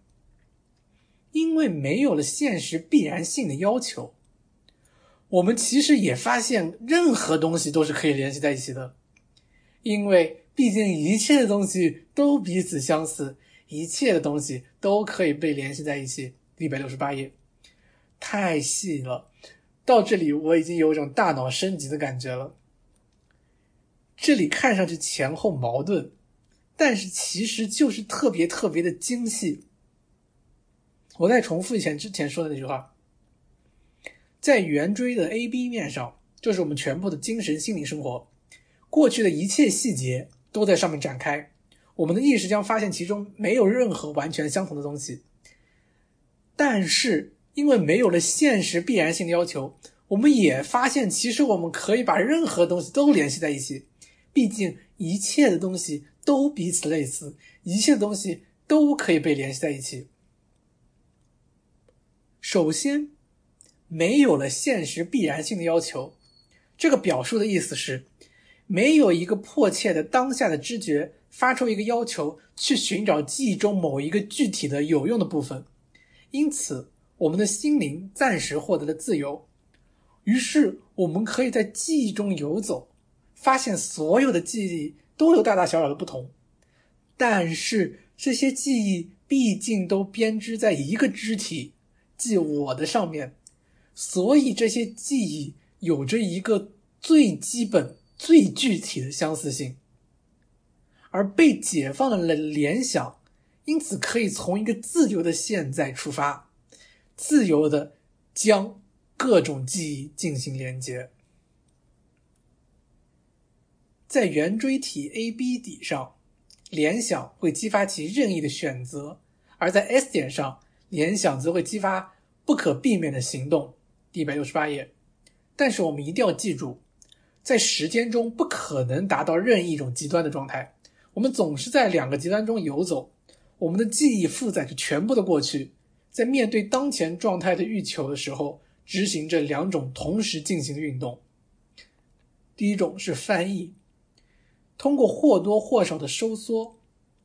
[SPEAKER 2] 因为没有了现实必然性的要求，我们其实也发现任何东西都是可以联系在一起的，因为毕竟一切的东西都彼此相似，一切的东西都可以被联系在一起。一百六十八页，太细了，到这里我已经有一种大脑升级的感觉了。这里看上去前后矛盾，但是其实就是特别特别的精细。我再重复一下之前说的那句话：在圆锥的 A B 面上，就是我们全部的精神心灵生活，过去的一切细节都在上面展开。我们的意识将发现其中没有任何完全相同的东西，但是因为没有了现实必然性的要求，我们也发现其实我们可以把任何东西都联系在一起。毕竟，一切的东西都彼此类似，一切的东西都可以被联系在一起。首先，没有了现实必然性的要求，这个表述的意思是，没有一个迫切的当下的知觉发出一个要求去寻找记忆中某一个具体的有用的部分，因此，我们的心灵暂时获得了自由，于是我们可以在记忆中游走。发现所有的记忆都有大大小小的不同，但是这些记忆毕竟都编织在一个肢体，即我的上面，所以这些记忆有着一个最基本、最具体的相似性。而被解放了的联想，因此可以从一个自由的现在出发，自由的将各种记忆进行连接。在圆锥体 A B 底上，联想会激发其任意的选择；而在 S 点上，联想则会激发不可避免的行动。第一百六十八页。但是我们一定要记住，在时间中不可能达到任意一种极端的状态。我们总是在两个极端中游走。我们的记忆负载着全部的过去，在面对当前状态的欲求的时候，执行着两种同时进行的运动。第一种是翻译。通过或多或少的收缩，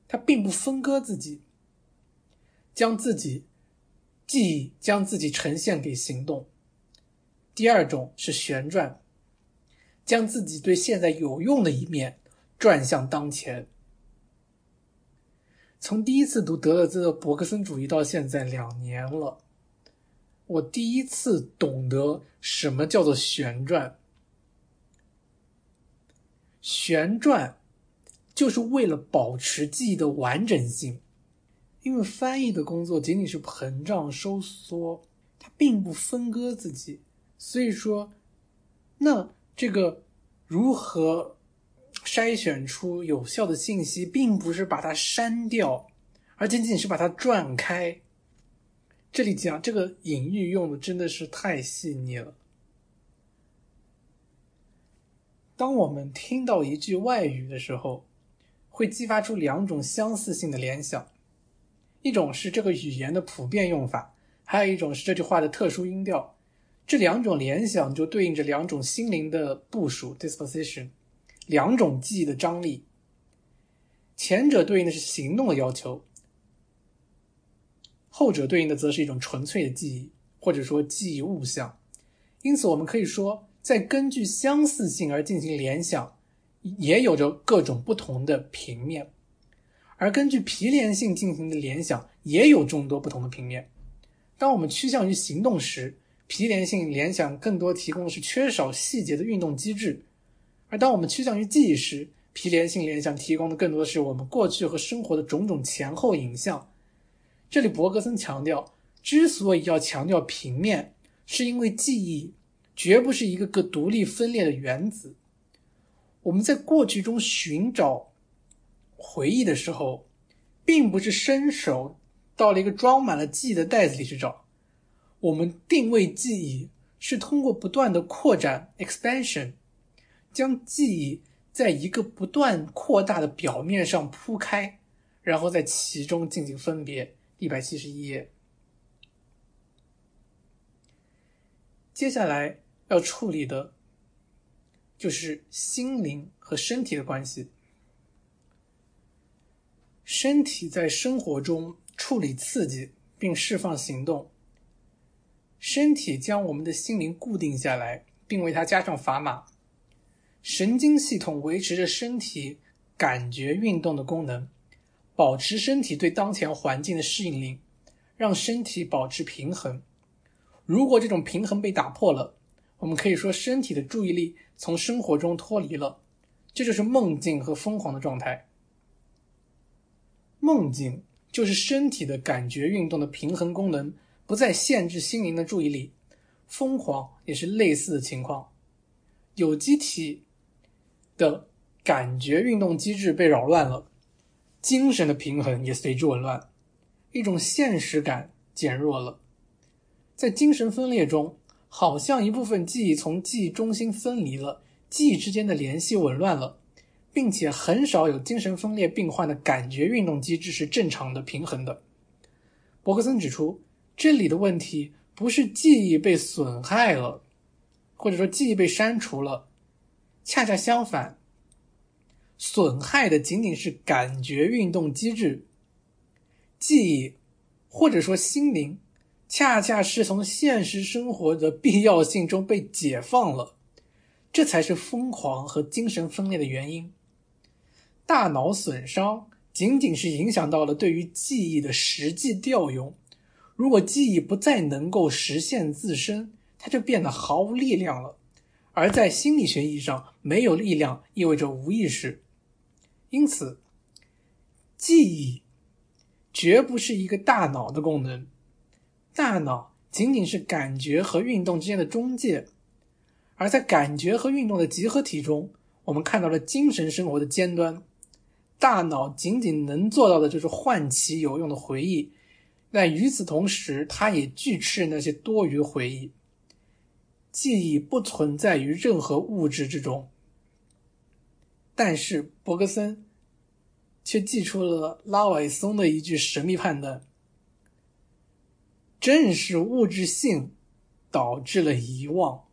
[SPEAKER 2] 它并不分割自己，将自己记忆将自己呈现给行动。第二种是旋转，将自己对现在有用的一面转向当前。从第一次读德勒兹的伯克森主义到现在两年了，我第一次懂得什么叫做旋转。旋转就是为了保持记忆的完整性，因为翻译的工作仅仅是膨胀收缩，它并不分割自己。所以说，那这个如何筛选出有效的信息，并不是把它删掉，而仅仅是把它转开。这里讲这个隐喻用的真的是太细腻了。当我们听到一句外语的时候，会激发出两种相似性的联想，一种是这个语言的普遍用法，还有一种是这句话的特殊音调。这两种联想就对应着两种心灵的部署 （disposition），两种记忆的张力。前者对应的是行动的要求，后者对应的则是一种纯粹的记忆，或者说记忆物象。因此，我们可以说，在根据相似性而进行联想，也有着各种不同的平面；而根据皮连性进行的联想，也有众多不同的平面。当我们趋向于行动时，皮连性联想更多提供的是缺少细节的运动机制，而当我们趋向于记忆时，皮连性联想提供的更多的是我们过去和生活的种种前后影像。这里伯格森强调，之所以要强调平面，是因为记忆绝不是一个个独立分裂的原子。我们在过去中寻找回忆的时候，并不是伸手到了一个装满了记忆的袋子里去找。我们定位记忆是通过不断的扩展 （expansion），将记忆在一个不断扩大的表面上铺开，然后在其中进行分别。一百七十一页。接下来要处理的，就是心灵和身体的关系。身体在生活中处理刺激并释放行动。身体将我们的心灵固定下来，并为它加上砝码。神经系统维持着身体感觉运动的功能，保持身体对当前环境的适应力，让身体保持平衡。如果这种平衡被打破了，我们可以说身体的注意力从生活中脱离了，这就是梦境和疯狂的状态。梦境就是身体的感觉运动的平衡功能。不再限制心灵的注意力，疯狂也是类似的情况。有机体的感觉运动机制被扰乱了，精神的平衡也随之紊乱，一种现实感减弱了。在精神分裂中，好像一部分记忆从记忆中心分离了，记忆之间的联系紊乱了，并且很少有精神分裂病患的感觉运动机制是正常的、平衡的。伯克森指出。这里的问题不是记忆被损害了，或者说记忆被删除了，恰恰相反，损害的仅仅是感觉运动机制。记忆或者说心灵，恰恰是从现实生活的必要性中被解放了，这才是疯狂和精神分裂的原因。大脑损伤仅仅是影响到了对于记忆的实际调用。如果记忆不再能够实现自身，它就变得毫无力量了。而在心理学意义上，没有力量意味着无意识。因此，记忆绝不是一个大脑的功能，大脑仅仅是感觉和运动之间的中介。而在感觉和运动的集合体中，我们看到了精神生活的尖端。大脑仅仅能做到的就是唤起有用的回忆。但与此同时，它也拒斥那些多余回忆。记忆不存在于任何物质之中。但是伯格森却寄出了拉瓦松的一句神秘判断：正是物质性导致了遗忘。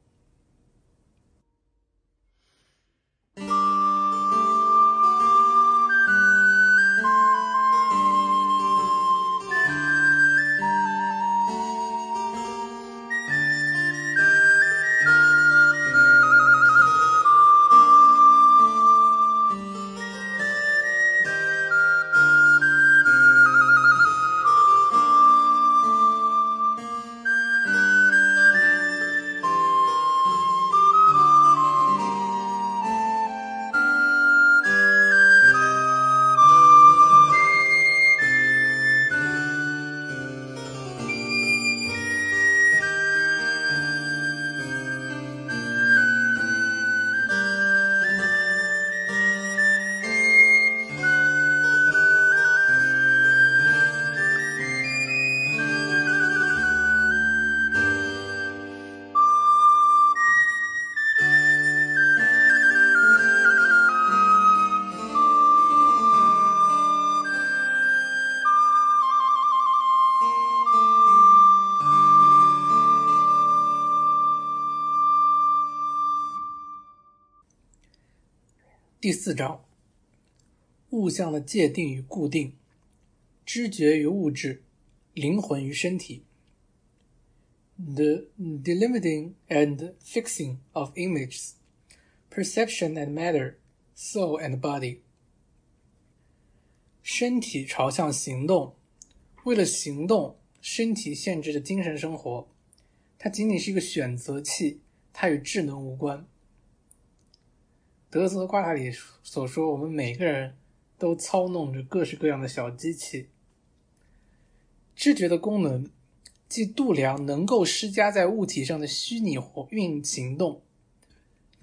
[SPEAKER 2] 四章：物象的界定与固定，知觉与物质，灵魂与身体。The delimiting and fixing of images, perception and matter, soul and body. 身体朝向行动，为了行动，身体限制着精神生活。它仅仅是一个选择器，它与智能无关。德泽瓜塔里所说：“我们每个人都操弄着各式各样的小机器。知觉的功能，即度量能够施加在物体上的虚拟活运行动，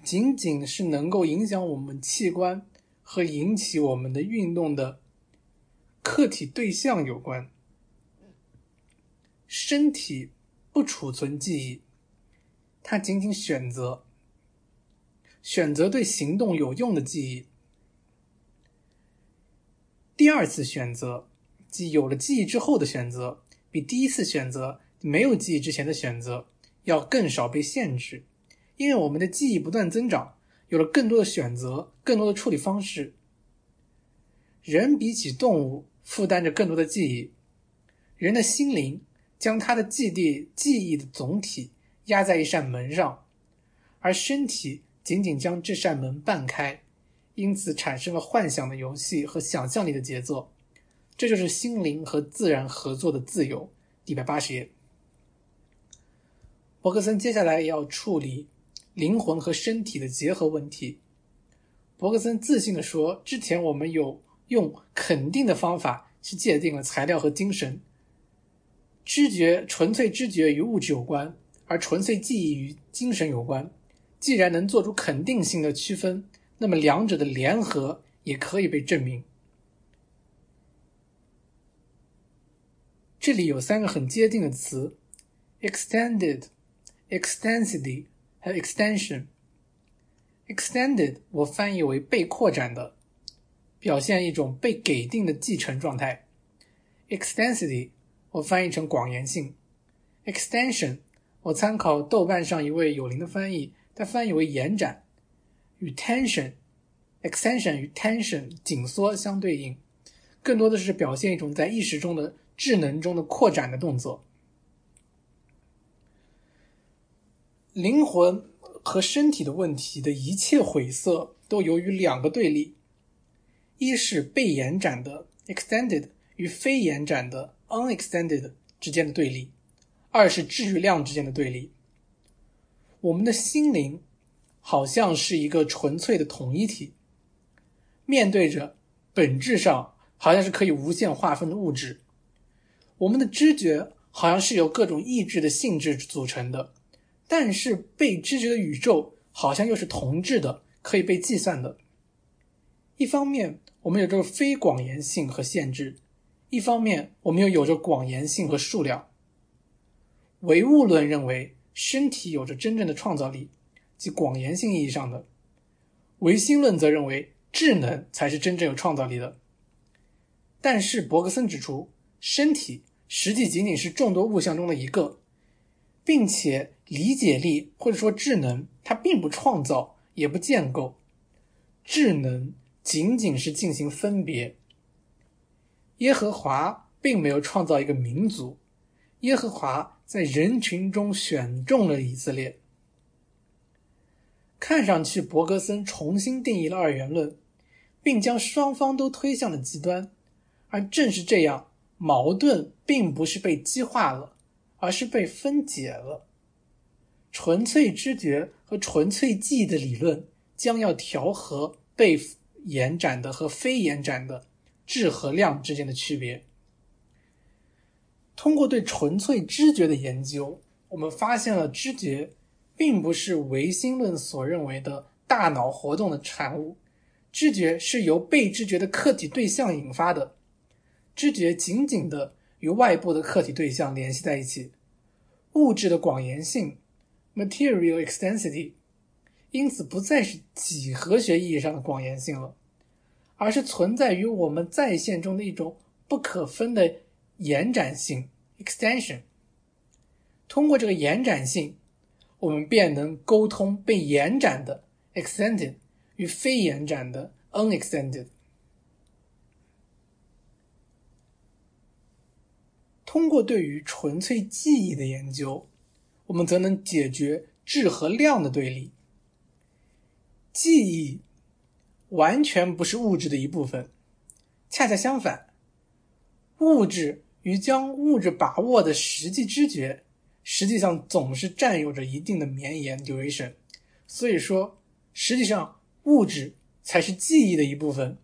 [SPEAKER 2] 仅仅是能够影响我们器官和引起我们的运动的客体对象有关。身体不储存记忆，它仅仅选择。”选择对行动有用的记忆。第二次选择，即有了记忆之后的选择，比第一次选择没有记忆之前的选择要更少被限制，因为我们的记忆不断增长，有了更多的选择，更多的处理方式。人比起动物负担着更多的记忆，人的心灵将他的记忆记忆的总体压在一扇门上，而身体。仅仅将这扇门半开，因此产生了幻想的游戏和想象力的杰作。这就是心灵和自然合作的自由。一百八十页，伯克森接下来要处理灵魂和身体的结合问题。伯克森自信地说：“之前我们有用肯定的方法去界定了材料和精神。知觉纯粹知觉与物质有关，而纯粹记忆与精神有关。”既然能做出肯定性的区分，那么两者的联合也可以被证明。这里有三个很接近的词：extended、extensity 和 extension。extended 我翻译为被扩展的，表现一种被给定的继承状态；extensity 我翻译成广延性；extension 我参考豆瓣上一位有灵的翻译。它翻译为延展，与 tension，extension 与 tension 紧缩相对应，更多的是表现一种在意识中的智能中的扩展的动作。灵魂和身体的问题的一切晦涩，都由于两个对立：一是被延展的 extended 与非延展的 unextended 之间的对立；二是质与量之间的对立。我们的心灵好像是一个纯粹的统一体，面对着本质上好像是可以无限划分的物质。我们的知觉好像是由各种意志的性质组成的，但是被知觉的宇宙好像又是同质的，可以被计算的。一方面，我们有着非广延性和限制；一方面，我们又有着广延性和数量。唯物论认为。身体有着真正的创造力，即广延性意义上的。唯心论则认为智能才是真正有创造力的。但是伯格森指出，身体实际仅仅是众多物象中的一个，并且理解力或者说智能，它并不创造，也不建构。智能仅仅是进行分别。耶和华并没有创造一个民族，耶和华。在人群中选中了以色列。看上去，伯格森重新定义了二元论，并将双方都推向了极端。而正是这样，矛盾并不是被激化了，而是被分解了。纯粹知觉和纯粹记忆的理论将要调和被延展的和非延展的质和量之间的区别。通过对纯粹知觉的研究，我们发现了知觉并不是唯心论所认为的大脑活动的产物，知觉是由被知觉的客体对象引发的，知觉紧紧的与外部的客体对象联系在一起，物质的广延性 （material extensity） 因此不再是几何学意义上的广延性了，而是存在于我们在线中的一种不可分的。延展性 （extension） 通过这个延展性，我们便能沟通被延展的 （extended） 与非延展的 unextended。通过对于纯粹记忆的研究，我们则能解决质和量的对立。记忆完全不是物质的一部分，恰恰相反，物质与将物质把握的实际知觉，实际上总是占有着一定的绵延 duration。所以说，实际上物质才是记忆的一部分。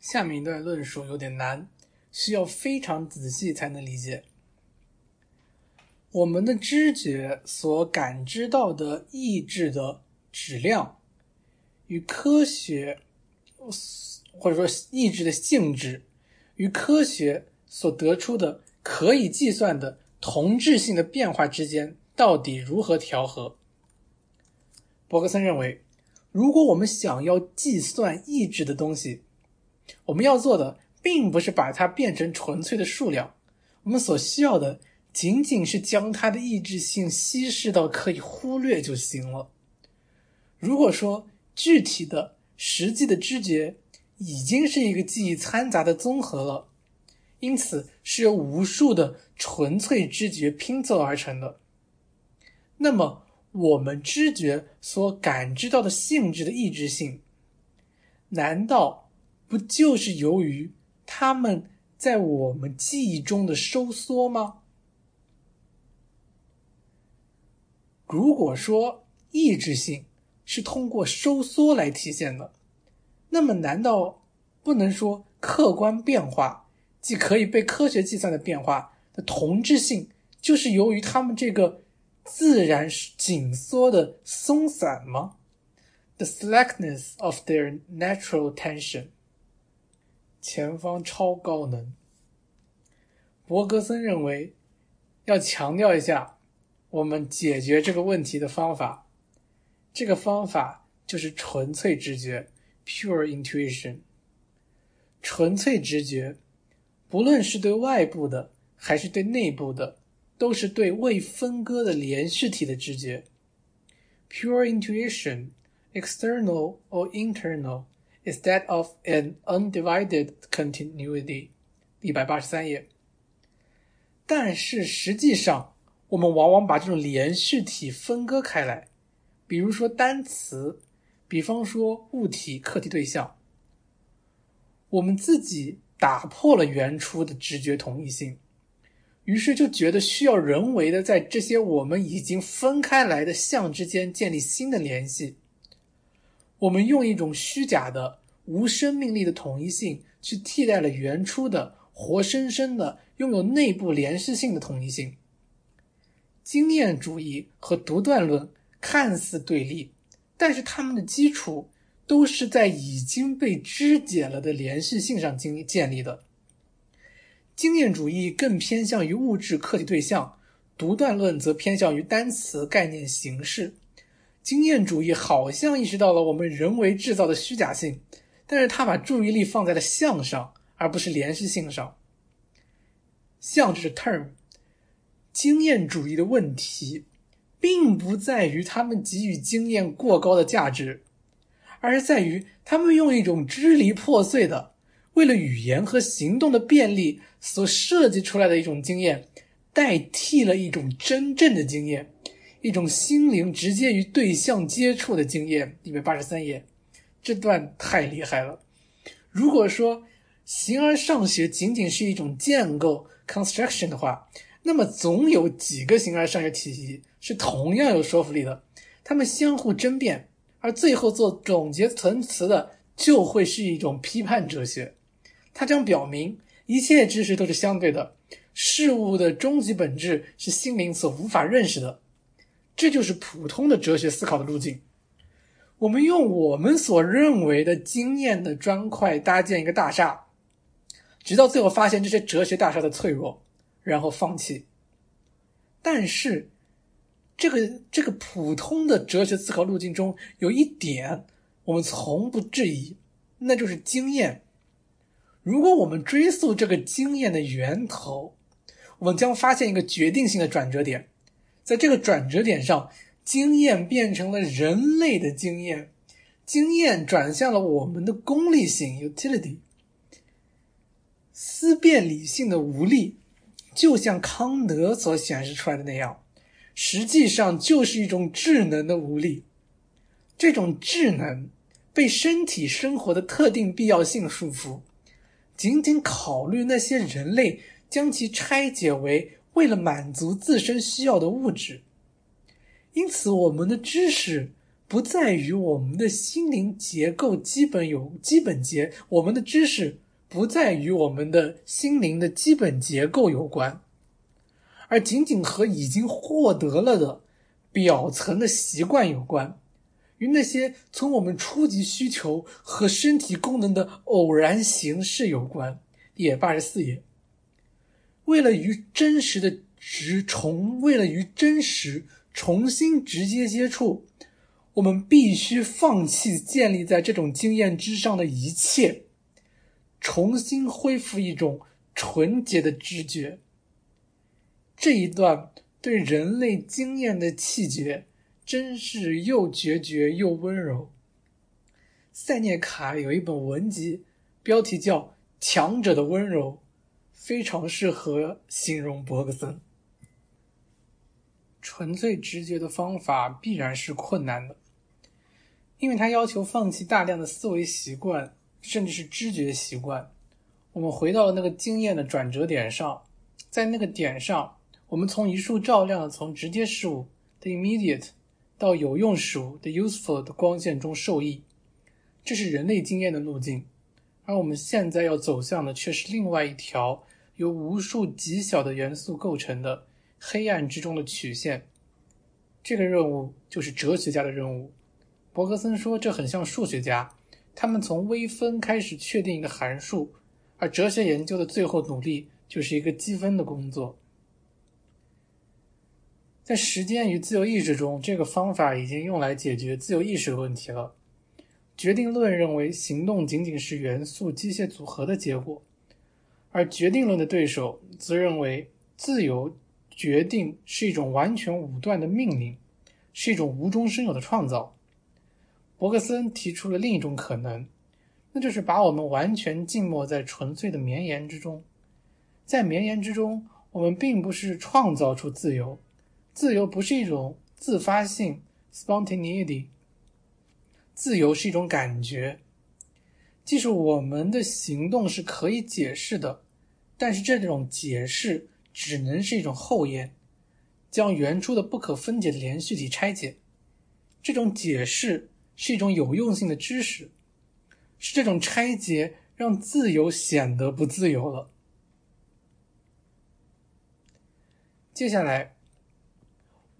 [SPEAKER 2] 下面一段论述有点难。需要非常仔细才能理解。我们的知觉所感知到的意志的质量，与科学或者说意志的性质，与科学所得出的可以计算的同质性的变化之间，到底如何调和？伯格森认为，如果我们想要计算意志的东西，我们要做的。并不是把它变成纯粹的数量，我们所需要的仅仅是将它的意志性稀释到可以忽略就行了。如果说具体的、实际的知觉已经是一个记忆掺杂的综合了，因此是由无数的纯粹知觉拼凑而成的，那么我们知觉所感知到的性质的抑制性，难道不就是由于？他们在我们记忆中的收缩吗？如果说抑制性是通过收缩来体现的，那么难道不能说客观变化，即可以被科学计算的变化的同质性，就是由于它们这个自然紧缩的松散吗？The slackness of their natural tension. 前方超高能。伯格森认为，要强调一下我们解决这个问题的方法。这个方法就是纯粹直觉 （pure intuition）。纯粹直觉，不论是对外部的还是对内部的，都是对未分割的连续体的直觉。Pure intuition, external or internal. is that of an undivided continuity，一百八十三页。但是实际上，我们往往把这种连续体分割开来，比如说单词，比方说物体、客体、对象。我们自己打破了原初的直觉同一性，于是就觉得需要人为的在这些我们已经分开来的项之间建立新的联系。我们用一种虚假的、无生命力的统一性去替代了原初的、活生生的、拥有内部连续性的统一性。经验主义和独断论看似对立，但是他们的基础都是在已经被肢解了的连续性上经建立的。经验主义更偏向于物质、客体、对象，独断论则偏向于单词、概念、形式。经验主义好像意识到了我们人为制造的虚假性，但是他把注意力放在了像上，而不是连续性上。像就是 term。经验主义的问题，并不在于他们给予经验过高的价值，而是在于他们用一种支离破碎的、为了语言和行动的便利所设计出来的一种经验，代替了一种真正的经验。一种心灵直接与对象接触的经验，一百八十三页，这段太厉害了。如果说形而上学仅仅是一种建构 construction 的话，那么总有几个形而上学体系是同样有说服力的，他们相互争辩，而最后做总结陈词的就会是一种批判哲学。它将表明一切知识都是相对的，事物的终极本质是心灵所无法认识的。这就是普通的哲学思考的路径。我们用我们所认为的经验的砖块搭建一个大厦，直到最后发现这些哲学大厦的脆弱，然后放弃。但是，这个这个普通的哲学思考路径中有一点我们从不质疑，那就是经验。如果我们追溯这个经验的源头，我们将发现一个决定性的转折点。在这个转折点上，经验变成了人类的经验，经验转向了我们的功利性 （utility）。思辨理性的无力，就像康德所显示出来的那样，实际上就是一种智能的无力。这种智能被身体生活的特定必要性束缚，仅仅考虑那些人类将其拆解为为了满足自身需要的物质。因此，我们的知识不在于我们的心灵结构基本有基本结，我们的知识不在于我们的心灵的基本结构有关，而仅仅和已经获得了的表层的习惯有关，与那些从我们初级需求和身体功能的偶然形式有关。第八十四页，为了与真实的直重，为了与真实。重新直接接触，我们必须放弃建立在这种经验之上的一切，重新恢复一种纯洁的知觉。这一段对人类经验的气节，真是又决绝又温柔。塞涅卡有一本文集，标题叫《强者的温柔》，非常适合形容伯格森。纯粹直觉的方法必然是困难的，因为它要求放弃大量的思维习惯，甚至是知觉习惯。我们回到了那个经验的转折点上，在那个点上，我们从一束照亮从直接事物的 immediate 到有用事物的 useful 的光线中受益。这是人类经验的路径，而我们现在要走向的却是另外一条由无数极小的元素构成的。黑暗之中的曲线，这个任务就是哲学家的任务。伯格森说，这很像数学家，他们从微分开始确定一个函数，而哲学研究的最后努力就是一个积分的工作。在时间与自由意志中，这个方法已经用来解决自由意识的问题了。决定论认为，行动仅仅是元素机械组合的结果，而决定论的对手则认为，自由。决定是一种完全武断的命令，是一种无中生有的创造。伯克森提出了另一种可能，那就是把我们完全浸没在纯粹的绵延之中。在绵延之中，我们并不是创造出自由，自由不是一种自发性 （spontaneity），自由是一种感觉。即使我们的行动是可以解释的，但是这种解释。只能是一种后验，将原初的不可分解的连续体拆解。这种解释是一种有用性的知识，是这种拆解让自由显得不自由了。接下来，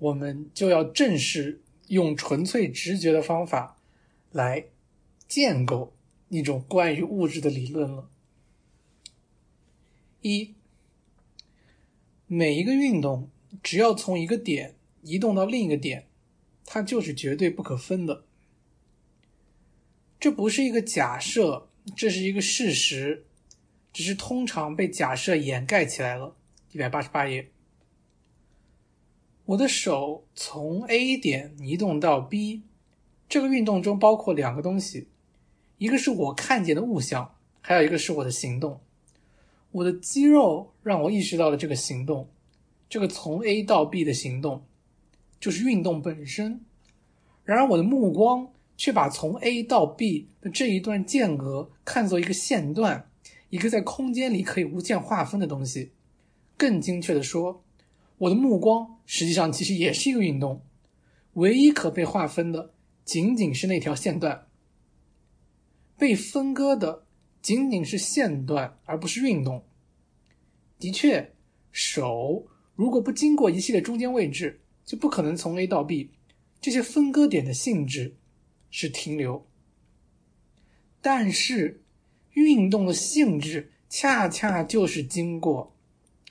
[SPEAKER 2] 我们就要正式用纯粹直觉的方法来建构一种关于物质的理论了。一。每一个运动，只要从一个点移动到另一个点，它就是绝对不可分的。这不是一个假设，这是一个事实，只是通常被假设掩盖起来了。一百八十八页，我的手从 A 点移动到 B，这个运动中包括两个东西，一个是我看见的物象，还有一个是我的行动。我的肌肉让我意识到了这个行动，这个从 A 到 B 的行动，就是运动本身。然而，我的目光却把从 A 到 B 的这一段间隔看作一个线段，一个在空间里可以无限划分的东西。更精确的说，我的目光实际上其实也是一个运动，唯一可被划分的仅仅是那条线段，被分割的。仅仅是线段，而不是运动。的确，手如果不经过一系列中间位置，就不可能从 A 到 B。这些分割点的性质是停留，但是运动的性质恰恰就是经过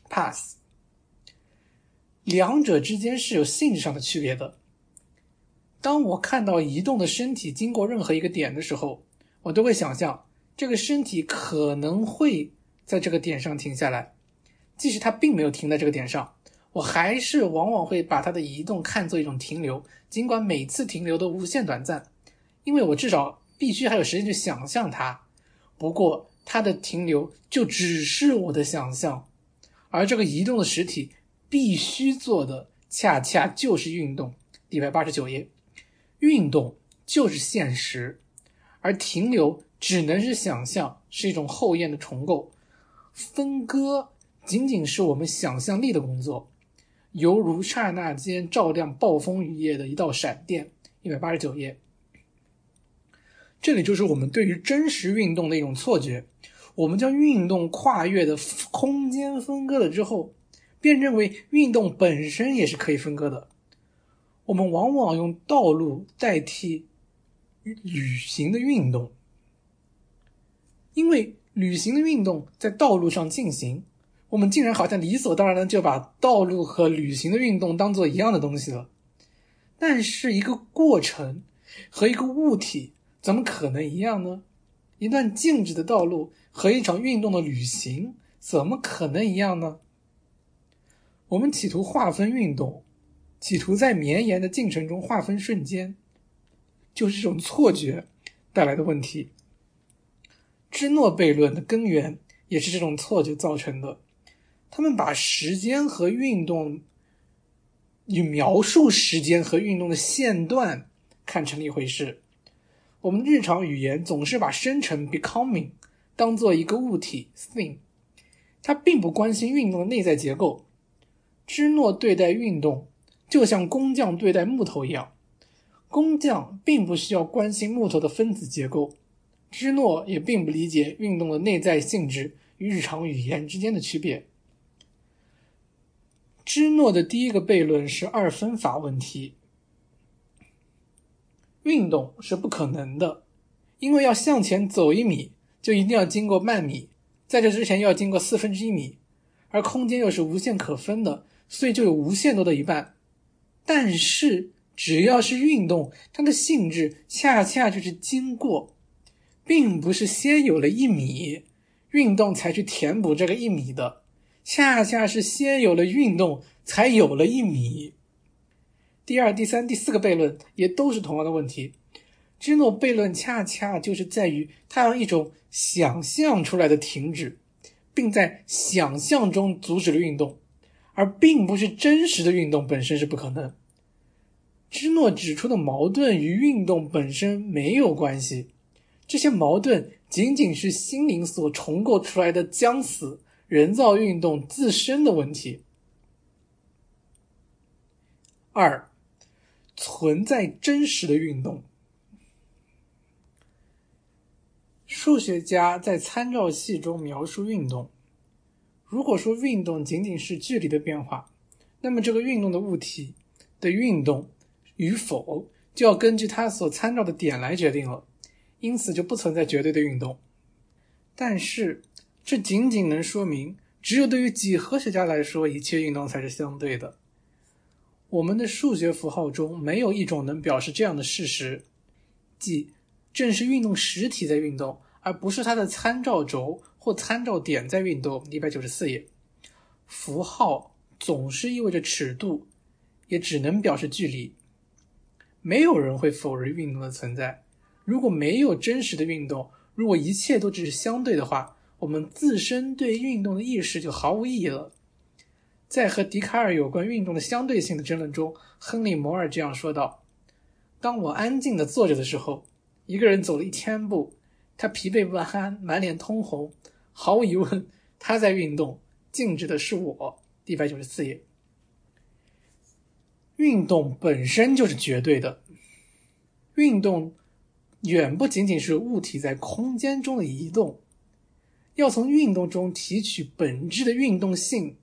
[SPEAKER 2] pass。两者之间是有性质上的区别的。当我看到移动的身体经过任何一个点的时候，我都会想象。这个身体可能会在这个点上停下来，即使它并没有停在这个点上，我还是往往会把它的移动看作一种停留，尽管每次停留都无限短暂，因为我至少必须还有时间去想象它。不过它的停留就只是我的想象，而这个移动的实体必须做的恰恰就是运动。一百八十九页，运动就是现实，而停留只能是想象，是一种后验的重构。分割仅仅是我们想象力的工作，犹如刹那间照亮暴风雨夜的一道闪电。一百八十九页，这里就是我们对于真实运动的一种错觉。我们将运动跨越的空间分割了之后，便认为运动本身也是可以分割的。我们往往用道路代替旅行的运动，因为旅行的运动在道路上进行，我们竟然好像理所当然的就把道路和旅行的运动当做一样的东西了。但是，一个过程和一个物体怎么可能一样呢？一段静止的道路和一场运动的旅行怎么可能一样呢？我们企图划分运动。企图在绵延的进程中划分瞬间，就是这种错觉带来的问题。芝诺悖论的根源也是这种错觉造成的。他们把时间和运动与描述时间和运动的线段看成了一回事。我们日常语言总是把生成 （becoming） 当做一个物体 （thing），他并不关心运动的内在结构。芝诺对待运动。就像工匠对待木头一样，工匠并不需要关心木头的分子结构。芝诺也并不理解运动的内在性质与日常语言之间的区别。芝诺的第一个悖论是二分法问题：运动是不可能的，因为要向前走一米，就一定要经过半米，在这之前要经过四分之一米，而空间又是无限可分的，所以就有无限多的一半。但是，只要是运动，它的性质恰恰就是经过，并不是先有了一米，运动才去填补这个一米的，恰恰是先有了运动，才有了一米。第二、第三、第四个悖论也都是同样的问题。芝诺悖论恰恰就是在于它用一种想象出来的停止，并在想象中阻止了运动。而并不是真实的运动本身是不可能。芝诺指出的矛盾与运动本身没有关系，这些矛盾仅仅是心灵所重构出来的将死人造运动自身的问题。二，存在真实的运动。数学家在参照系中描述运动。如果说运动仅仅是距离的变化，那么这个运动的物体的运动与否就要根据它所参照的点来决定了，因此就不存在绝对的运动。但是这仅仅能说明，只有对于几何学家来说，一切运动才是相对的。我们的数学符号中没有一种能表示这样的事实，即正是运动实体在运动，而不是它的参照轴。或参照点在运动，一百九十四页。符号总是意味着尺度，也只能表示距离。没有人会否认运动的存在。如果没有真实的运动，如果一切都只是相对的话，我们自身对运动的意识就毫无意义了。在和笛卡尔有关运动的相对性的争论中，亨利·摩尔这样说道：“当我安静地坐着的时候，一个人走了一千步，他疲惫不堪，满脸通红。”毫无疑问，他在运动，静止的是我。一百九十四页，运动本身就是绝对的，运动远不仅仅是物体在空间中的移动，要从运动中提取本质的运动性。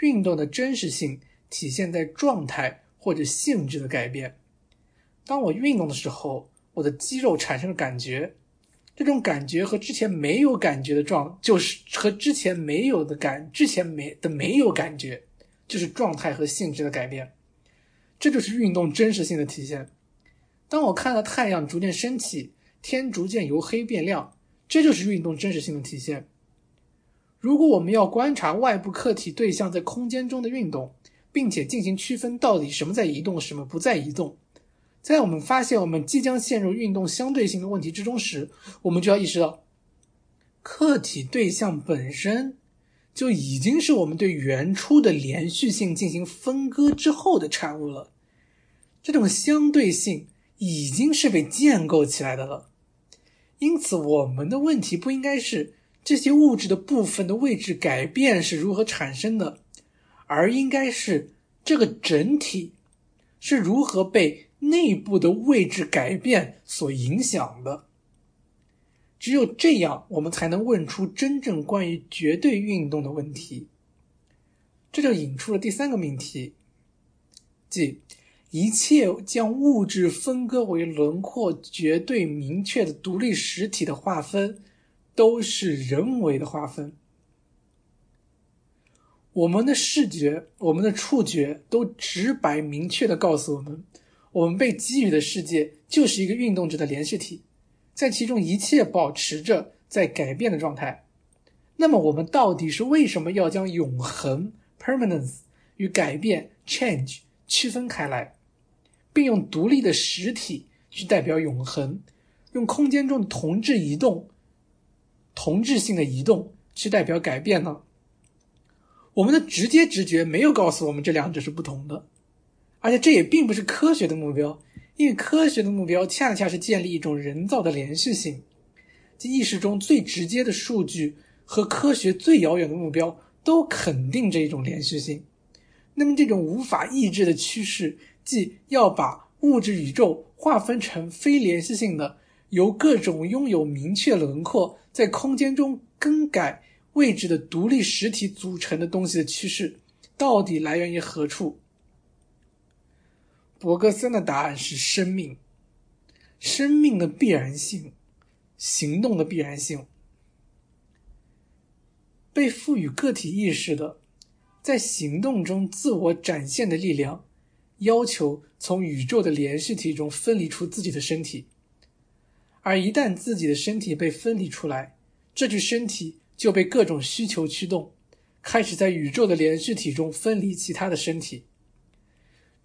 [SPEAKER 2] 运动的真实性体现在状态或者性质的改变。当我运动的时候，我的肌肉产生了感觉。这种感觉和之前没有感觉的状，就是和之前没有的感，之前没的没有感觉，就是状态和性质的改变。这就是运动真实性的体现。当我看到太阳逐渐升起，天逐渐由黑变亮，这就是运动真实性的体现。如果我们要观察外部客体对象在空间中的运动，并且进行区分，到底什么在移动，什么不在移动，在我们发现我们即将陷入运动相对性的问题之中时，我们就要意识到，客体对象本身就已经是我们对原初的连续性进行分割之后的产物了。这种相对性已经是被建构起来的了。因此，我们的问题不应该是这些物质的部分的位置改变是如何产生的，而应该是这个整体是如何被。内部的位置改变所影响的，只有这样，我们才能问出真正关于绝对运动的问题。这就引出了第三个命题，即一切将物质分割为轮廓绝对明确的独立实体的划分，都是人为的划分。我们的视觉、我们的触觉都直白明确的告诉我们。我们被给予的世界就是一个运动着的连续体，在其中一切保持着在改变的状态。那么，我们到底是为什么要将永恒 （permanence） 与改变 （change） 区分开来，并用独立的实体去代表永恒，用空间中的同质移动、同质性的移动去代表改变呢？我们的直接直觉没有告诉我们这两者是不同的。而且这也并不是科学的目标，因为科学的目标恰恰是建立一种人造的连续性，即意识中最直接的数据和科学最遥远的目标都肯定这一种连续性。那么，这种无法抑制的趋势，即要把物质宇宙划分成非连续性的、由各种拥有明确轮廓、在空间中更改位置的独立实体组成的东西的趋势，到底来源于何处？博格森的答案是生命，生命的必然性，行动的必然性。被赋予个体意识的，在行动中自我展现的力量，要求从宇宙的连续体中分离出自己的身体。而一旦自己的身体被分离出来，这具身体就被各种需求驱动，开始在宇宙的连续体中分离其他的身体。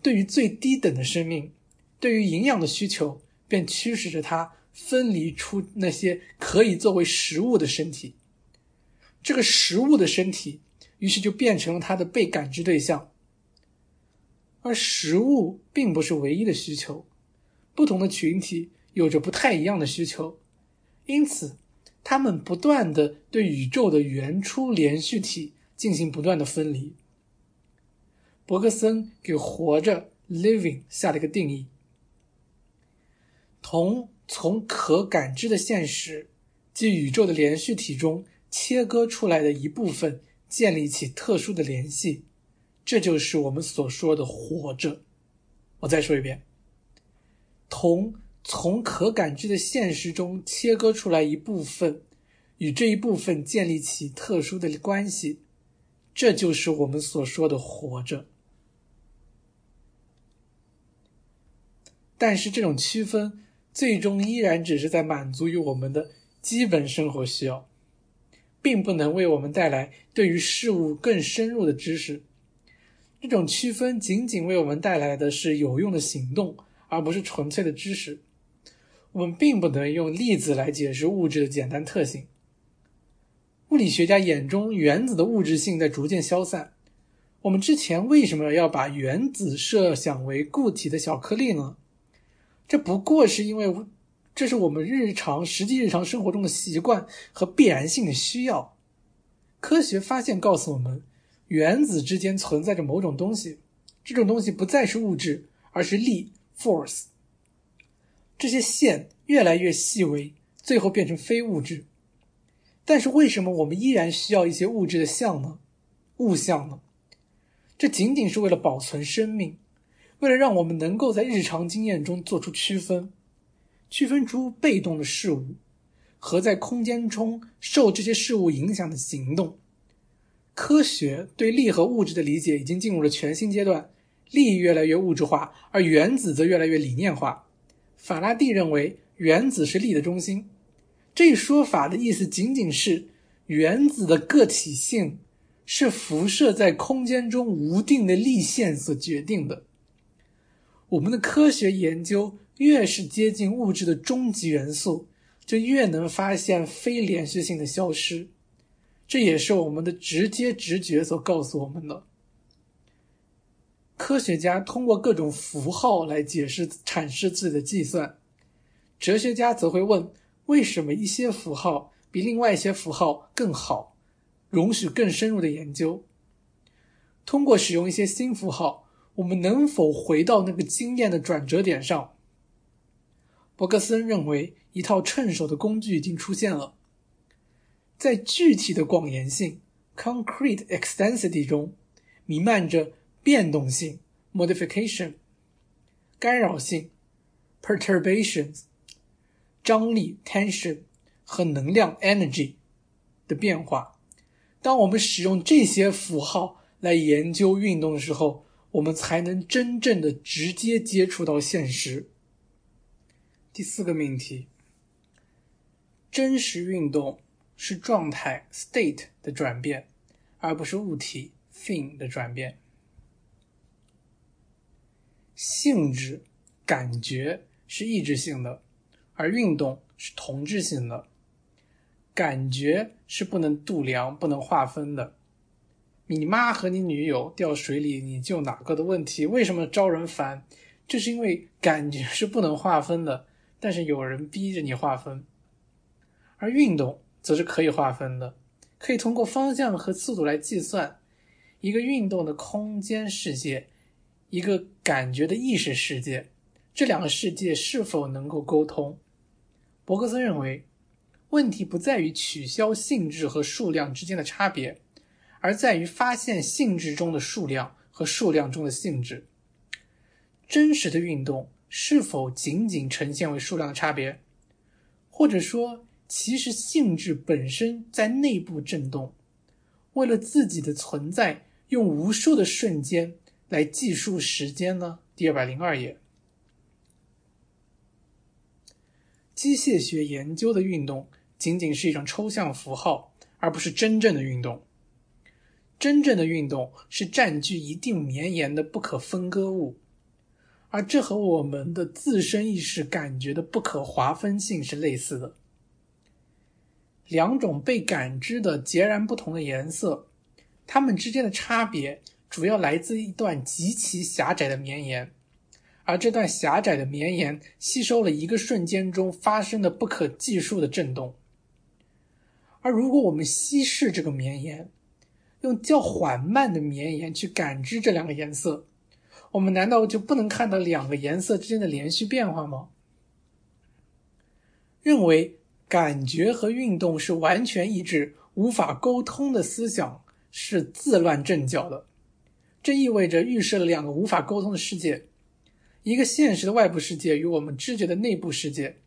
[SPEAKER 2] 对于最低等的生命，对于营养的需求，便驱使着它分离出那些可以作为食物的身体。这个食物的身体，于是就变成了它的被感知对象。而食物并不是唯一的需求，不同的群体有着不太一样的需求，因此，他们不断的对宇宙的原初连续体进行不断的分离。伯格森给“活着 （living）” 下了一个定义：同从可感知的现实即宇宙的连续体中切割出来的一部分建立起特殊的联系，这就是我们所说的“活着”。我再说一遍：同从可感知的现实中切割出来一部分，与这一部分建立起特殊的关系，这就是我们所说的“活着”。但是这种区分最终依然只是在满足于我们的基本生活需要，并不能为我们带来对于事物更深入的知识。这种区分仅仅为我们带来的是有用的行动，而不是纯粹的知识。我们并不能用粒子来解释物质的简单特性。物理学家眼中原子的物质性在逐渐消散。我们之前为什么要把原子设想为固体的小颗粒呢？这不过是因为，这是我们日常实际日常生活中的习惯和必然性的需要。科学发现告诉我们，原子之间存在着某种东西，这种东西不再是物质，而是力 （force）。这些线越来越细微，最后变成非物质。但是为什么我们依然需要一些物质的像呢？物象呢？这仅仅是为了保存生命。为了让我们能够在日常经验中做出区分，区分出被动的事物和在空间中受这些事物影响的行动，科学对力和物质的理解已经进入了全新阶段。力越来越物质化，而原子则越来越理念化。法拉第认为原子是力的中心，这一说法的意思仅仅是原子的个体性是辐射在空间中无定的力线所决定的。我们的科学研究越是接近物质的终极元素，就越能发现非连续性的消失。这也是我们的直接直觉所告诉我们的。科学家通过各种符号来解释阐释自己的计算，哲学家则会问：为什么一些符号比另外一些符号更好，容许更深入的研究？通过使用一些新符号，我们能否回到那个经验的转折点上？伯克森认为，一套趁手的工具已经出现了，在具体的广延性 （concrete extensity） 中，弥漫着。变动性 （modification）、干扰性 （perturbations）、张力 （tension） 和能量 （energy） 的变化。当我们使用这些符号来研究运动的时候，我们才能真正的直接接触到现实。第四个命题：真实运动是状态 （state） 的转变，而不是物体 （thing） 的转变。性质、感觉是意志性的，而运动是同质性的。感觉是不能度量、不能划分的。你妈和你女友掉水里，你救哪个的问题，为什么招人烦？这是因为感觉是不能划分的，但是有人逼着你划分。而运动则是可以划分的，可以通过方向和速度来计算一个运动的空间世界。一个感觉的意识世界，这两个世界是否能够沟通？伯格森认为，问题不在于取消性质和数量之间的差别，而在于发现性质中的数量和数量中的性质。真实的运动是否仅仅呈现为数量的差别，或者说，其实性质本身在内部振动，为了自己的存在，用无数的瞬间。来计数时间呢？第二百零二页，机械学研究的运动仅仅是一种抽象符号，而不是真正的运动。真正的运动是占据一定绵延的不可分割物，而这和我们的自身意识感觉的不可划分性是类似的。两种被感知的截然不同的颜色，它们之间的差别。主要来自一段极其狭窄的绵延，而这段狭窄的绵延吸收了一个瞬间中发生的不可计数的震动。而如果我们稀释这个绵延，用较缓慢的绵延去感知这两个颜色，我们难道就不能看到两个颜色之间的连续变化吗？认为感觉和运动是完全一致、无法沟通的思想是自乱阵脚的。这意味着预设了两个无法沟通的世界：一个现实的外部世界与我们知觉的内部世界。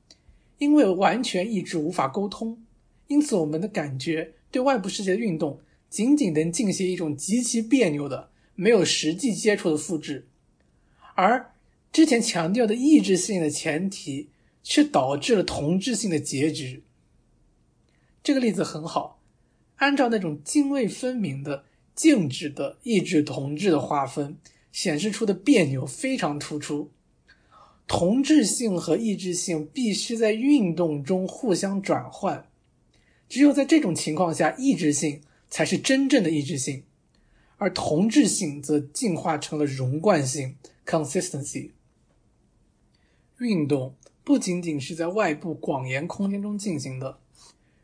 [SPEAKER 2] 因为完全意志无法沟通，因此我们的感觉对外部世界的运动仅仅能进行一种极其别扭的、没有实际接触的复制，而之前强调的意志性的前提却导致了同质性的结局。这个例子很好，按照那种泾渭分明的。静止的意志同质的划分显示出的别扭非常突出，同质性和抑制性必须在运动中互相转换，只有在这种情况下，抑制性才是真正的意志性，而同质性则进化成了融贯性 （consistency）。运动不仅仅是在外部广延空间中进行的，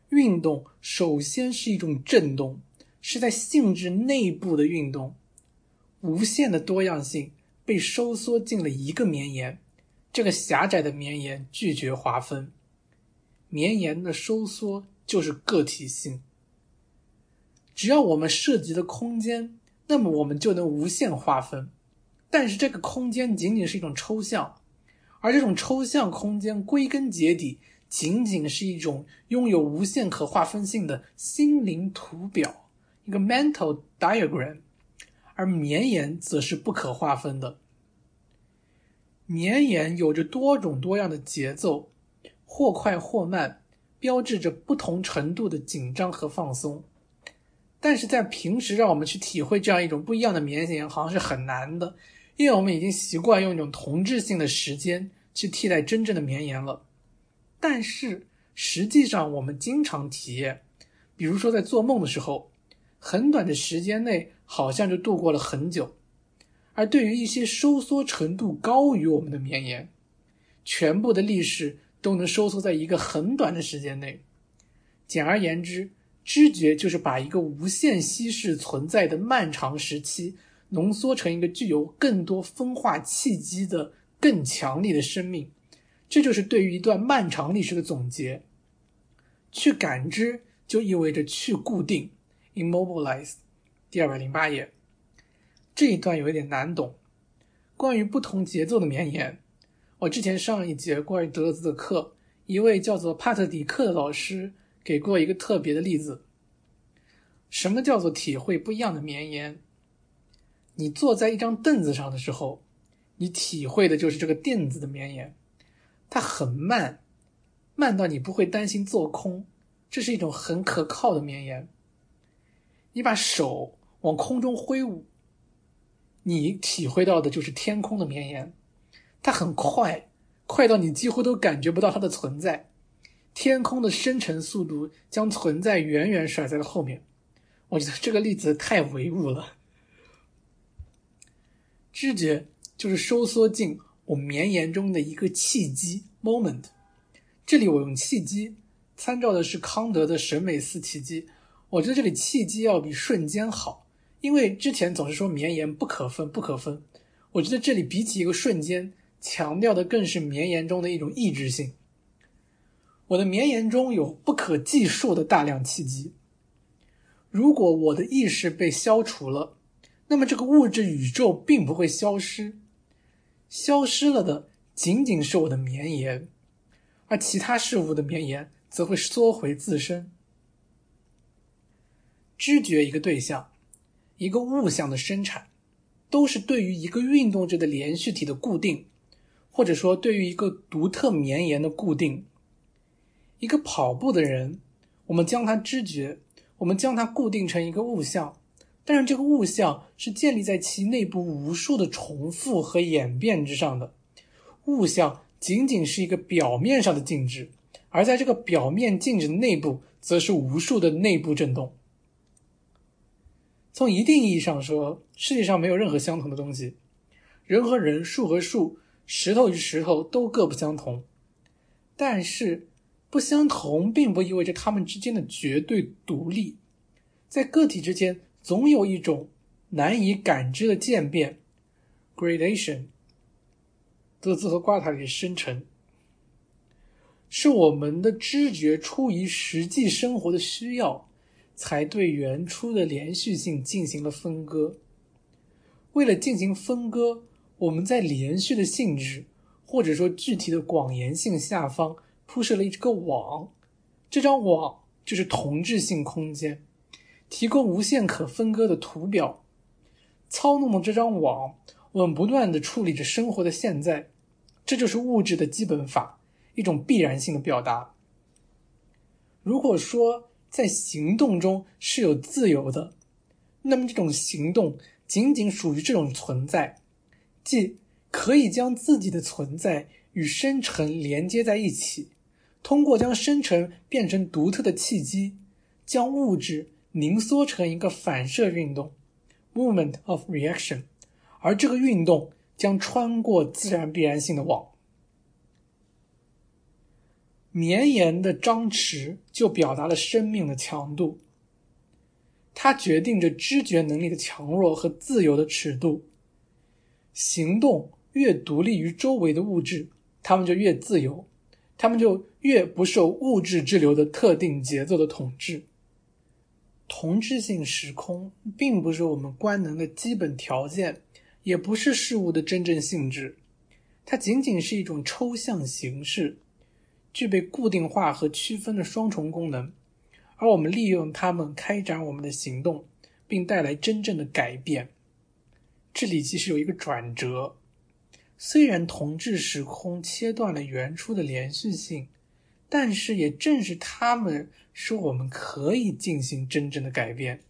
[SPEAKER 2] 运动首先是一种振动。是在性质内部的运动，无限的多样性被收缩进了一个绵延，这个狭窄的绵延拒绝划分，绵延的收缩就是个体性。只要我们涉及的空间，那么我们就能无限划分，但是这个空间仅仅是一种抽象，而这种抽象空间归根结底仅仅是一种拥有无限可划分性的心灵图表。一个 mental diagram，而绵延则是不可划分的。绵延有着多种多样的节奏，或快或慢，标志着不同程度的紧张和放松。但是在平时，让我们去体会这样一种不一样的绵延，好像是很难的，因为我们已经习惯用一种同质性的时间去替代真正的绵延了。但是实际上，我们经常体验，比如说在做梦的时候，很短的时间内好像就度过了很久；而对于一些收缩程度高于我们的绵延，全部的历史都能收缩在一个很短的时间内。简而言之，知觉就是把一个无限稀释存在的漫长时期。浓缩成一个具有更多分化契机的更强力的生命，这就是对于一段漫长历史的总结。去感知就意味着去固定，immobilize。第二百零八页，这一段有一点难懂。关于不同节奏的绵延，我之前上一节关于德勒兹的课，一位叫做帕特迪克的老师给过一个特别的例子。什么叫做体会不一样的绵延？你坐在一张凳子上的时候，你体会的就是这个垫子的绵延，它很慢，慢到你不会担心坐空，这是一种很可靠的绵延。你把手往空中挥舞，你体会到的就是天空的绵延，它很快，快到你几乎都感觉不到它的存在，天空的生成速度将存在远远甩在了后面。我觉得这个例子太唯物了。知觉就是收缩进我绵延中的一个契机 （moment）。这里我用契机参照的是康德的审美四契机。我觉得这里契机要比瞬间好，因为之前总是说绵延不可分，不可分。我觉得这里比起一个瞬间，强调的更是绵延中的一种意志性。我的绵延中有不可计数的大量契机。如果我的意识被消除了，那么，这个物质宇宙并不会消失，消失了的仅仅是我的绵延，而其他事物的绵延则会缩回自身。知觉一个对象，一个物象的生产，都是对于一个运动着的连续体的固定，或者说对于一个独特绵延的固定。一个跑步的人，我们将它知觉，我们将它固定成一个物象。但是这个物象是建立在其内部无数的重复和演变之上的，物象仅仅是一个表面上的静止，而在这个表面静止的内部，则是无数的内部振动。从一定意义上说，世界上没有任何相同的东西，人和人、树和树、石头与石头都各不相同。但是，不相同并不意味着它们之间的绝对独立，在个体之间。总有一种难以感知的渐变，gradation。德兹和瓜塔里生成，是我们的知觉出于实际生活的需要，才对原初的连续性进行了分割。为了进行分割，我们在连续的性质或者说具体的广延性下方铺设了一个网，这张网就是同质性空间。提供无限可分割的图表，操弄的这张网，我们不断的处理着生活的现在，这就是物质的基本法，一种必然性的表达。如果说在行动中是有自由的，那么这种行动仅仅属于这种存在，即可以将自己的存在与生成连接在一起，通过将生成变成独特的契机，将物质。凝缩成一个反射运动，movement of reaction，而这个运动将穿过自然必然性的网。绵延的张弛就表达了生命的强度，它决定着知觉能力的强弱和自由的尺度。行动越独立于周围的物质，它们就越自由，它们就越不受物质之流的特定节奏的统治。同质性时空并不是我们观能的基本条件，也不是事物的真正性质，它仅仅是一种抽象形式，具备固定化和区分的双重功能，而我们利用它们开展我们的行动，并带来真正的改变。这里其实有一个转折，虽然同质时空切断了原初的连续性。但是，也正是他们，使我们可以进行真正的改变。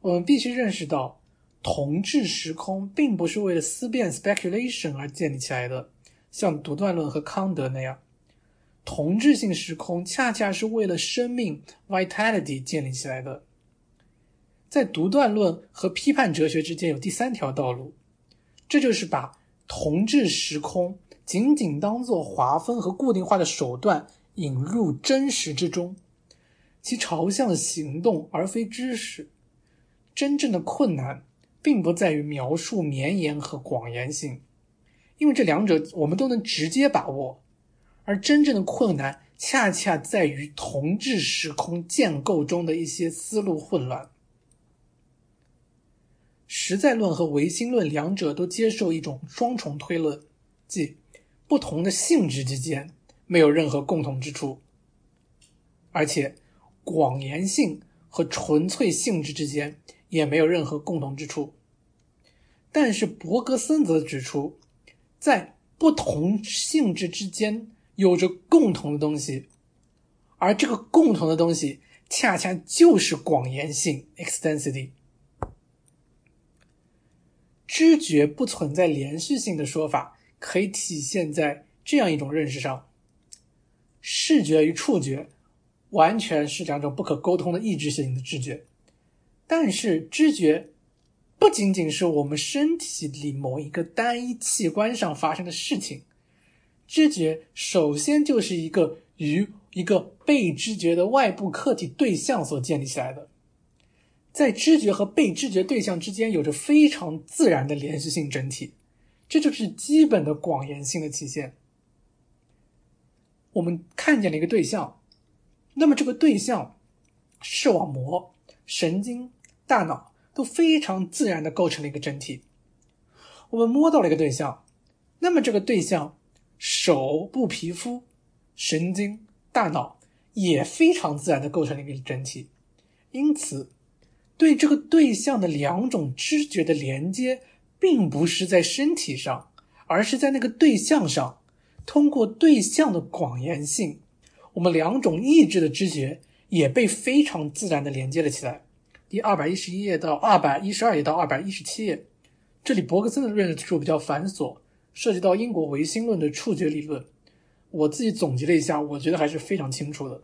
[SPEAKER 2] 我们必须认识到，同质时空并不是为了思辨 （speculation） 而建立起来的，像独断论和康德那样。同质性时空恰恰是为了生命 （vitality） 建立起来的。在独断论和批判哲学之间有第三条道路，这就是把同质时空仅仅当作划分和固定化的手段引入真实之中，其朝向行动而非知识。真正的困难并不在于描述绵延和广延性，因为这两者我们都能直接把握。而真正的困难，恰恰在于同质时空建构中的一些思路混乱。实在论和唯心论两者都接受一种双重推论，即不同的性质之间没有任何共同之处，而且广延性和纯粹性质之间也没有任何共同之处。但是伯格森则指出，在不同性质之间。有着共同的东西，而这个共同的东西恰恰就是广延性 （extensity）。知觉不存在连续性的说法，可以体现在这样一种认识上：视觉与触觉完全是两种不可沟通的意志性的知觉，但是知觉不仅仅是我们身体里某一个单一器官上发生的事情。知觉首先就是一个与一个被知觉的外部客体对象所建立起来的，在知觉和被知觉对象之间有着非常自然的连续性整体，这就是基本的广延性的体现。我们看见了一个对象，那么这个对象，视网膜、神经、大脑都非常自然的构成了一个整体。我们摸到了一个对象，那么这个对象。手部皮肤、神经、大脑也非常自然的构成了一个整体，因此，对这个对象的两种知觉的连接，并不是在身体上，而是在那个对象上。通过对象的广延性，我们两种意志的知觉也被非常自然的连接了起来。第二百一十一页到二百一十二页到二百一十七页，这里伯格森的论述比较繁琐。涉及到英国唯心论的触觉理论，我自己总结了一下，我觉得还是非常清楚的。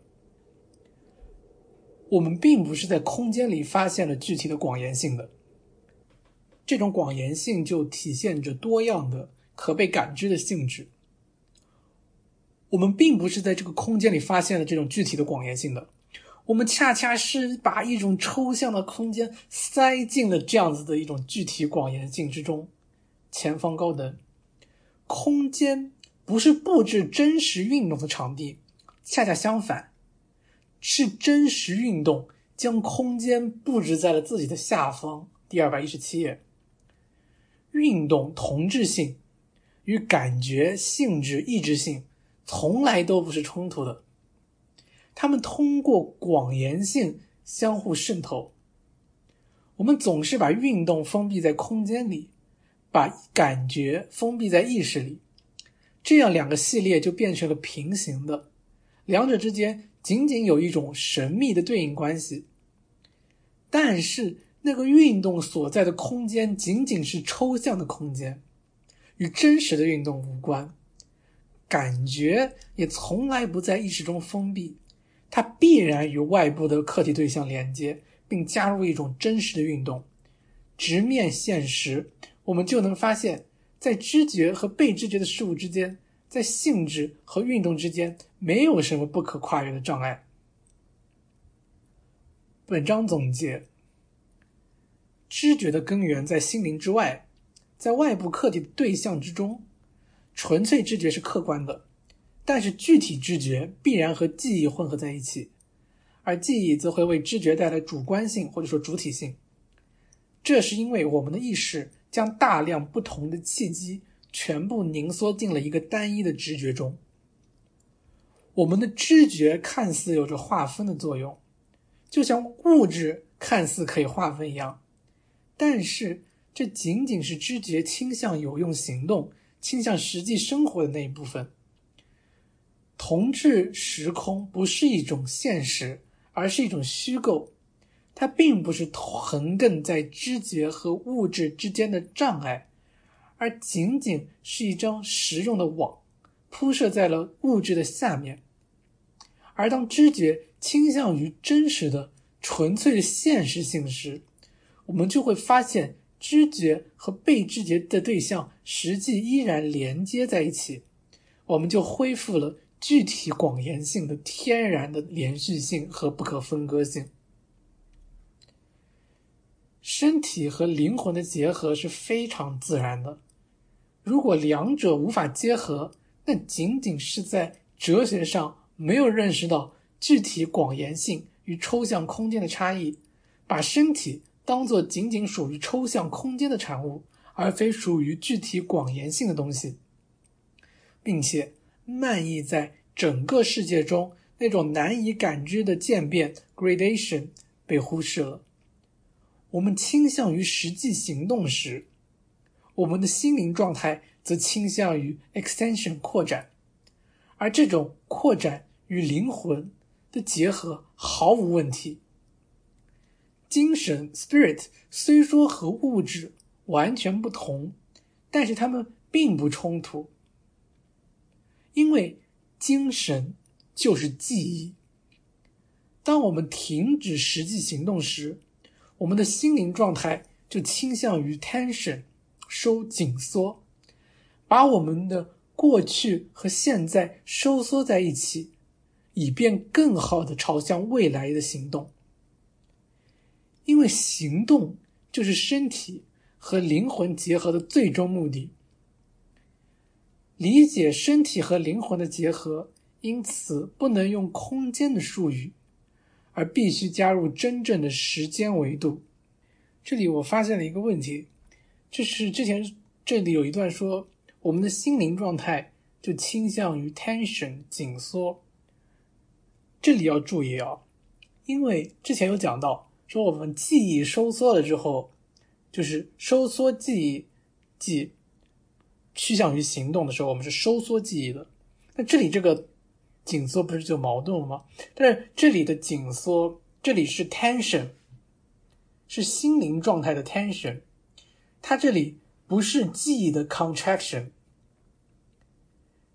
[SPEAKER 2] 我们并不是在空间里发现了具体的广延性的，这种广延性就体现着多样的可被感知的性质。我们并不是在这个空间里发现了这种具体的广延性的，我们恰恰是把一种抽象的空间塞进了这样子的一种具体广延性之中。前方高能。空间不是布置真实运动的场地，恰恰相反，是真实运动将空间布置在了自己的下方。第二百一十七页，运动同质性与感觉性质意志性从来都不是冲突的，它们通过广延性相互渗透。我们总是把运动封闭在空间里。把感觉封闭在意识里，这样两个系列就变成了平行的，两者之间仅仅有一种神秘的对应关系。但是那个运动所在的空间仅仅是抽象的空间，与真实的运动无关。感觉也从来不在意识中封闭，它必然与外部的客体对象连接，并加入一种真实的运动，直面现实。我们就能发现，在知觉和被知觉的事物之间，在性质和运动之间，没有什么不可跨越的障碍。本章总结：知觉的根源在心灵之外，在外部客体的对象之中。纯粹知觉是客观的，但是具体知觉必然和记忆混合在一起，而记忆则会为知觉带来主观性或者说主体性。这是因为我们的意识。将大量不同的契机全部凝缩进了一个单一的知觉中。我们的知觉看似有着划分的作用，就像物质看似可以划分一样，但是这仅仅是知觉倾向有用行动、倾向实际生活的那一部分。同质时空不是一种现实，而是一种虚构。它并不是横亘在知觉和物质之间的障碍，而仅仅是一张实用的网，铺设在了物质的下面。而当知觉倾向于真实的、纯粹的现实性时，我们就会发现，知觉和被知觉的对象实际依然连接在一起，我们就恢复了具体广延性的天然的连续性和不可分割性。身体和灵魂的结合是非常自然的。如果两者无法结合，那仅仅是在哲学上没有认识到具体广延性与抽象空间的差异，把身体当作仅仅属于抽象空间的产物，而非属于具体广延性的东西，并且漫溢在整个世界中那种难以感知的渐变 （gradation） 被忽视了。我们倾向于实际行动时，我们的心灵状态则倾向于 extension 扩展，而这种扩展与灵魂的结合毫无问题。精神 spirit 虽说和物质完全不同，但是它们并不冲突，因为精神就是记忆。当我们停止实际行动时，我们的心灵状态就倾向于 tension，收紧缩，把我们的过去和现在收缩在一起，以便更好的朝向未来的行动。因为行动就是身体和灵魂结合的最终目的。理解身体和灵魂的结合，因此不能用空间的术语。而必须加入真正的时间维度。这里我发现了一个问题，就是之前这里有一段说，我们的心灵状态就倾向于 tension 紧缩。这里要注意啊，因为之前有讲到说，我们记忆收缩了之后，就是收缩记忆，即趋向于行动的时候，我们是收缩记忆的。那这里这个。紧缩不是就矛盾了吗？但是这里的紧缩，这里是 tension，是心灵状态的 tension，它这里不是记忆的 contraction。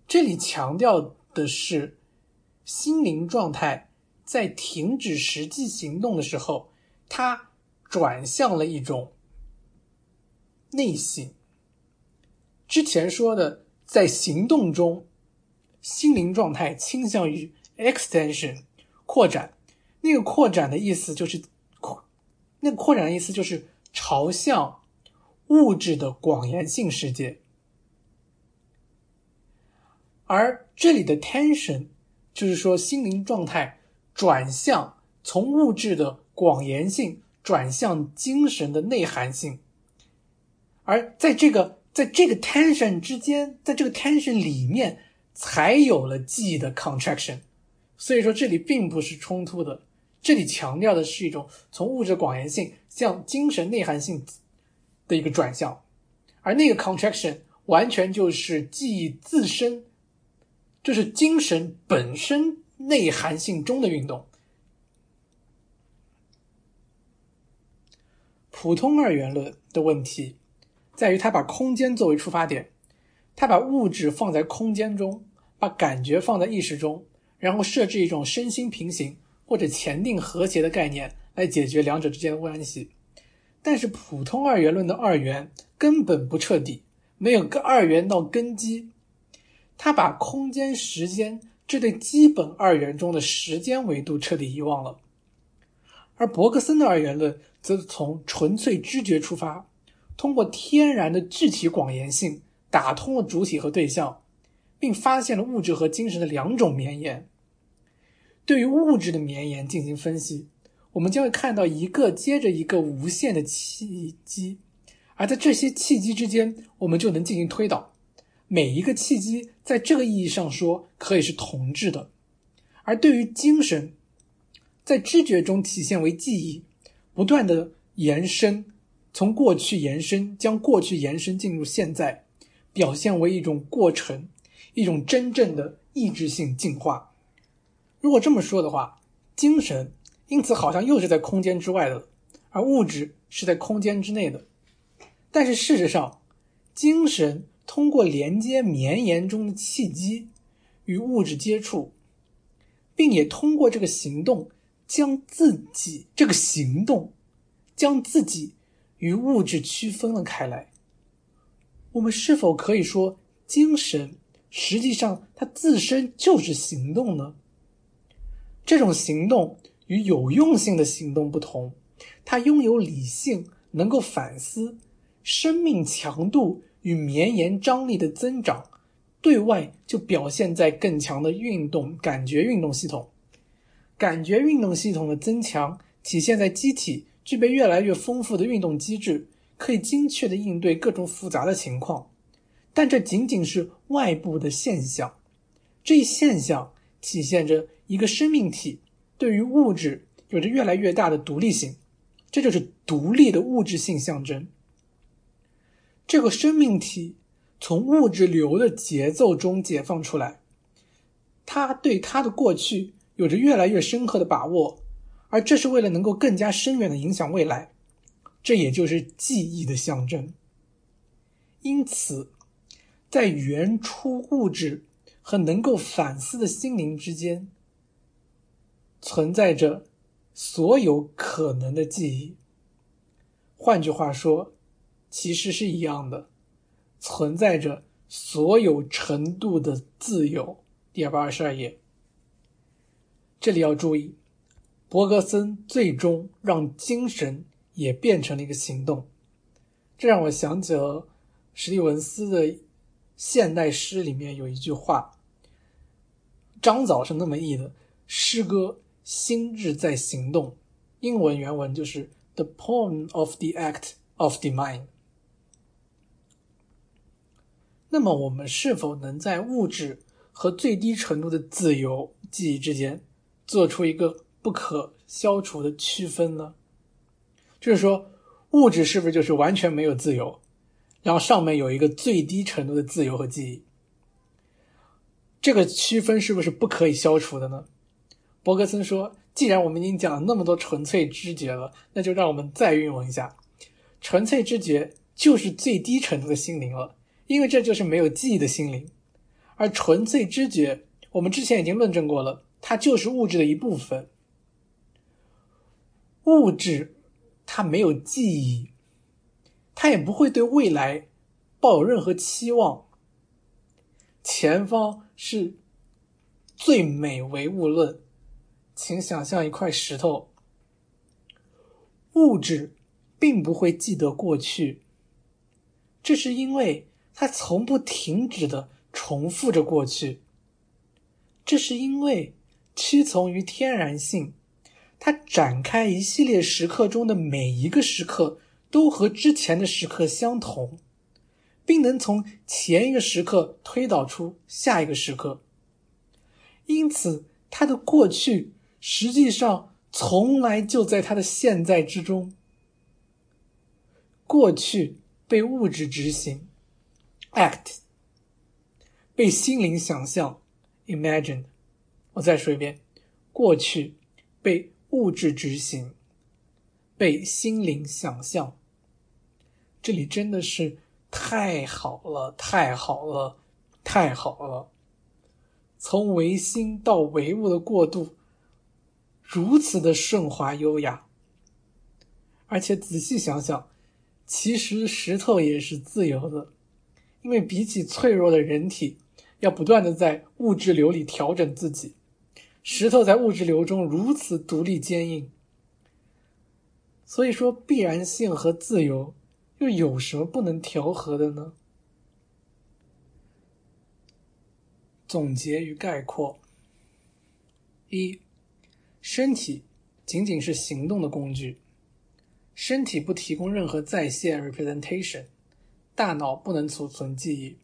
[SPEAKER 2] 这里强调的是心灵状态在停止实际行动的时候，它转向了一种内心。之前说的在行动中。心灵状态倾向于 extension 扩展，那个扩展的意思就是扩，那个扩展的意思就是朝向物质的广延性世界，而这里的 tension 就是说心灵状态转向从物质的广延性转向精神的内涵性，而在这个在这个 tension 之间，在这个 tension 里面。才有了记忆的 contraction，所以说这里并不是冲突的，这里强调的是一种从物质广延性向精神内涵性的一个转向，而那个 contraction 完全就是记忆自身，就是精神本身内涵性中的运动。普通二元论的问题在于，它把空间作为出发点，它把物质放在空间中。把感觉放在意识中，然后设置一种身心平行或者前定和谐的概念来解决两者之间的关系。但是普通二元论的二元根本不彻底，没有个二元到根基。他把空间、时间这对基本二元中的时间维度彻底遗忘了。而伯克森的二元论则从纯粹知觉出发，通过天然的具体广延性打通了主体和对象。并发现了物质和精神的两种绵延。对于物质的绵延进行分析，我们将会看到一个接着一个无限的契机，而在这些契机之间，我们就能进行推导。每一个契机在这个意义上说可以是同质的。而对于精神，在知觉中体现为记忆，不断的延伸，从过去延伸，将过去延伸进入现在，表现为一种过程。一种真正的意志性进化。如果这么说的话，精神因此好像又是在空间之外的，而物质是在空间之内的。但是事实上，精神通过连接绵延中的契机与物质接触，并也通过这个行动将自己这个行动将自己与物质区分了开来。我们是否可以说，精神实际上它自身就是行动呢？这种行动与有用性的行动不同，它拥有理性，能够反思，生命强度与绵延张力的增长，对外就表现在更强的运动感觉运动系统。感觉运动系统的增强体现在机体具备越来越丰富的运动机制，可以精确的应对各种复杂的情况。但这仅仅是外部的现象，这一现象体现着。一个生命体对于物质有着越来越大的独立性，这就是独立的物质性象征。这个生命体从物质流的节奏中解放出来，他对他的过去有着越来越深刻的把握，而这是为了能够更加深远的影响未来，这也就是记忆的象征。因此，在原初物质和能够反思的心灵之间。存在着所有可能的记忆。换句话说，其实是一样的，存在着所有程度的自由。第二百二十二页，这里要注意，伯格森最终让精神也变成了一个行动。这让我想起了史蒂文斯的现代诗里面有一句话，张枣是那么译的：诗歌。心智在行动，英文原文就是 "the poem of the act of the mind"。那么，我们是否能在物质和最低程度的自由记忆之间做出一个不可消除的区分呢？就是说，物质是不是就是完全没有自由，然后上面有一个最低程度的自由和记忆？这个区分是不是不可以消除的呢？伯格森说：“既然我们已经讲了那么多纯粹知觉了，那就让我们再运用一下，纯粹知觉就是最低程度的心灵了，因为这就是没有记忆的心灵。而纯粹知觉，我们之前已经论证过了，它就是物质的一部分。物质它没有记忆，它也不会对未来抱有任何期望。前方是最美唯物论。”请想象一块石头。物质并不会记得过去，这是因为它从不停止的重复着过去。这是因为屈从于天然性，它展开一系列时刻中的每一个时刻都和之前的时刻相同，并能从前一个时刻推导出下一个时刻。因此，它的过去。实际上，从来就在他的现在之中。过去被物质执行，act；被心灵想象，imagine。我再说一遍：过去被物质执行，被心灵想象。这里真的是太好了，太好了，太好了！从唯心到唯物的过渡。如此的顺滑优雅，而且仔细想想，其实石头也是自由的，因为比起脆弱的人体，要不断的在物质流里调整自己，石头在物质流中如此独立坚硬。所以说，必然性和自由又有什么不能调和的呢？总结与概括：一。身体仅仅是行动的工具，身体不提供任何在线 （representation），大脑不能储存记忆。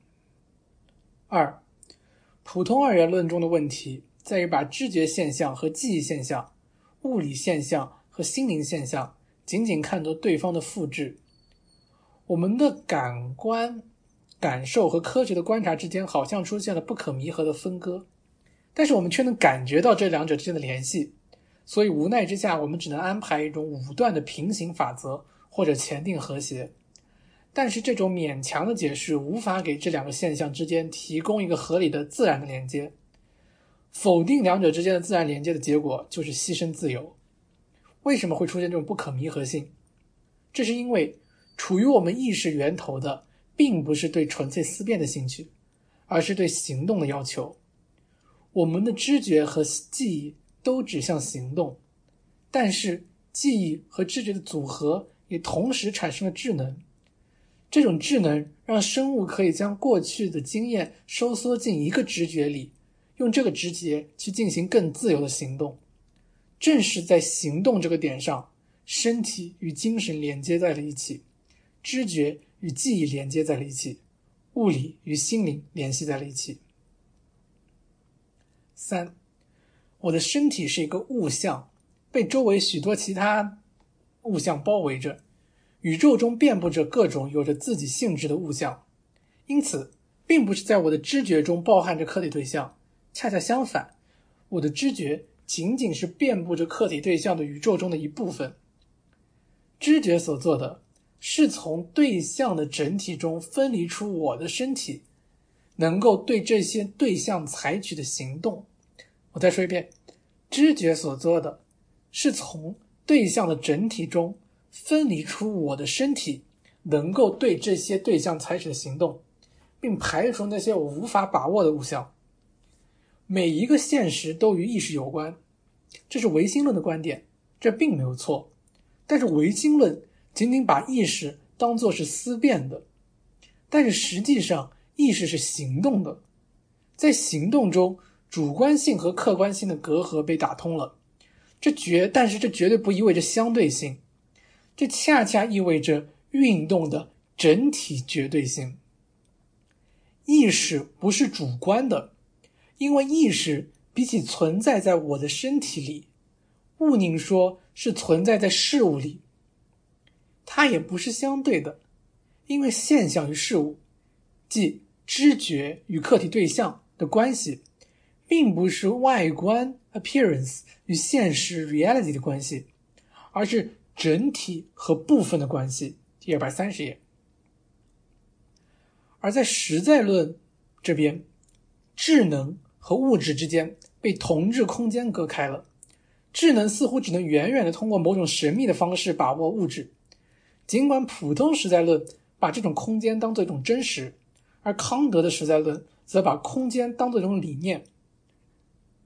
[SPEAKER 2] 二，普通二元论中的问题在于把知觉现象和记忆现象、物理现象和心灵现象仅仅看作对方的复制。我们的感官、感受和科学的观察之间好像出现了不可弥合的分割，但是我们却能感觉到这两者之间的联系。所以无奈之下，我们只能安排一种武断的平行法则或者前定和谐。但是这种勉强的解释无法给这两个现象之间提供一个合理的自然的连接。否定两者之间的自然连接的结果就是牺牲自由。为什么会出现这种不可弥合性？这是因为处于我们意识源头的并不是对纯粹思辨的兴趣，而是对行动的要求。我们的知觉和记忆。都指向行动，但是记忆和知觉的组合也同时产生了智能。这种智能让生物可以将过去的经验收缩进一个知觉里，用这个直觉去进行更自由的行动。正是在行动这个点上，身体与精神连接在了一起，知觉与记忆连接在了一起，物理与心灵联系在了一起。三。我的身体是一个物象，被周围许多其他物象包围着。宇宙中遍布着各种有着自己性质的物象，因此，并不是在我的知觉中包含着客体对象。恰恰相反，我的知觉仅仅是遍布着客体对象的宇宙中的一部分。知觉所做的，是从对象的整体中分离出我的身体，能够对这些对象采取的行动。我再说一遍，知觉所做的，是从对象的整体中分离出我的身体，能够对这些对象采取的行动，并排除那些我无法把握的物象。每一个现实都与意识有关，这是唯心论的观点，这并没有错。但是唯心论仅仅把意识当作是思辨的，但是实际上意识是行动的，在行动中。主观性和客观性的隔阂被打通了，这绝但是这绝对不意味着相对性，这恰恰意味着运动的整体绝对性。意识不是主观的，因为意识比起存在在我的身体里，勿宁说是存在在事物里。它也不是相对的，因为现象与事物，即知觉与客体对象的关系。并不是外观 appearance 与现实 reality 的关系，而是整体和部分的关系。第二百三十页。而在实在论这边，智能和物质之间被同质空间隔开了。智能似乎只能远远的通过某种神秘的方式把握物质，尽管普通实在论把这种空间当做一种真实，而康德的实在论则把空间当做一种理念。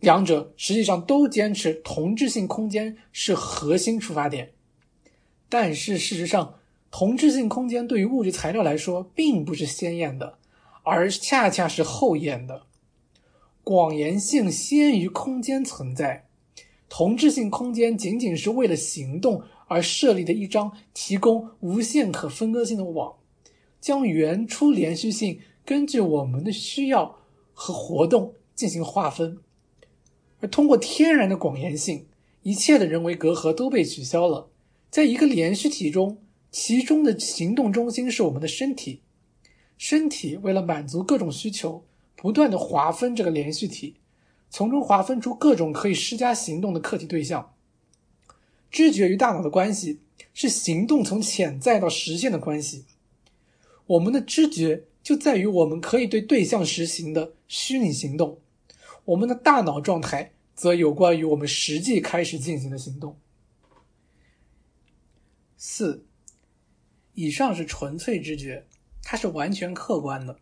[SPEAKER 2] 两者实际上都坚持同质性空间是核心出发点，但是事实上，同质性空间对于物质材料来说并不是鲜艳的，而恰恰是后艳的。广延性先于空间存在，同质性空间仅仅是为了行动而设立的一张提供无限可分割性的网，将原初连续性根据我们的需要和活动进行划分。而通过天然的广延性，一切的人为隔阂都被取消了。在一个连续体中，其中的行动中心是我们的身体。身体为了满足各种需求，不断的划分这个连续体，从中划分出各种可以施加行动的客体对象。知觉与大脑的关系是行动从潜在到实现的关系。我们的知觉就在于我们可以对对象实行的虚拟行动。我们的大脑状态则有关于我们实际开始进行的行动。四，以上是纯粹知觉，它是完全客观的，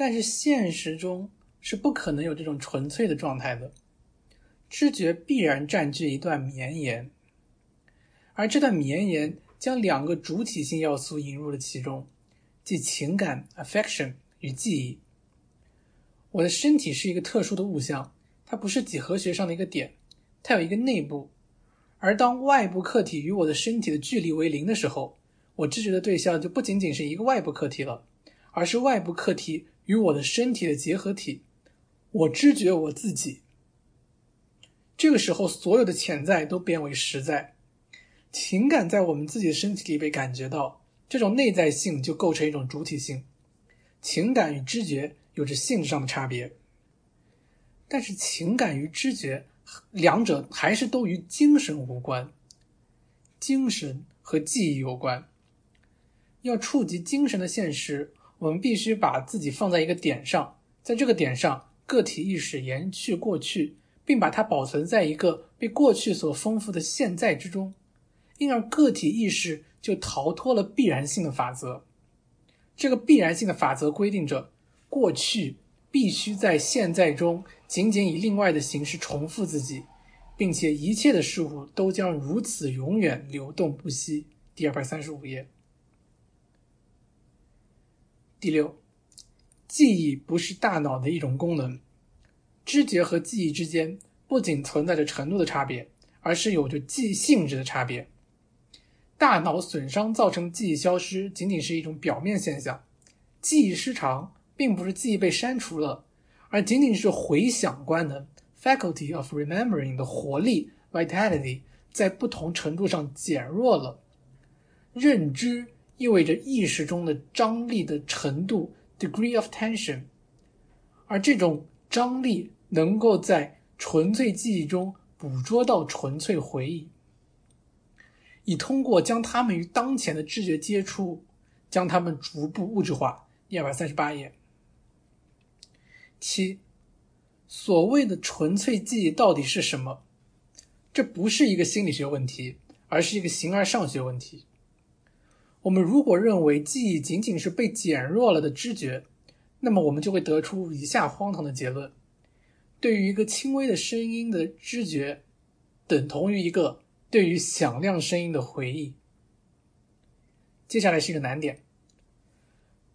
[SPEAKER 2] 但是现实中是不可能有这种纯粹的状态的。知觉必然占据一段绵延，而这段绵延将两个主体性要素引入了其中，即情感 （affection） 与记忆。我的身体是一个特殊的物象，它不是几何学上的一个点，它有一个内部。而当外部客体与我的身体的距离为零的时候，我知觉的对象就不仅仅是一个外部客体了，而是外部客体与我的身体的结合体。我知觉我自己。这个时候，所有的潜在都变为实在，情感在我们自己的身体里被感觉到，这种内在性就构成一种主体性。情感与知觉。有着性质上的差别，但是情感与知觉两者还是都与精神无关。精神和记忆有关。要触及精神的现实，我们必须把自己放在一个点上，在这个点上，个体意识延续过去，并把它保存在一个被过去所丰富的现在之中，因而个体意识就逃脱了必然性的法则。这个必然性的法则规定着，过去必须在现在中仅仅以另外的形式重复自己，并且一切的事物都将如此永远流动不息。第二百三十五页。第六，记忆不是大脑的一种功能，知觉和记忆之间不仅存在着程度的差别，而是有着记忆性质的差别。大脑损伤造成记忆消失，仅仅是一种表面现象。记忆失常，并不是记忆被删除了，而仅仅是回想官能 （faculty of remembering） 的活力 （vitality） 在不同程度上减弱了。认知意味着意识中的张力的程度 （degree of tension），而这种张力能够在纯粹记忆中捕捉到纯粹回忆。以通过将它们与当前的知觉接触，将它们逐步物质化。第二百三十八页。七，所谓的纯粹记忆到底是什么？这不是一个心理学问题，而是一个形而上学问题。我们如果认为记忆仅仅是被减弱了的知觉，那么我们就会得出以下荒唐的结论：对于一个轻微的声音的知觉，等同于一个。对于响亮声音的回忆。接下来是一个难点。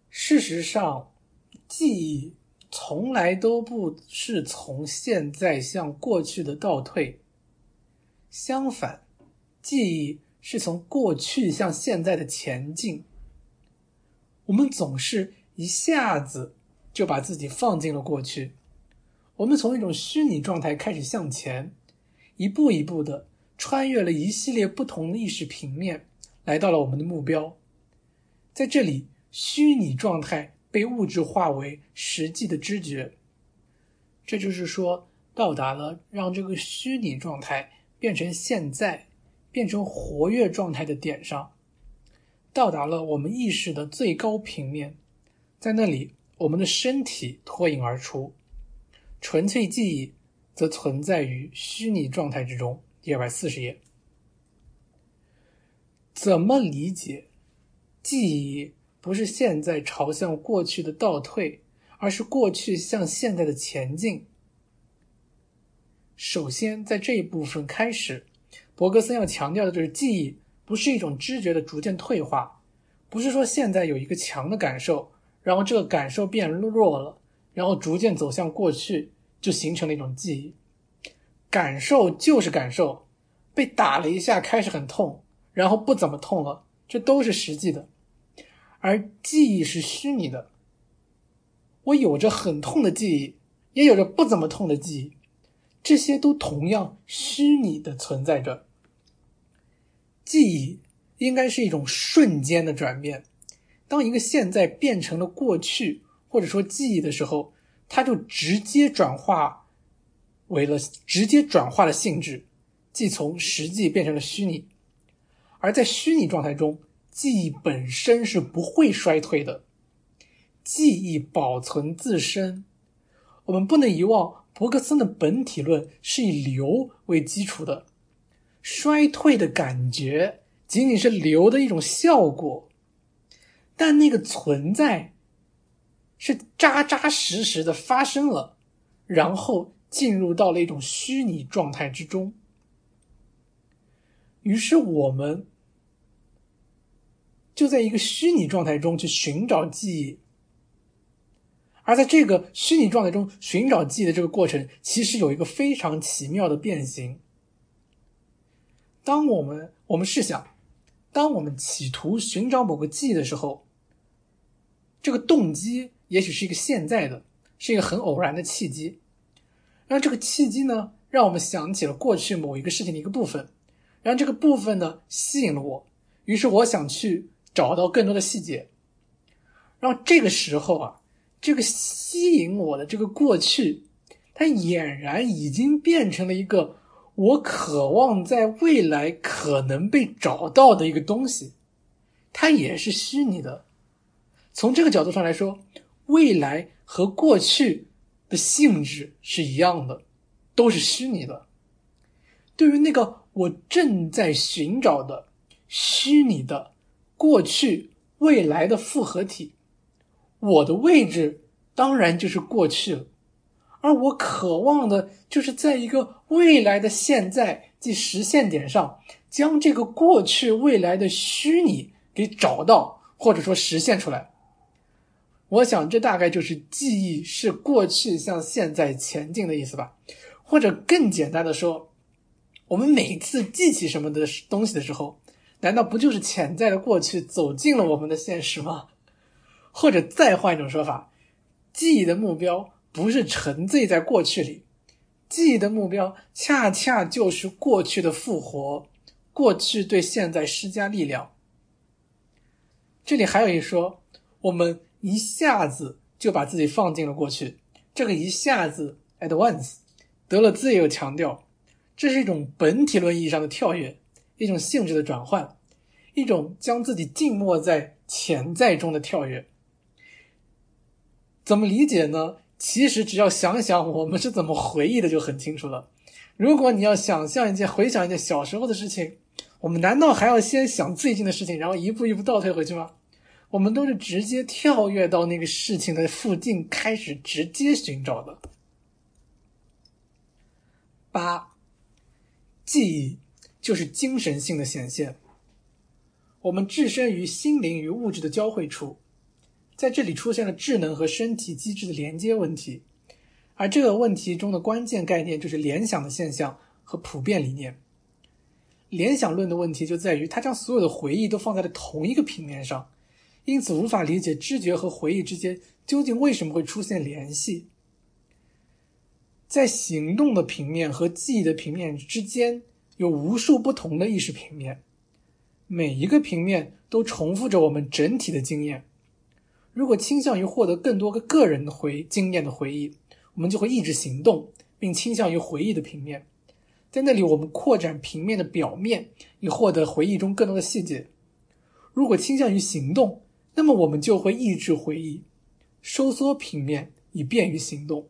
[SPEAKER 2] 事实上，记忆从来都不是从现在向过去的倒退。相反，记忆是从过去向现在的前进。我们总是一下子就把自己放进了过去。我们从一种虚拟状态开始向前，一步一步的。穿越了一系列不同的意识平面，来到了我们的目标。在这里，虚拟状态被物质化为实际的知觉。这就是说，到达了让这个虚拟状态变成现在、变成活跃状态的点上，到达了我们意识的最高平面。在那里，我们的身体脱颖而出，纯粹记忆则存在于虚拟状态之中。第二百四十页，怎么理解？记忆不是现在朝向过去的倒退，而是过去向现在的前进。首先，在这一部分开始，伯格森要强调的就是，记忆不是一种知觉的逐渐退化，不是说现在有一个强的感受，然后这个感受变弱了，然后逐渐走向过去，就形成了一种记忆。感受就是感受，被打了一下开始很痛，然后不怎么痛了，这都是实际的。而记忆是虚拟的，我有着很痛的记忆，也有着不怎么痛的记忆，这些都同样虚拟的存在着。记忆应该是一种瞬间的转变，当一个现在变成了过去，或者说记忆的时候，它就直接转化。为了直接转化了性质，即从实际变成了虚拟，而在虚拟状态中，记忆本身是不会衰退的，记忆保存自身。我们不能遗忘伯格森的本体论是以流为基础的，衰退的感觉仅仅是流的一种效果，但那个存在是扎扎实实的发生了，然后。进入到了一种虚拟状态之中，于是我们就在一个虚拟状态中去寻找记忆，而在这个虚拟状态中寻找记忆的这个过程，其实有一个非常奇妙的变形。当我们我们试想，当我们企图寻找某个记忆的时候，这个动机也许是一个现在的，是一个很偶然的契机。然后这个契机呢，让我们想起了过去某一个事情的一个部分，然后这个部分呢吸引了我，于是我想去找到更多的细节。然后这个时候啊，这个吸引我的这个过去，它俨然已经变成了一个我渴望在未来可能被找到的一个东西，它也是虚拟的。从这个角度上来说，未来和过去的性质是一样的，都是虚拟的。对于那个我正在寻找的虚拟的过去未来的复合体，我的位置当然就是过去了。而我渴望的，就是在一个未来的现在即实现点上，将这个过去未来的虚拟给找到，或者说实现出来。我想，这大概就是记忆是过去向现在前进的意思吧。或者更简单的说，我们每次记起什么的东西的时候，难道不就是潜在的过去走进了我们的现实吗？或者再换一种说法，记忆的目标。不是沉醉在过去里，记忆的目标恰恰就是过去的复活，过去对现在施加力量。这里还有一说，我们一下子就把自己放进了过去，这个一下子 at once 得了字也有强调，这是一种本体论意义上的跳跃，一种性质的转换，一种将自己静默在潜在中的跳跃。怎么理解呢？其实只要想想我们是怎么回忆的，就很清楚了。如果你要想象一件、回想一件小时候的事情，我们难道还要先想最近的事情，然后一步一步倒退回去吗？我们都是直接跳跃到那个事情的附近，开始直接寻找的。八，记忆就是精神性的显现。我们置身于心灵与物质的交汇处。在这里出现了智能和身体机制的连接问题，而这个问题中的关键概念就是联想的现象和普遍理念。联想论的问题就在于它将所有的回忆都放在了同一个平面上，因此无法理解知觉和回忆之间究竟为什么会出现联系。在行动的平面和记忆的平面之间有无数不同的意识平面，每一个平面都重复着我们整体的经验。如果倾向于获得更多个个人的回经验的回忆，我们就会抑制行动，并倾向于回忆的平面。在那里，我们扩展平面的表面，以获得回忆中更多的细节。如果倾向于行动，那么我们就会抑制回忆，收缩平面，以便于行动。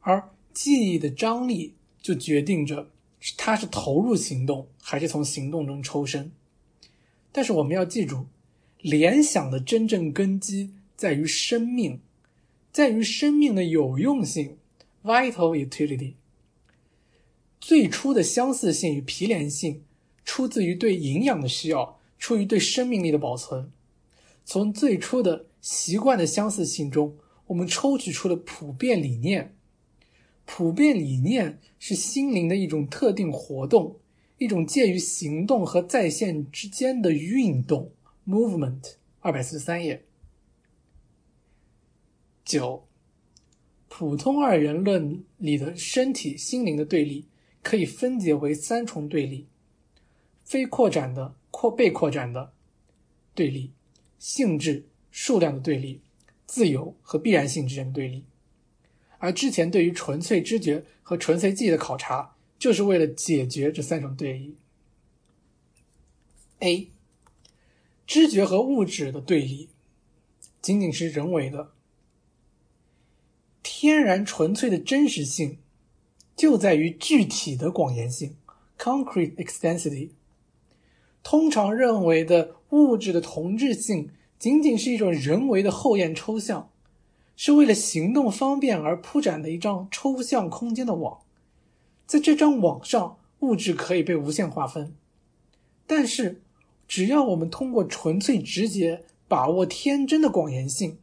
[SPEAKER 2] 而记忆的张力就决定着它是投入行动，还是从行动中抽身。但是我们要记住。联想的真正根基在于生命，在于生命的有用性 （vital utility）。最初的相似性与毗连性出自于对营养的需要，出于对生命力的保存。从最初的习惯的相似性中，我们抽取出了普遍理念。普遍理念是心灵的一种特定活动，一种介于行动和在线之间的运动。Movement，二百四十三页。九，普通二元论里的身体、心灵的对立可以分解为三重对立：非扩展的、扩被扩展的对立，性质、数量的对立，自由和必然性之间的对立。而之前对于纯粹知觉和纯粹记忆的考察，就是为了解决这三种对立。A。知觉和物质的对立，仅仅是人为的。天然纯粹的真实性，就在于具体的广延性 （concrete extensity）。通常认为的物质的同质性，仅仅是一种人为的后验抽象，是为了行动方便而铺展的一张抽象空间的网。在这张网上，物质可以被无限划分，但是。只要我们通过纯粹直觉把握天真的广延性，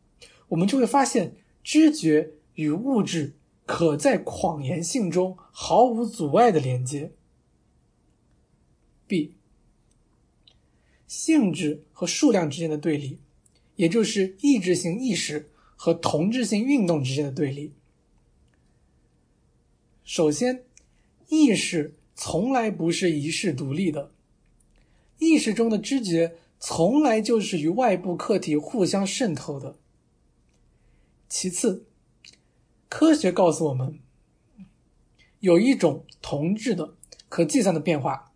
[SPEAKER 2] 我们就会发现知觉与物质可在广延性中毫无阻碍的连接。B，性质和数量之间的对立，也就是意志性意识和同质性运动之间的对立。首先，意识从来不是一式独立的。意识中的知觉从来就是与外部客体互相渗透的。其次，科学告诉我们，有一种同质的可计算的变化，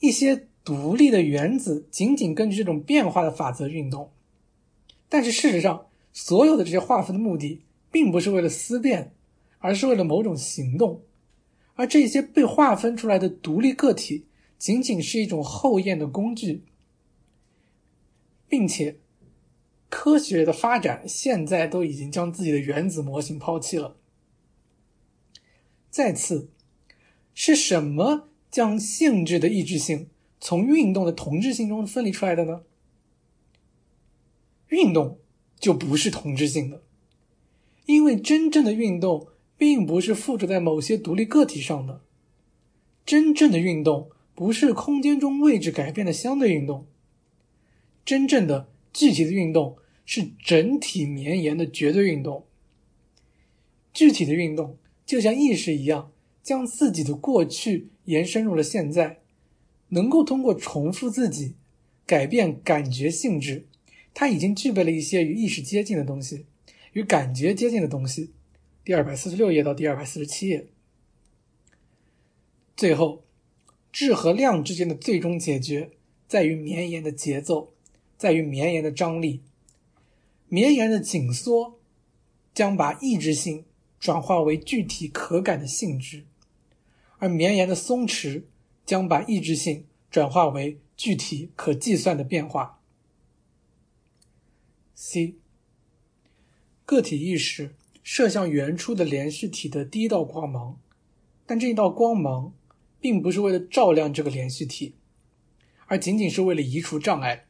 [SPEAKER 2] 一些独立的原子仅仅根据这种变化的法则运动。但是事实上，所有的这些划分的目的，并不是为了思辨，而是为了某种行动。而这些被划分出来的独立个体，仅仅是一种后验的工具，并且，科学的发展现在都已经将自己的原子模型抛弃了。再次，是什么将性质的抑制性从运动的同质性中分离出来的呢？运动就不是同质性的，因为真正的运动。并不是附着在某些独立个体上的。真正的运动不是空间中位置改变的相对运动。真正的具体的运动是整体绵延的绝对运动。具体的运动就像意识一样，将自己的过去延伸入了现在，能够通过重复自己改变感觉性质。它已经具备了一些与意识接近的东西，与感觉接近的东西。第二百四十六页到第二百四十七页。最后，质和量之间的最终解决在于绵延的节奏，在于绵延的张力。绵延的紧缩将把意志性转化为具体可感的性质，而绵延的松弛将把意志性转化为具体可计算的变化。C，个体意识。射向原初的连续体的第一道光芒，但这一道光芒并不是为了照亮这个连续体，而仅仅是为了移除障碍。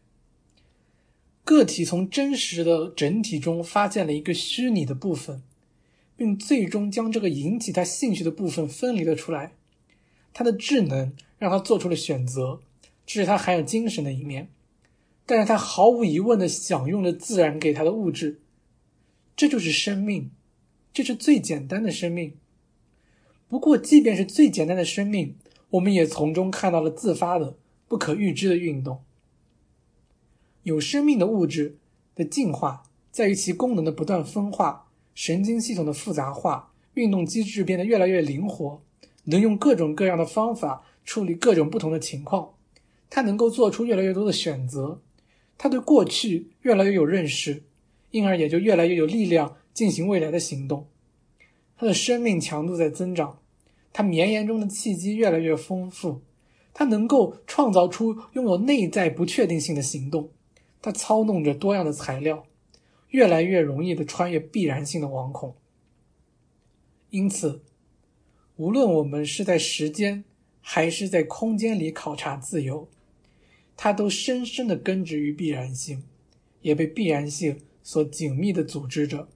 [SPEAKER 2] 个体从真实的整体中发现了一个虚拟的部分，并最终将这个引起他兴趣的部分分离了出来。他的智能让他做出了选择，这是他含有精神的一面，但是他毫无疑问的享用了自然给他的物质，这就是生命。这是最简单的生命。不过，即便是最简单的生命，我们也从中看到了自发的、不可预知的运动。有生命的物质的进化，在于其功能的不断分化、神经系统的复杂化、运动机制变得越来越灵活，能用各种各样的方法处理各种不同的情况。它能够做出越来越多的选择。它对过去越来越有认识，因而也就越来越有力量。进行未来的行动，他的生命强度在增长，他绵延中的契机越来越丰富，他能够创造出拥有内在不确定性的行动，他操弄着多样的材料，越来越容易的穿越必然性的网孔。因此，无论我们是在时间还是在空间里考察自由，它都深深的根植于必然性，也被必然性所紧密的组织着。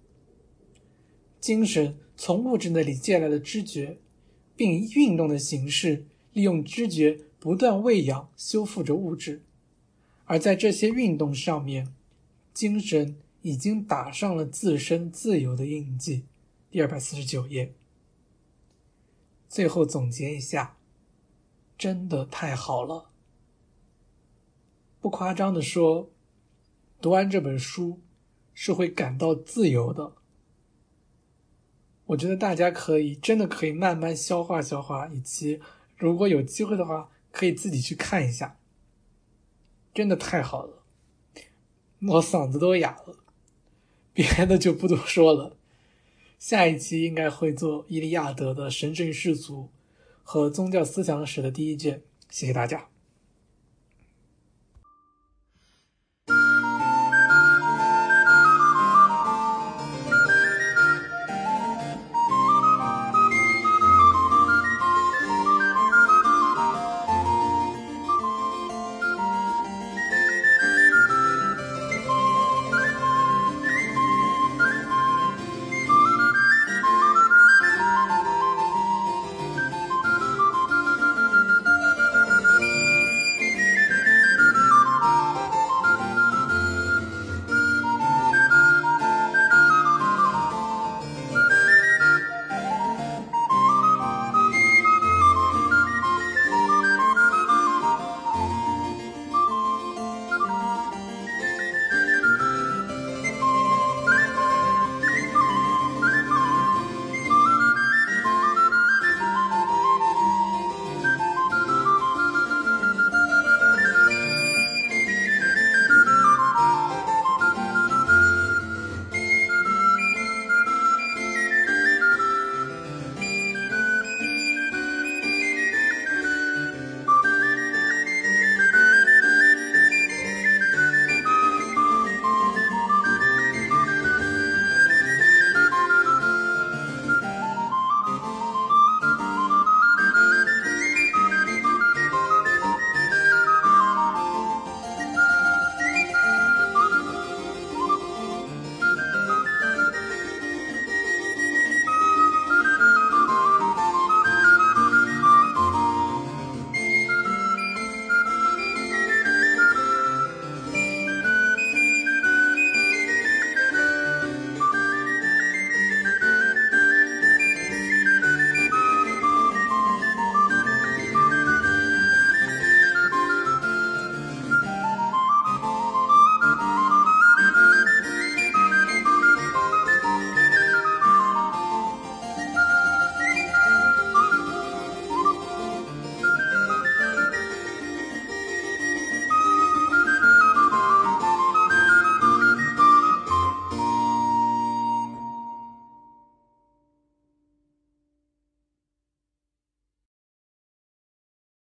[SPEAKER 2] 精神从物质那里借来的知觉，并以运动的形式利用知觉不断喂养、修复着物质，而在这些运动上面，精神已经打上了自身自由的印记。第二百四十九页。最后总结一下，真的太好了。不夸张的说，读完这本书是会感到自由的。我觉得大家可以真的可以慢慢消化消化，以及如果有机会的话，可以自己去看一下。真的太好了，我嗓子都哑了，别的就不多说了。下一期应该会做《伊利亚德》的神圣氏族和宗教思想史的第一卷。谢谢大家。